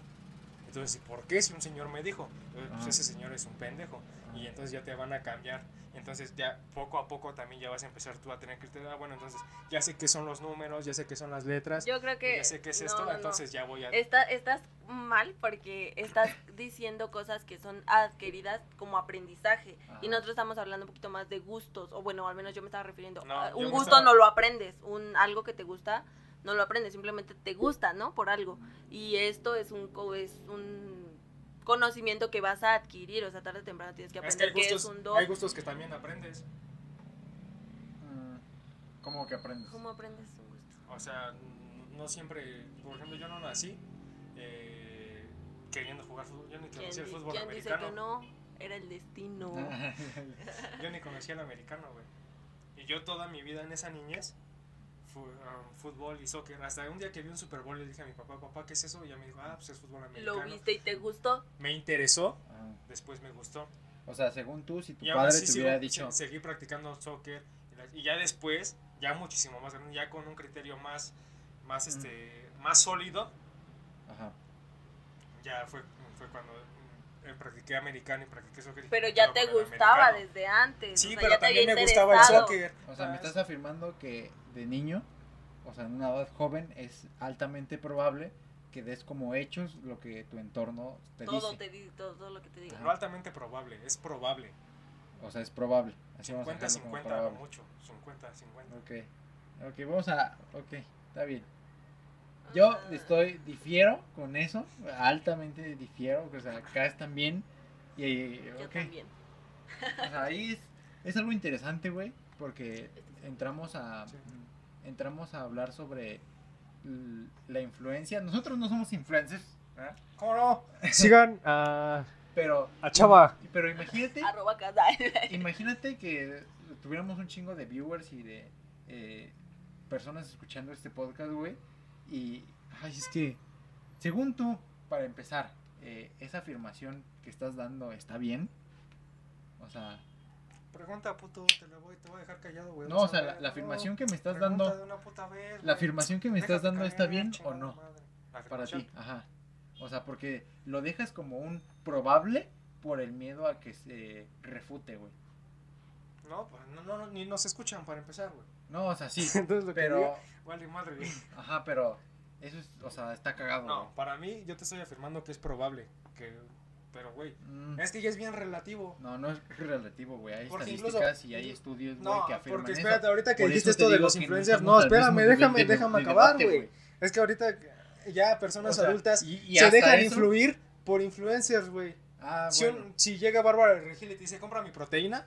Speaker 2: Entonces, ¿por qué si un señor me dijo? Eh, Pues
Speaker 3: Ajá.
Speaker 2: ese señor es un pendejo. Y entonces ya te van a cambiar. Entonces ya poco a poco también ya vas a empezar tú a tener que ah, bueno, entonces ya sé qué son los números, ya sé qué son las letras,
Speaker 4: Yo creo que.
Speaker 2: ya sé qué es
Speaker 4: no,
Speaker 2: esto,
Speaker 4: no, no.
Speaker 2: entonces ya voy a...
Speaker 4: Está- estás mal porque estás diciendo cosas que son adquiridas como aprendizaje.
Speaker 3: Ajá.
Speaker 4: Y nosotros estamos hablando un poquito más de gustos. O bueno, al menos yo me estaba refiriendo.
Speaker 2: No,
Speaker 4: a un gusto
Speaker 2: estaba-
Speaker 4: no lo aprendes. Un, algo que te gusta no lo aprendes. Simplemente te gusta, ¿no? Por algo. Y esto es un, co- es un conocimiento que vas a adquirir. O sea, tarde o temprano tienes que
Speaker 2: es que
Speaker 4: aprender
Speaker 2: hay
Speaker 4: que
Speaker 2: gustos,
Speaker 4: es un don.
Speaker 2: hay gustos que también aprendes.
Speaker 3: Mm, ¿Cómo que aprendes?
Speaker 4: ¿Cómo aprendes un gusto?
Speaker 2: O sea, no siempre, por ejemplo, yo no nací eh, queriendo jugar fútbol. Yo ni
Speaker 4: ¿Quién,
Speaker 2: conocía el fútbol
Speaker 4: quién dice
Speaker 2: americano.
Speaker 4: que no? Era el destino.
Speaker 2: Yo ni conocía el americano, güey. Y yo toda mi vida en esa niñez, fútbol y soccer. Hasta un día que vi un Super Bowl le dije a mi papá, papá, ¿qué es eso? Y ya me dijo, ah, pues es fútbol americano.
Speaker 4: ¿Lo viste y te gustó?
Speaker 2: Me interesó,
Speaker 3: Ah,
Speaker 2: después me gustó.
Speaker 3: o sea, según tú, si tu
Speaker 2: Y
Speaker 3: padre te
Speaker 2: sigo-
Speaker 3: hubiera dicho,
Speaker 2: se- seguí practicando soccer. y ya después, ya muchísimo más grande, ya con un criterio más, más, este, más sólido,
Speaker 3: ajá,
Speaker 2: ya fue, fue cuando mm, practiqué americano y practiqué soccer.
Speaker 4: Pero ya
Speaker 2: "Quiero
Speaker 4: te gustaba
Speaker 2: americano".
Speaker 4: desde antes.
Speaker 2: Sí,
Speaker 4: o sea,
Speaker 2: pero
Speaker 4: ya
Speaker 2: también me gustaba el soccer.
Speaker 3: o sea, me estás afirmando que de niño, o sea, en una edad joven, es altamente probable que des como hechos lo que tu entorno te
Speaker 4: Todo
Speaker 3: dice.
Speaker 4: te di, todo, todo lo que te diga.
Speaker 2: No altamente probable, es probable.
Speaker 3: O sea, es probable. Así vamos a
Speaker 2: 50,
Speaker 3: dejarlo como
Speaker 2: 50, no mucho. 50, 50.
Speaker 3: Ok, ok, vamos a, ok, está bien. Yo estoy, difiero con eso, altamente difiero, o sea, acá están bien. Y,
Speaker 4: Yo
Speaker 3: ok,
Speaker 4: también.
Speaker 3: o sea, ahí es, es algo interesante, güey, porque entramos a,
Speaker 2: Sí.
Speaker 3: entramos a hablar sobre la influencia. Nosotros no somos influencers, ¿verdad?
Speaker 2: ¿Cómo no? Sigan a,
Speaker 3: pero,
Speaker 2: a Chava.
Speaker 3: pero imagínate,
Speaker 4: Arroba cada.
Speaker 3: imagínate que tuviéramos un chingo de viewers y de eh, personas escuchando este podcast, güey. Y, ay, es que, según tú, para empezar, eh, esa afirmación que estás dando está bien. O sea,
Speaker 2: Pregunta, puto, te la voy, te voy a dejar callado, güey.
Speaker 3: no, o sea, la, afirmación que me estás
Speaker 2: Pregunta
Speaker 3: dando,
Speaker 2: de una puta vez,
Speaker 3: la afirmación que me estás dando está bien o no para ti. Ajá. O sea, porque lo dejas como un probable por el miedo a que se refute, güey.
Speaker 2: No, pues no, no, no, ni nos escuchan para empezar, güey.
Speaker 3: No, o sea, sí,
Speaker 2: Entonces lo que
Speaker 3: pero,
Speaker 2: diga, vale madre, güey.
Speaker 3: ajá, pero eso es, o sea, está cagado,
Speaker 2: No,
Speaker 3: güey.
Speaker 2: para mí, yo te estoy afirmando que es probable. Que, pero, güey,
Speaker 3: Mm.
Speaker 2: es que ya es bien relativo.
Speaker 3: No, no es relativo, güey. Hay
Speaker 2: Porque
Speaker 3: estadísticas
Speaker 2: incluso-
Speaker 3: y hay estudios, güey,
Speaker 2: No,
Speaker 3: que afirman
Speaker 2: porque
Speaker 3: eso.
Speaker 2: espérate, ahorita que
Speaker 3: Por
Speaker 2: dijiste esto de los
Speaker 3: no
Speaker 2: influencers, no, espérame,
Speaker 3: nivel
Speaker 2: déjame, déjame acabar, güey. Es que ahorita ya personas
Speaker 3: O sea,
Speaker 2: adultas
Speaker 3: y- y
Speaker 2: se dejan
Speaker 3: eso-
Speaker 2: influir por influencers, güey.
Speaker 3: Ah,
Speaker 2: Si,
Speaker 3: bueno.
Speaker 2: un- si llega Bárbara Regil y te dice, compra mi proteína,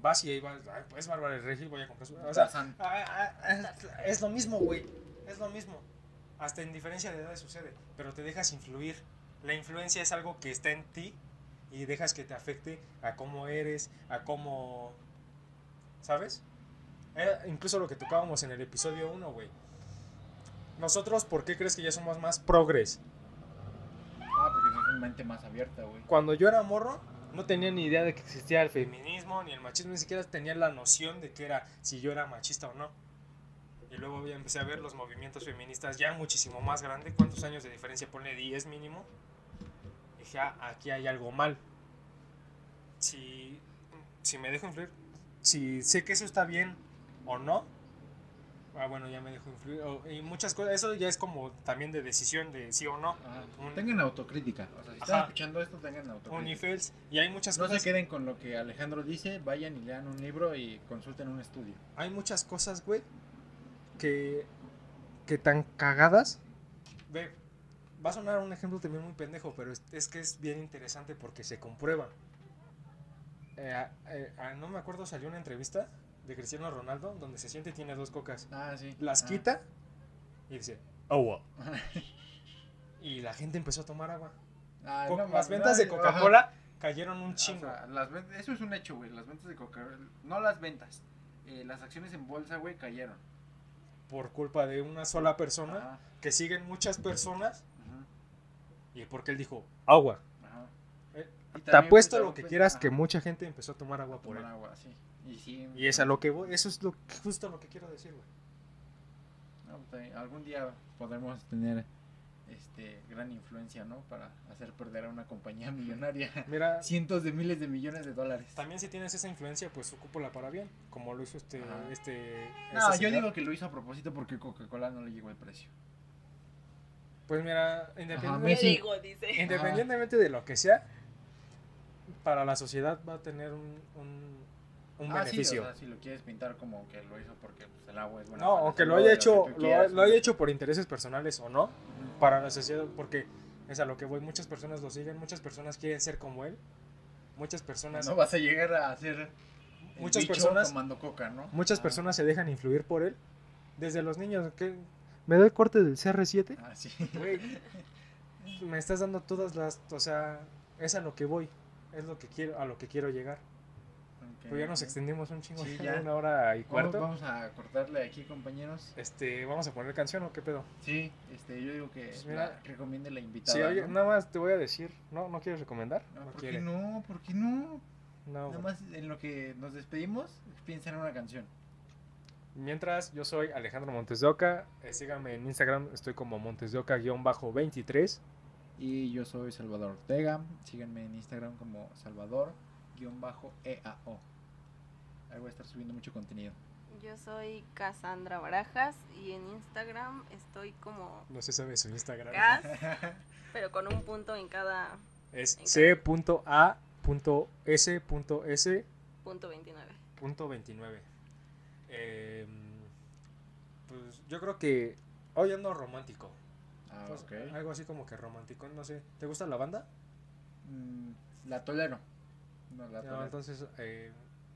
Speaker 2: vas y ahí vas, "Ay, pues Bárbara del Regil, voy a comprar su... O sea, ah, ah, ah, es lo mismo, güey. Es lo mismo. Hasta en diferencia de edades sucede. Pero te dejas influir. La influencia es algo que está en ti y dejas que te afecte a cómo eres, a cómo... ¿Sabes? Era incluso lo que tocábamos en el episodio 1, güey. Nosotros, ¿por qué crees que ya somos más progres?
Speaker 3: Ah, porque es una mente más abierta, güey.
Speaker 2: Cuando yo era morro, no tenía ni idea de que existía el feminismo ni el machismo, ni siquiera tenía la noción de que era si yo era machista o no. Y luego ya empecé a ver los movimientos feministas ya muchísimo más grande. ¿Cuántos años de diferencia? Ponle 10 mínimo. Y dije, ah, aquí hay algo mal. Si, si me dejo influir, si sé que eso está bien o no, ah, bueno, ya me dejo influir. O- y muchas cosas, eso ya es como también de decisión de sí o no.
Speaker 3: Ajá.
Speaker 2: Un-
Speaker 3: Tengan autocrítica. O sea, si están escuchando esto, tengan autocrítica.
Speaker 2: Unifels, y hay muchas
Speaker 3: No se
Speaker 2: cosas.
Speaker 3: queden con lo que Alejandro dice, vayan y lean un libro y consulten un estudio.
Speaker 2: hay muchas cosas, güey, que, que tan cagadas. Ve, va a sonar un ejemplo también muy pendejo, pero es, es que es bien interesante porque se comprueba. Eh, ah, eh, ah, no me acuerdo, salió una entrevista de Cristiano Ronaldo donde se siente y tiene dos cocas.
Speaker 3: Ah, sí.
Speaker 2: Las
Speaker 3: Ah.
Speaker 2: quita y dice, agua. Y la gente empezó a tomar agua.
Speaker 3: Ah, no
Speaker 2: las ventas de Coca-Cola cayeron un
Speaker 3: ajá.
Speaker 2: chingo.
Speaker 3: O sea, las ven- eso es un hecho, güey. Las ventas de Coca-Cola. No las ventas. eh, las acciones en bolsa, güey, cayeron.
Speaker 2: por culpa de una sola persona
Speaker 3: Ajá,
Speaker 2: que siguen muchas personas
Speaker 3: ajá,
Speaker 2: y porque él dijo agua.
Speaker 3: ajá.
Speaker 2: Eh, Te
Speaker 3: también,
Speaker 2: apuesto
Speaker 3: pues,
Speaker 2: lo que
Speaker 3: pues,
Speaker 2: quieras que mucha gente empezó a tomar agua por él.
Speaker 3: agua, sí. Y sí.
Speaker 2: Y es a lo que voy, eso es lo, justo lo que quiero decir, güey.
Speaker 3: No, pues, eh, algún día podremos tener este gran influencia, ¿no? Para hacer perder a una compañía millonaria
Speaker 2: Mira,
Speaker 3: cientos de miles de millones de dólares.
Speaker 2: también si tienes esa influencia, pues ocúpala para bien, como lo hizo este...
Speaker 3: Ajá.
Speaker 2: este
Speaker 3: No,
Speaker 2: este
Speaker 3: yo
Speaker 2: señor.
Speaker 3: digo que lo hizo a propósito porque Coca-Cola no le llegó el precio.
Speaker 2: Pues mira, independientemente,
Speaker 3: Messi.
Speaker 4: Digo, dice.
Speaker 2: independientemente de lo que sea, para la sociedad va a tener un, un, un
Speaker 3: Ah, sí,
Speaker 2: beneficio.
Speaker 3: o sea, si lo quieres pintar como que lo hizo porque pues, el agua es buena.
Speaker 2: No,
Speaker 3: para
Speaker 2: o que
Speaker 3: la
Speaker 2: lo haya hecho, lo,
Speaker 3: quieras,
Speaker 2: lo haya hecho por intereses personales o no, para la sociedad, porque es a lo que voy, muchas personas lo siguen, muchas personas quieren ser como él, muchas personas,
Speaker 3: No vas a llegar a hacer el
Speaker 2: Muchas personas-
Speaker 3: tomando coca, ¿no?
Speaker 2: muchas
Speaker 3: Ah,
Speaker 2: personas se dejan influir por él, desde los niños, que me doy corte del CR7,
Speaker 3: Ah, sí.
Speaker 2: me estás dando todas las, o sea, es a lo que voy, es lo que quiero, a lo que quiero llegar. Pues ya nos extendimos un chingo,
Speaker 3: Sí,
Speaker 2: ya una hora y cuarto.
Speaker 3: vamos a cortarle aquí, compañeros.
Speaker 2: Este, vamos a poner canción o qué pedo.
Speaker 3: Sí, este, yo digo que
Speaker 2: Pues mira,
Speaker 3: la- recomiende la invitada.
Speaker 2: Sí, oye,
Speaker 3: ¿no?
Speaker 2: nada más te voy a decir, ¿no, no quieres recomendar?
Speaker 3: No,
Speaker 2: No,
Speaker 3: ¿Por
Speaker 2: quiere.
Speaker 3: qué no? ¿Por qué no?
Speaker 2: No,
Speaker 3: Nada
Speaker 2: bueno.
Speaker 3: más en lo que nos despedimos, piensa en una canción.
Speaker 2: Mientras, yo soy Alejandro Montes de Oca. eh, síganme en Instagram, estoy como Montes de Oca-23.
Speaker 3: Y yo soy Salvador Ortega. Síganme en Instagram como Salvador-EAO. Ahí voy a estar subiendo mucho contenido.
Speaker 4: Yo soy Cassandra Barajas y en Instagram estoy como
Speaker 2: No se sabe su Instagram.
Speaker 4: Cas, pero con un punto en cada
Speaker 2: Es
Speaker 4: Venga.
Speaker 2: c.a.s.s.29.
Speaker 4: punto 29.
Speaker 2: Eh, pues yo creo que hoy ando romántico.
Speaker 3: Ah,
Speaker 2: Pues,
Speaker 3: ok.
Speaker 2: Algo así como que romántico, no sé. ¿Te gusta la banda?
Speaker 3: Mm, la tolero. No, la
Speaker 2: No, entonces, eh,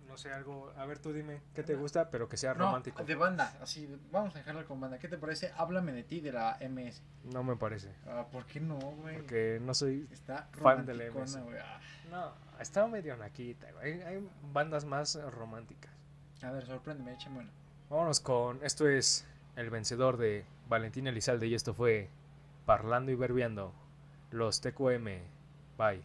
Speaker 2: no sé, algo. A ver, tú dime qué te gusta, pero que sea
Speaker 3: No,
Speaker 2: romántico.
Speaker 3: de banda, así, vamos a dejarla con banda. ¿Qué te parece? Háblame de ti, de la MS.
Speaker 2: No me parece.
Speaker 3: Ah, ¿Por qué no, güey?
Speaker 2: Porque no soy.
Speaker 3: Está
Speaker 2: fan de la MS.
Speaker 3: güey. Ah.
Speaker 2: No, está medio naquita, güey. Hay, hay bandas más románticas.
Speaker 3: A ver, sorpréndeme, échame una.
Speaker 2: Vámonos con. Esto es el vencedor de Valentín Elizalde y esto fue Parlando y Verbiando. Los TQM. Bye.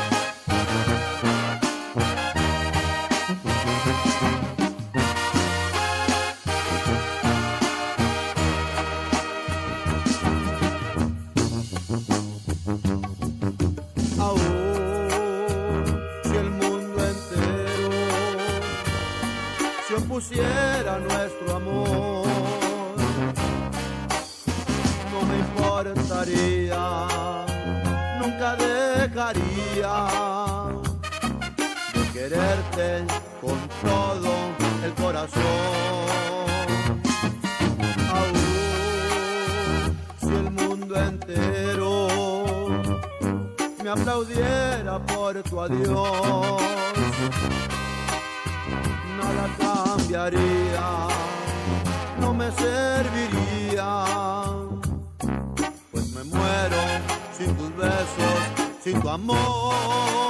Speaker 5: quererte con todo el corazón. Aún si el mundo entero me aplaudiera por tu adiós. Nada cambiaría, no me serviría, pues me muero sin tus besos, sin tu amor.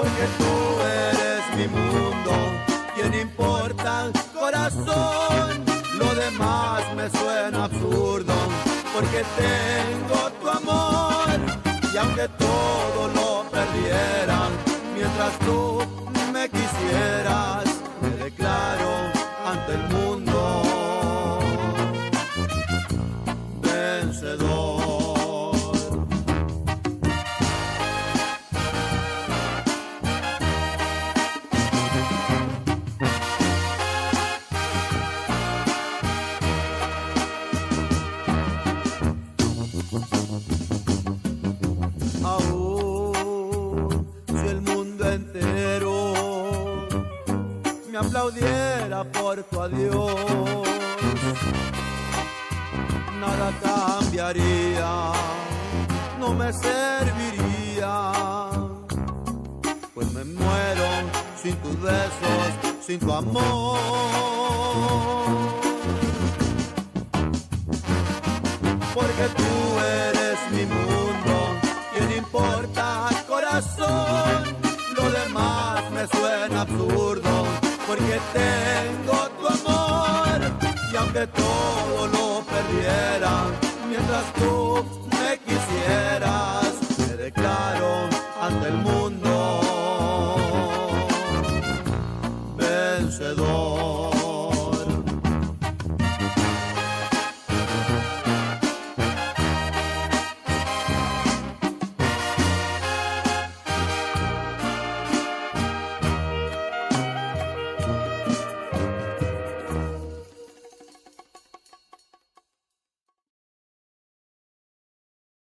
Speaker 5: Porque tú eres mi mundo, ¿quién importa, corazón? Lo demás me suena absurdo, porque tengo tu amor. Y aunque todo lo perdiera, mientras tú me quisieras, aplaudiera por tu adiós, nada cambiaría, no me serviría, pues me muero sin tus besos, sin tu amor. porque tengo tu amor. Y aunque todo lo perdiera, mientras tú